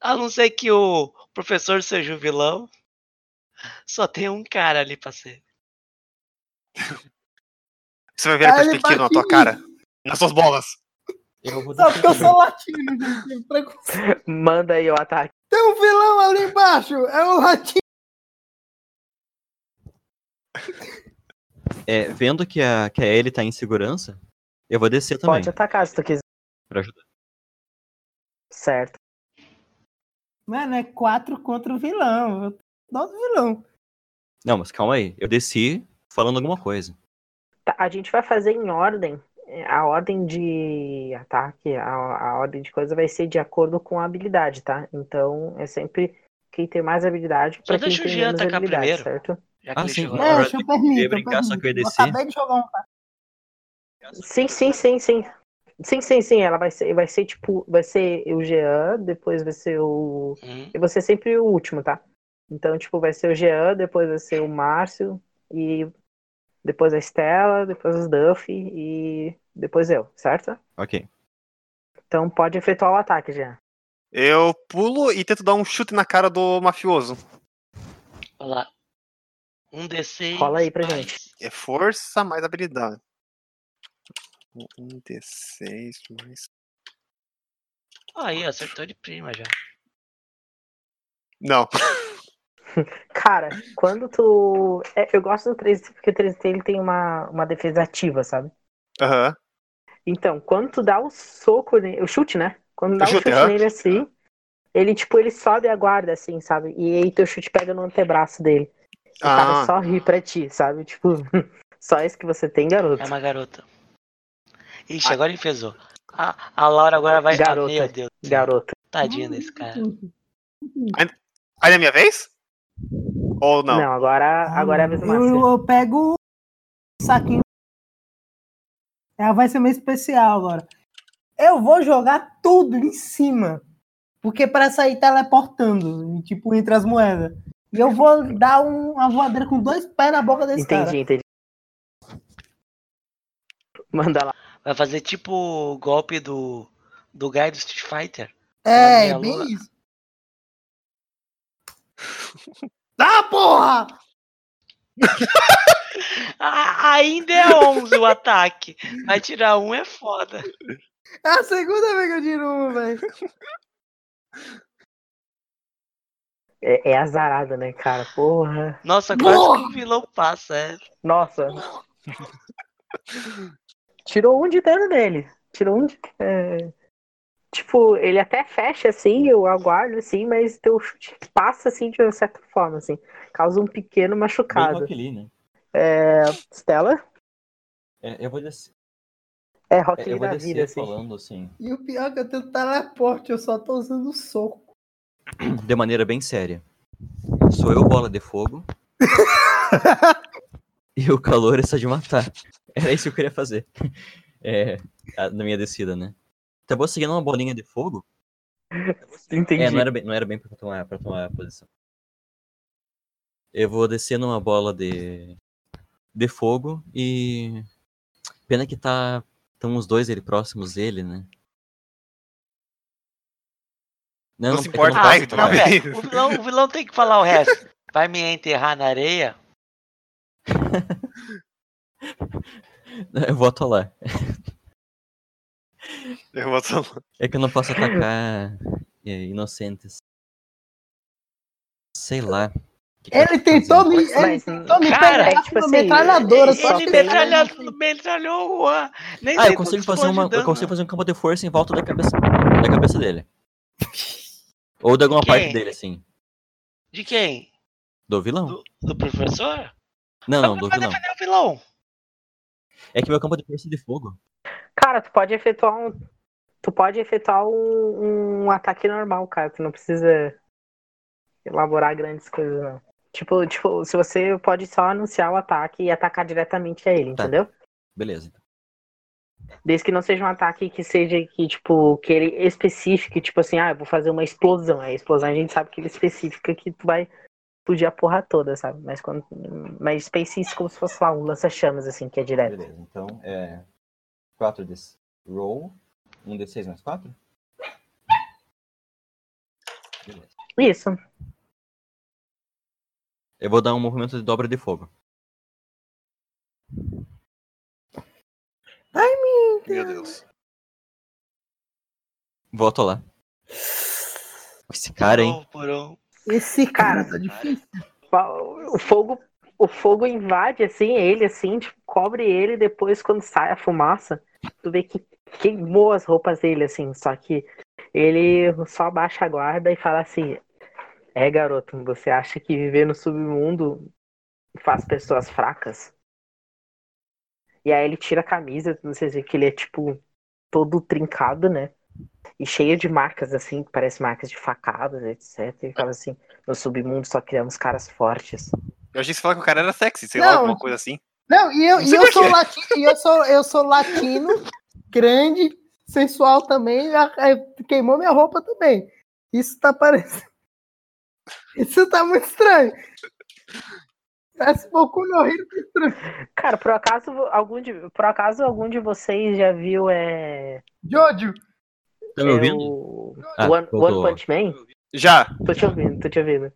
A não ser que o professor seja o vilão. Só tem um cara ali pra ser. Você vai ver a perspectiva na tua cara. Nas suas bolas. Eu vou Só porque eu sou latino, gente. Manda aí o ataque. Tem um vilão ali embaixo, é o latino. É, vendo que a, que a Ellie tá em segurança, eu vou descer também. Pode atacar se tu quiser. Pra ajudar. Certo. Mano, é quatro contra o vilão. Do vilão. Não, mas calma aí. Eu desci falando alguma coisa. Tá, a gente vai fazer em ordem. A ordem de ataque, a, a ordem de coisa vai ser de acordo com a habilidade, tá? Então é sempre quem tem mais habilidade pra quem deixa o tem Jean menos habilidade, primeiro. certo? Já que Ah, sim. Não, Deixa, eu eu Eu, brincar, só que eu descer. acabei de jogar um cara. Sim, sim, sim, sim. Sim, sim, sim. Ela vai ser, vai ser tipo, vai ser o Jean, depois vai ser o. Hum. E você sempre o último, tá? Então, tipo, vai ser o Jean, depois vai ser o Márcio, e depois a Estela, depois os Duff e depois eu, certo? Ok. Então pode efetuar o ataque, Jean. Eu pulo e tento dar um chute na cara do mafioso. Olha lá. Um D6. Rola aí pra mais- gente. É força mais habilidade. Um D6 mais. Aí, acertou de prima já. Não. Cara, quando tu. é, eu gosto do 3 porque o 3T ele tem uma, uma defesa ativa, sabe? Aham. Então, quando tu dá o soco, ne- o chute, né? Quando dá O o chute, nele assim, ele, tipo, ele sobe a guarda, assim, sabe? E aí teu chute pega no antebraço dele. O cara Ah. só ri pra ti, sabe? Tipo, só isso que você tem, garoto. É uma garota. Ixi, agora enfesou. A, a Laura agora vai. Ah, Garota. meu Deus. Garoto. Tadinha desse cara. Aí é minha vez? Ou não? Não, agora, agora é a vez do eu, eu pego o saquinho. Ela vai ser meio especial agora. Eu vou jogar tudo em cima. Porque para sair teleportando, tipo, entre as moedas. E eu vou dar um- uma voadeira com dois pés na boca desse Entendi, cara. entendi. Manda lá. Vai fazer tipo o golpe do. Do Guy do Street Fighter. É, Olha, bem isso. Ah, porra! Ainda é 11 o ataque. Mas tirar um é foda. É a segunda vez que eu tiro uma, velho. É, é azarado, né, cara? Porra. Nossa, quase que o vilão passa. É. Nossa. Tirou um de dano dele. Tirou um de. é, Tipo, ele até fecha assim, eu aguardo assim, mas teu chute passa assim de uma certa forma, assim. Causa um pequeno machucado. Rock Lee, né? É. Stella? É, eu vou descer, É é, Rock eu Lee vou da descer vida, assim. falando assim, E o pior é que eu tenho teleporte, eu só tô usando soco. de maneira bem séria. Sou eu bola de fogo. e o calor é só de matar. Era isso que eu queria fazer. É, na minha descida, né? Vou seguindo uma bolinha de fogo. Entendi. É, não era bem, não era bem pra tomar, pra tomar a posição. Eu vou descer numa bola de, de fogo e. Pena que tá. Estão os dois ele próximos dele, né? Não se é importa, Não, pera, o, vilão, o vilão tem que falar o resto. Vai me enterrar na areia? Eu vou atolar. Eu vou É que eu não posso atacar é, inocentes. Sei lá. Que que Ele tentou me, ele tentou me Cara, pegar tipo assim, metralhadora. ele- só Ele tem- metralhou, o Juan. Nem Ah, eu consigo fazer uma. Eu consigo fazer um campo de força em volta da cabeça. Da cabeça dele. Ou de alguma De parte quem? dele, assim. De quem? Do vilão? Do, do professor? Não, não, do vilão. vilão. É que meu campo de força é de fogo. Cara, tu pode efetuar um. Tu pode efetuar um, um ataque normal, cara. Tu não precisa elaborar grandes coisas, não. Tipo, tipo, se você pode só anunciar o ataque e atacar diretamente a ele, Tá. entendeu? Beleza. então. Desde que não seja um ataque que seja que, tipo, que ele especifique, tipo assim, ah, eu vou fazer uma explosão. A explosão a gente sabe que ele especifica que tu vai explodir a porra toda, sabe? Mas quando. Mas pense isso como se fosse lá um lança-chamas, assim, que é direto. Beleza. Então é. 4 de roll. 1 de 6 mais 4? Beleza. Isso. Eu vou dar um movimento de dobra de fogo. Meu Deus. Volto lá. Esse cara, hein? Esse Cara, tá difícil. O fogo. O fogo invade, assim, ele, assim, tipo, cobre ele, depois quando sai a fumaça, tu vê que queimou as roupas dele, assim, só que ele só abaixa a guarda e fala assim, é garoto, você acha que viver no submundo faz pessoas fracas? E aí ele tira a camisa, vocês veem que ele é tipo todo trincado, né? E cheio de marcas, assim, que parece marcas de facadas, etc. E fala assim, no submundo só criamos caras fortes. Eu achei que você falou que o cara era sexy, sei Não, lá, alguma coisa assim. Não, e eu, Não e eu sou latino, e eu sou, eu sou latino, grande, sensual também, a- a- queimou minha roupa também. Isso tá parecendo. Isso tá muito estranho. Parece um pouco no Rio. Cara, por acaso algum de, por acaso algum de vocês já viu é, Jojo, Tá me é ouvindo? o Ah, One, voltou. One Punch Man? Já. Tô te ouvindo, tô te ouvindo.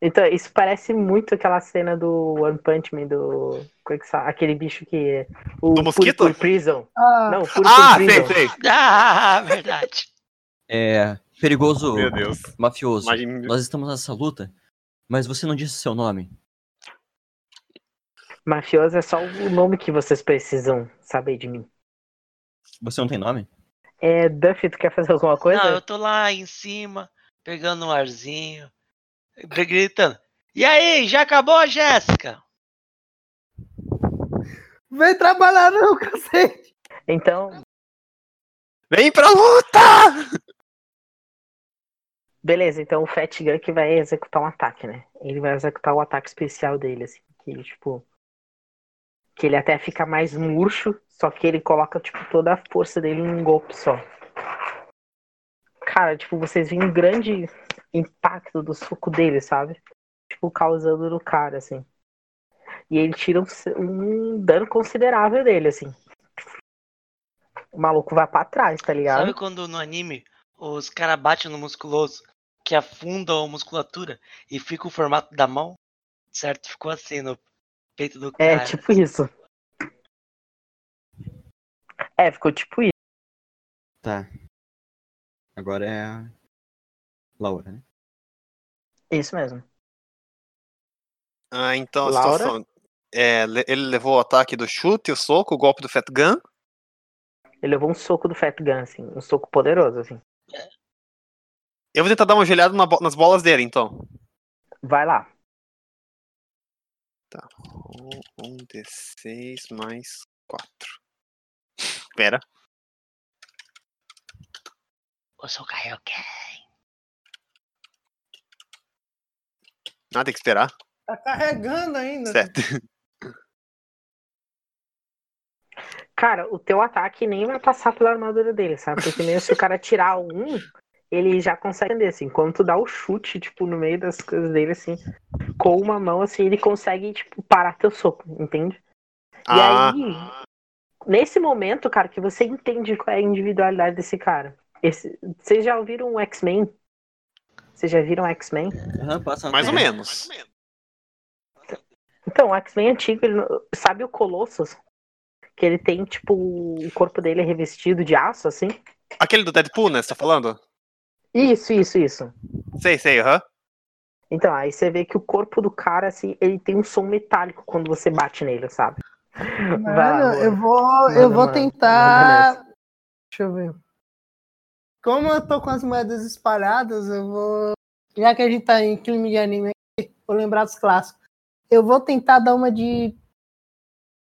Então, isso parece muito aquela cena do One Punch Man, do. como é Aquele bicho que. O Do mosquito? Puri Puri Prison. ah, Não, Puri Ah, Puri sei, Prison. sei. Ah, verdade. É. Perigoso Meu Deus. mafioso. Imagina- Nós estamos nessa luta, mas você não disse seu nome. Mafioso é só o nome que vocês precisam saber de mim. Você não tem nome? É, Duffy, tu quer fazer alguma coisa? Não, eu tô lá em cima, pegando um arzinho, gritando. E aí, já acabou a Jéssica? vem trabalhar não, cacete. Então, Vem pra luta! beleza, então o Fat Gun que vai executar um ataque, né? Ele vai executar o ataque especial dele, assim, que tipo. Que ele até fica mais murcho, só que ele coloca, tipo, toda a força dele em um golpe só. Cara, tipo, vocês veem um grande impacto do soco dele, sabe? Tipo, causando no cara, assim. E ele tira um, um dano considerável dele, assim. O maluco vai pra trás, tá ligado? Sabe quando no anime os caras batem no musculoso, que afunda a musculatura e fica o formato da mão? Certo? Ficou assim no, peito do É, cara. tipo isso. É, ficou tipo isso. Tá. Agora é a Laura, né? Isso mesmo. Ah, então a Laura? situação. É, le- ele levou o ataque do chute, o soco, o golpe do Fat Gun. Ele levou um soco do Fat Gun, assim. Um soco poderoso, assim. Eu vou tentar dar uma olhada na nas bolas dele, então. Vai lá. Um D6 mais 4. Pera. O seu Kaioken. Nada tem que esperar. Tá carregando ainda. Certo. Cara, o teu ataque nem vai passar pela armadura dele, sabe? Porque mesmo se o cara tirar um, ele já consegue entender, assim. Quando tu dá o chute, tipo, no meio das coisas dele, assim, com uma mão, assim, ele consegue, tipo, parar teu soco, entende? E Ah, aí, nesse momento, cara, que você entende qual é a individualidade desse cara. Esse, vocês já ouviram o X-Men? Vocês já viram o X-Men? Aham, passa mais ou menos. Então, o X-Men antigo, ele, não- sabe o Colossus? Que ele tem, tipo, o corpo dele é revestido de aço, assim? Aquele do Deadpool, né? Você tá falando? Isso, isso, isso. Sei, sei, aham. Então, aí você vê que o corpo do cara, assim, ele tem um som metálico quando você bate nele, sabe? Mano, eu vou, eu vou mano. tentar. Manda Deixa eu ver. Como eu tô com as moedas espalhadas, eu vou. Já que a gente tá em clima de anime aqui, vou lembrar dos clássicos. Eu vou tentar dar uma de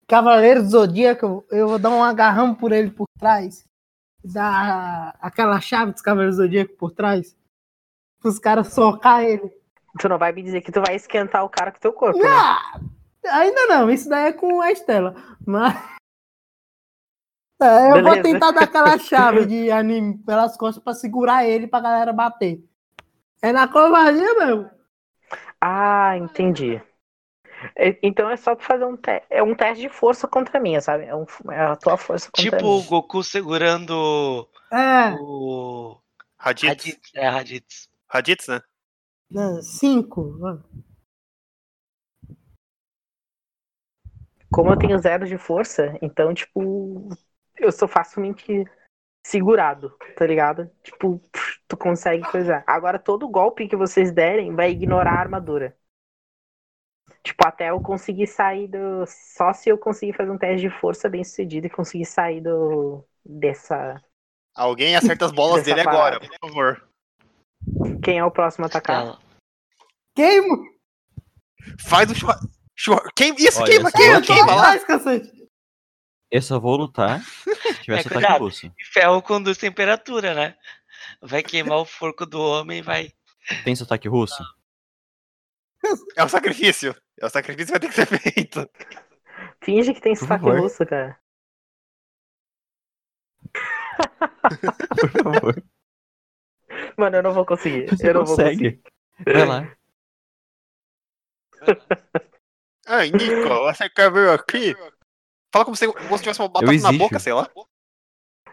Cavaleiro do Zodíaco. Eu vou dar um agarrão por ele por trás. Dar aquela chave dos Cavaleiros do Zodíaco por trás. Os caras socar ele. Tu não vai me dizer que tu vai esquentar o cara com teu corpo, né? Ainda não. Isso daí é com a Estela. Mas. É, eu vou Beleza. tentar dar aquela chave de anime pelas costas pra segurar ele pra galera bater. É na covardia mesmo. Ah, entendi. Então é só tu fazer um teste. É um teste de força contra a minha, sabe? É, um- é a tua força contra a Tipo o. Goku segurando É, o. Raditz. Raditz. É, Raditz. Raditz, né? não, cinco. Como eu tenho zero de força, então, tipo, eu sou facilmente segurado, tá ligado? Tipo, tu consegue coisar. Agora, todo golpe que vocês derem vai ignorar a armadura. Tipo, até eu conseguir sair do. Só se eu conseguir fazer um teste de força bem sucedido e conseguir sair do. dessa. Alguém acerta as bolas dele parada. agora, por favor. Quem é o próximo a atacar? Ela. Queimo! Faz o churra... Queima... Isso, Olha, queima, queima, queima de lá. Eu só vou lutar se tivesse É, ataque cuidado. russo. E ferro conduz temperatura, né? Vai queimar o forco do homem e vai. Tem sotaque russo? É o sacrifício. É o sacrifício que vai ter que ser feito. Finge que tem sotaque russo, cara. Por favor. Mano, eu não vou conseguir. Você eu não vou conseguir. consegue. Vai lá. Ai, Nico, você quer vir aqui? Fala como se você tivesse uma batata na boca, sei lá.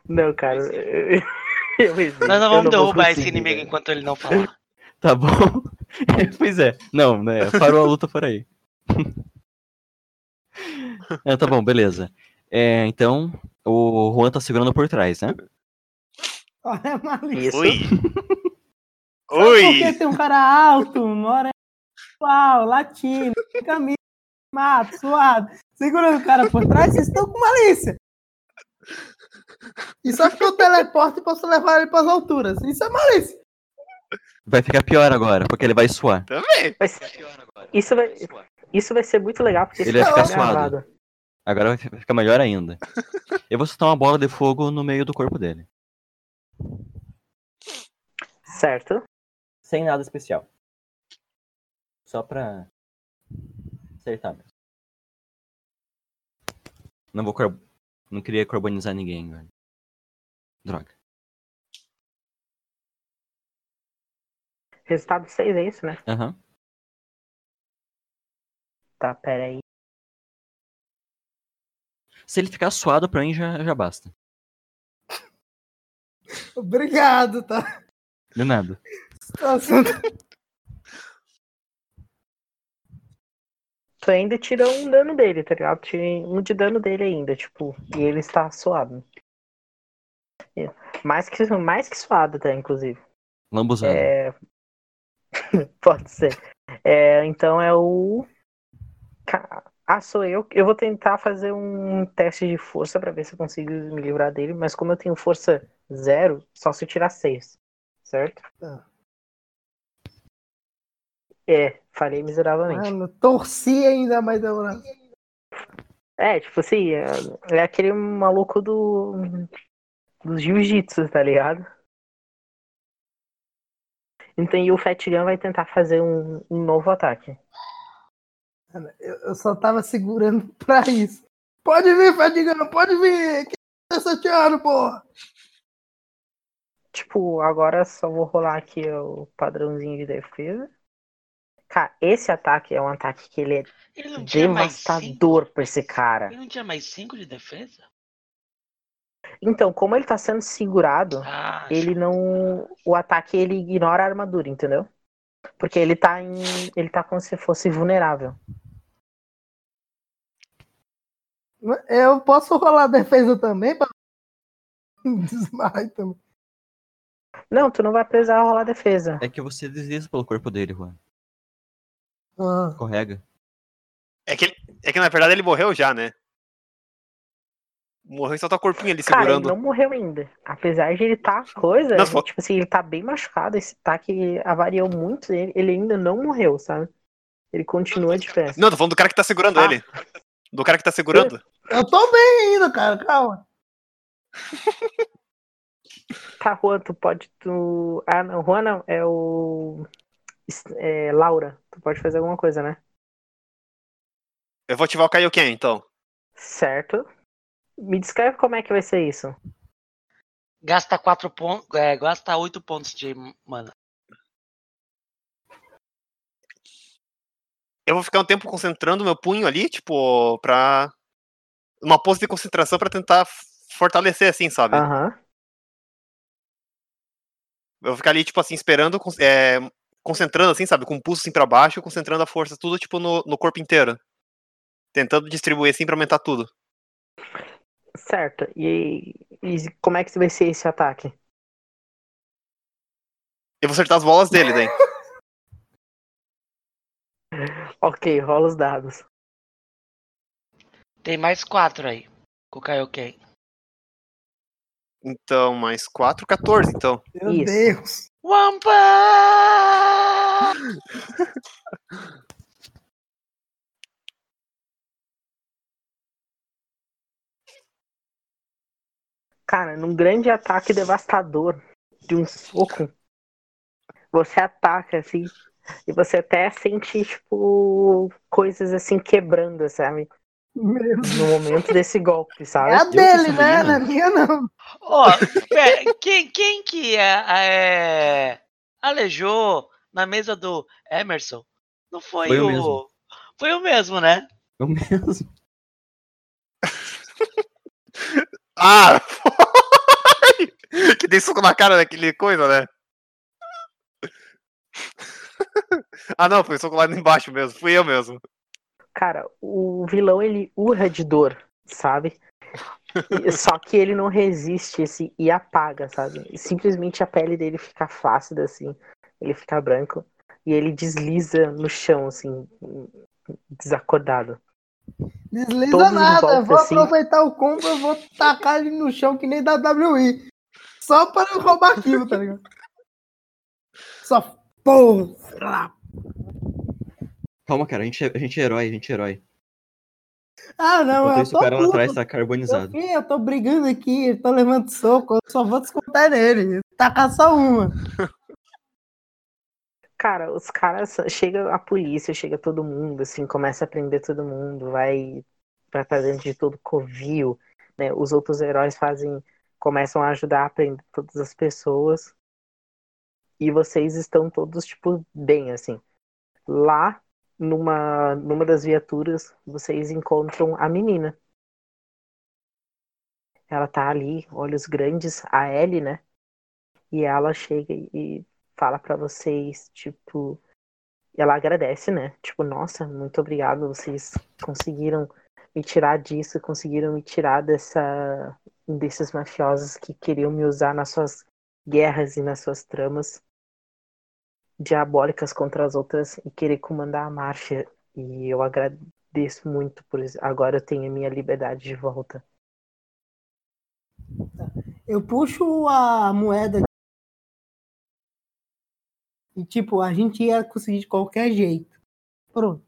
Não, cara. Eu, Nós não eu vamos vou derrubar esse inimigo velho. enquanto ele não falar. Tá bom. pois é. Não, né? Parou a luta por aí. Ah, tá bom, beleza. É, então, o Juan tá segurando por trás, né? Olha a malícia. Oi. Oi. Por que tem um cara alto, mora uau, latino, camisa, mato, suado, segurando o cara por trás, vocês estão com malícia. E só porque eu teleporto e posso levar ele para as alturas. Isso é malícia. Vai ficar pior agora, porque ele vai suar. Também. Vai ser- Isso vai, isso vai ser muito legal, porque Ele vai ficar suado. gravado. Agora vai ficar melhor ainda. Eu vou soltar uma bola de fogo no meio do corpo dele. Certo? Sem nada especial. Só pra acertar mesmo. Não vou. Não queria carbonizar ninguém, velho. Droga. Resultado 6 é isso, né? Aham. Tá, pera aí. Se ele ficar suado pra mim já, já basta. Obrigado, tá? De nada. Tu ainda tira um dano dele, tá ligado? Tira um de dano dele ainda, tipo, e ele está suado. É, Mais que, mais que suado, tá, inclusive. Lambuzado. É... Pode ser. É, então é o. Ah, sou eu. Eu vou tentar fazer um teste de força pra ver se eu consigo me livrar dele, mas como eu tenho força zero, só se eu tirar seis. Certo? Tá. É, falei miseravelmente. Mano, torci ainda mais o braço. É, tipo assim, é, é aquele maluco do. do jiu-jitsu, tá ligado? Então, e o Fat Gun vai tentar fazer um, um novo ataque. Eu, eu só tava segurando pra isso. Pode vir, Fadigano, pode vir! Que tá chateado, porra! Tipo, agora só vou rolar aqui o padrãozinho de defesa. Cara, esse ataque é um ataque que ele é Ele cinco? devastador pra esse cara. Ele não tinha mais 5 de defesa? Então, como ele tá sendo segurado, Ah, ele não. O ataque ele ignora a armadura, entendeu? Porque ele tá em. Ele tá como se fosse vulnerável. Eu posso rolar defesa também pra. Desmaio também. Não, tu não vai precisar rolar defesa. É que você desliza pelo corpo dele, Juan. Ah, Escorrega. É que, ele- é que na verdade ele morreu já, né? Morreu e só tá o corpinho ali Cara, ele não morreu ainda. Apesar de ele tá coisa, Não, só- tipo assim, ele tá bem machucado. Esse ataque avariou muito ele. Ele ainda não morreu, sabe? Ele continua de pé. Não, tô falando do cara que tá segurando Ah. ele. Do cara que tá segurando. eu tô bem ainda, cara, calma. Tá, Juan, tu pode. Tu... Ah, não, Juan não. É o. É, Laura, tu pode fazer alguma coisa, né? Eu vou ativar o Kaioken, então. Certo. Me descreve como é que vai ser isso. Gasta 4 pontos. É, gasta 8 pontos de mana. Eu vou ficar um tempo concentrando meu punho ali, tipo, pra. Uma pose de concentração pra tentar fortalecer, assim, sabe? Aham. Eu vou ficar ali, tipo assim, esperando, é, concentrando, assim, sabe? Com o pulso assim pra baixo, concentrando a força tudo, tipo, no, no corpo inteiro. Tentando distribuir assim pra aumentar tudo. Certo. E, e como é que vai ser esse ataque? Eu vou acertar as bolas dele, daí. Ok, rola os dados. Tem mais 4 aí. Com o Kaioken. Então, mais 4, 14, então. Meu Isso. Deus. Wampa! Cara, num grande ataque devastador de um soco, você ataca assim, e você até sente, tipo, coisas assim quebrando, sabe? No momento desse golpe, sabe? É a dele, né? é minha, não. Ó, pera, quem, quem que é, é, alejou na mesa do Emerson? Não foi, Foi o o. mesmo. Foi o mesmo, né? Eu mesmo. Ah! foi! que dei soco na cara daquele coisa, né? ah, não, foi soco lá embaixo mesmo. Fui eu mesmo. Cara, o vilão ele urra de dor, sabe? Só que ele não resiste assim, e apaga, sabe? Simplesmente a pele dele fica flácida, assim, ele fica branco e ele desliza no chão, assim, desacordado. Desliza Todos nada. volta, vou assim. aproveitar o combo eu vou tacar ele no chão que nem da WI. Só para roubar aquilo, tá ligado? Só porra. Calma, cara, a gente, é- a gente é herói, a gente é herói. Ah, não, Enquanto eu isso, tô o cara lá atrás tá Eu, carbonizado. fui, eu tô brigando aqui, eu tô levando soco, eu só vou descontar nele. Tacar só uma. Cara, os caras chega a polícia, chega todo mundo, assim, começa a prender todo mundo, vai vai pra dentro de todo covil, né? Os outros heróis fazem, começam a ajudar a prender todas as pessoas. E vocês estão todos, tipo, bem, assim. Lá, numa, numa das viaturas, vocês encontram a menina. Ela tá ali, olhos grandes, a Ellie, né? E ela chega e fala pra vocês, tipo, ela agradece, né? Tipo, nossa, muito obrigado, vocês conseguiram me tirar disso, conseguiram me tirar dessa desses mafiosos que queriam me usar nas suas guerras e nas suas tramas diabólicas contra as outras e querer comandar a marcha. E eu agradeço muito por isso. Agora eu tenho a minha liberdade de volta. Eu puxo a moeda e, tipo, a gente ia conseguir de qualquer jeito. Pronto.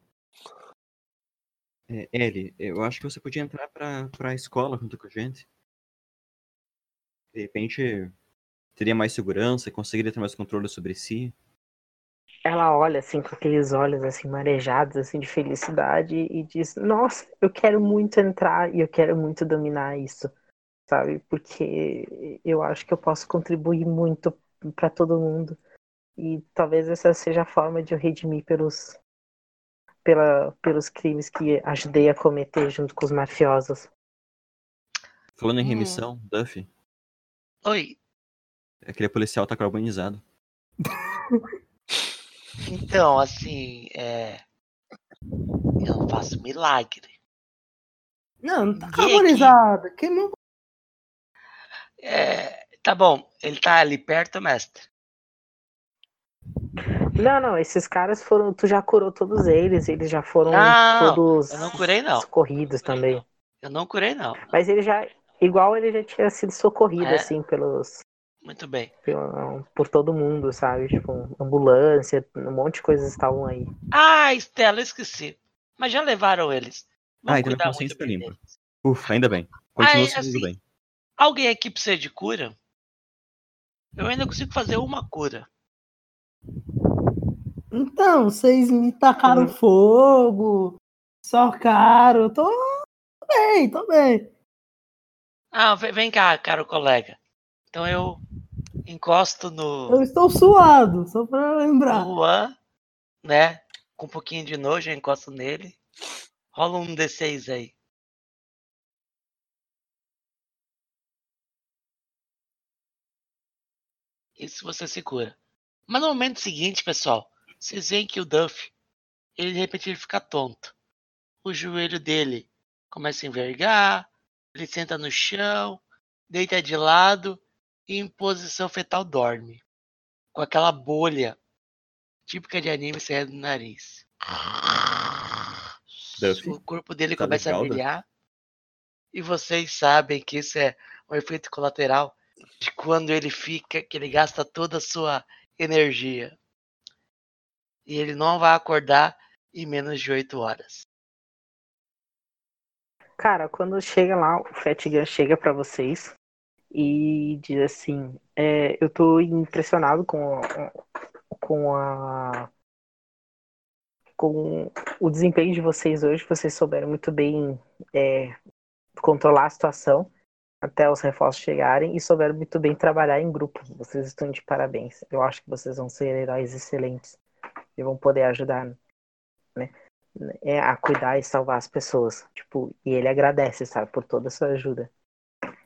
É, Ellie, eu acho que você podia entrar pra, pra escola junto com a gente. De repente, teria mais segurança, conseguiria ter mais controle sobre si. Ela olha assim com aqueles olhos assim marejados assim de felicidade e diz: "Nossa, eu quero muito entrar e eu quero muito dominar isso". Sabe? Porque eu acho que eu posso contribuir muito para todo mundo. E talvez essa seja a forma de eu redimir pelos pela, pelos crimes que ajudei a cometer junto com os mafiosos. Falando em Hum. remissão, Duffy, Oi, aquele policial tá carbonizado. então, assim, é. Eu não faço milagre. Não, não tá Ninguém aqui- carbonizado. Não... É, tá bom, ele tá ali perto, mestre. Não, não, esses caras foram. Tu já curou todos eles, eles já foram Não, todos eu não curei, não. socorridos também. Eu não curei, não. Mas ele já. Igual ele já tinha sido socorrido, É. assim, pelos. Muito bem. pelo- por todo mundo, sabe? Tipo, ambulância, um monte de coisas estavam aí. Ah, Estela, esqueci. Mas já levaram eles. Vamos Ah, então cuidar consciência muito tá limpa. deles. Ufa, ainda bem. Continua sendo assim, bem. Alguém aqui precisa de cura? Eu ainda consigo fazer uma cura. Então, vocês me tacaram Hum. fogo, socaram. Tô tô bem, tô bem. Ah, vem cá, caro colega. Então eu encosto no, Eu estou suado, só pra lembrar. no Juan, né? Com um pouquinho de nojo, eu encosto nele. Rola um D6 aí. Isso você se cura. Mas no momento seguinte, pessoal, vocês veem que o Duff, ele de repente ele fica tonto. O joelho dele começa a envergar, ele senta no chão, deita de lado e em posição fetal dorme. Com aquela bolha típica de anime saindo do nariz. Duffy, O corpo dele tá começa legal, a Duffy? brilhar. E vocês sabem que isso é um efeito colateral de quando ele fica, que ele gasta toda a sua energia. E ele não vai acordar em menos de 8 horas. Cara, quando chega lá, o Fat Gun chega pra vocês e diz assim: é, Eu tô impressionado com, com a. com o desempenho de vocês hoje. Vocês souberam muito bem é, controlar a situação até os reforços chegarem e souberam muito bem trabalhar em grupo. Vocês estão de parabéns. Eu acho que vocês vão ser heróis excelentes e vão poder ajudar, né? é, a cuidar e salvar as pessoas. Tipo, e ele agradece, sabe, por toda a sua ajuda.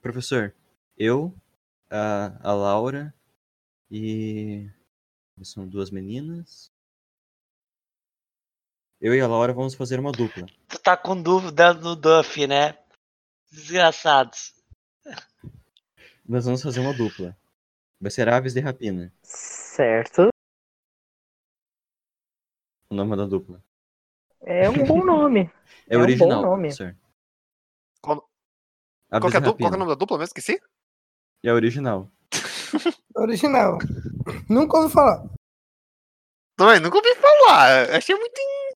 Professor, eu, a, a Laura e. São duas meninas. Eu e a Laura vamos fazer uma dupla. Tu tá com dúvida no Duff, né? Desgraçados. Nós vamos fazer uma dupla. Vai ser Aves de Rapina, Certo? o nome da dupla. É um bom nome. É, É um bom original, nome. Qual- Aves Qual que é? Qual que é o nome da dupla mesmo? Esqueci? É original. Original. Nunca ouvi falar. Também, nunca ouvi falar. Achei muito. em-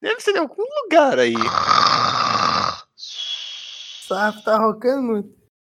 Deve ser em algum lugar aí. Sarf tá rocando muito.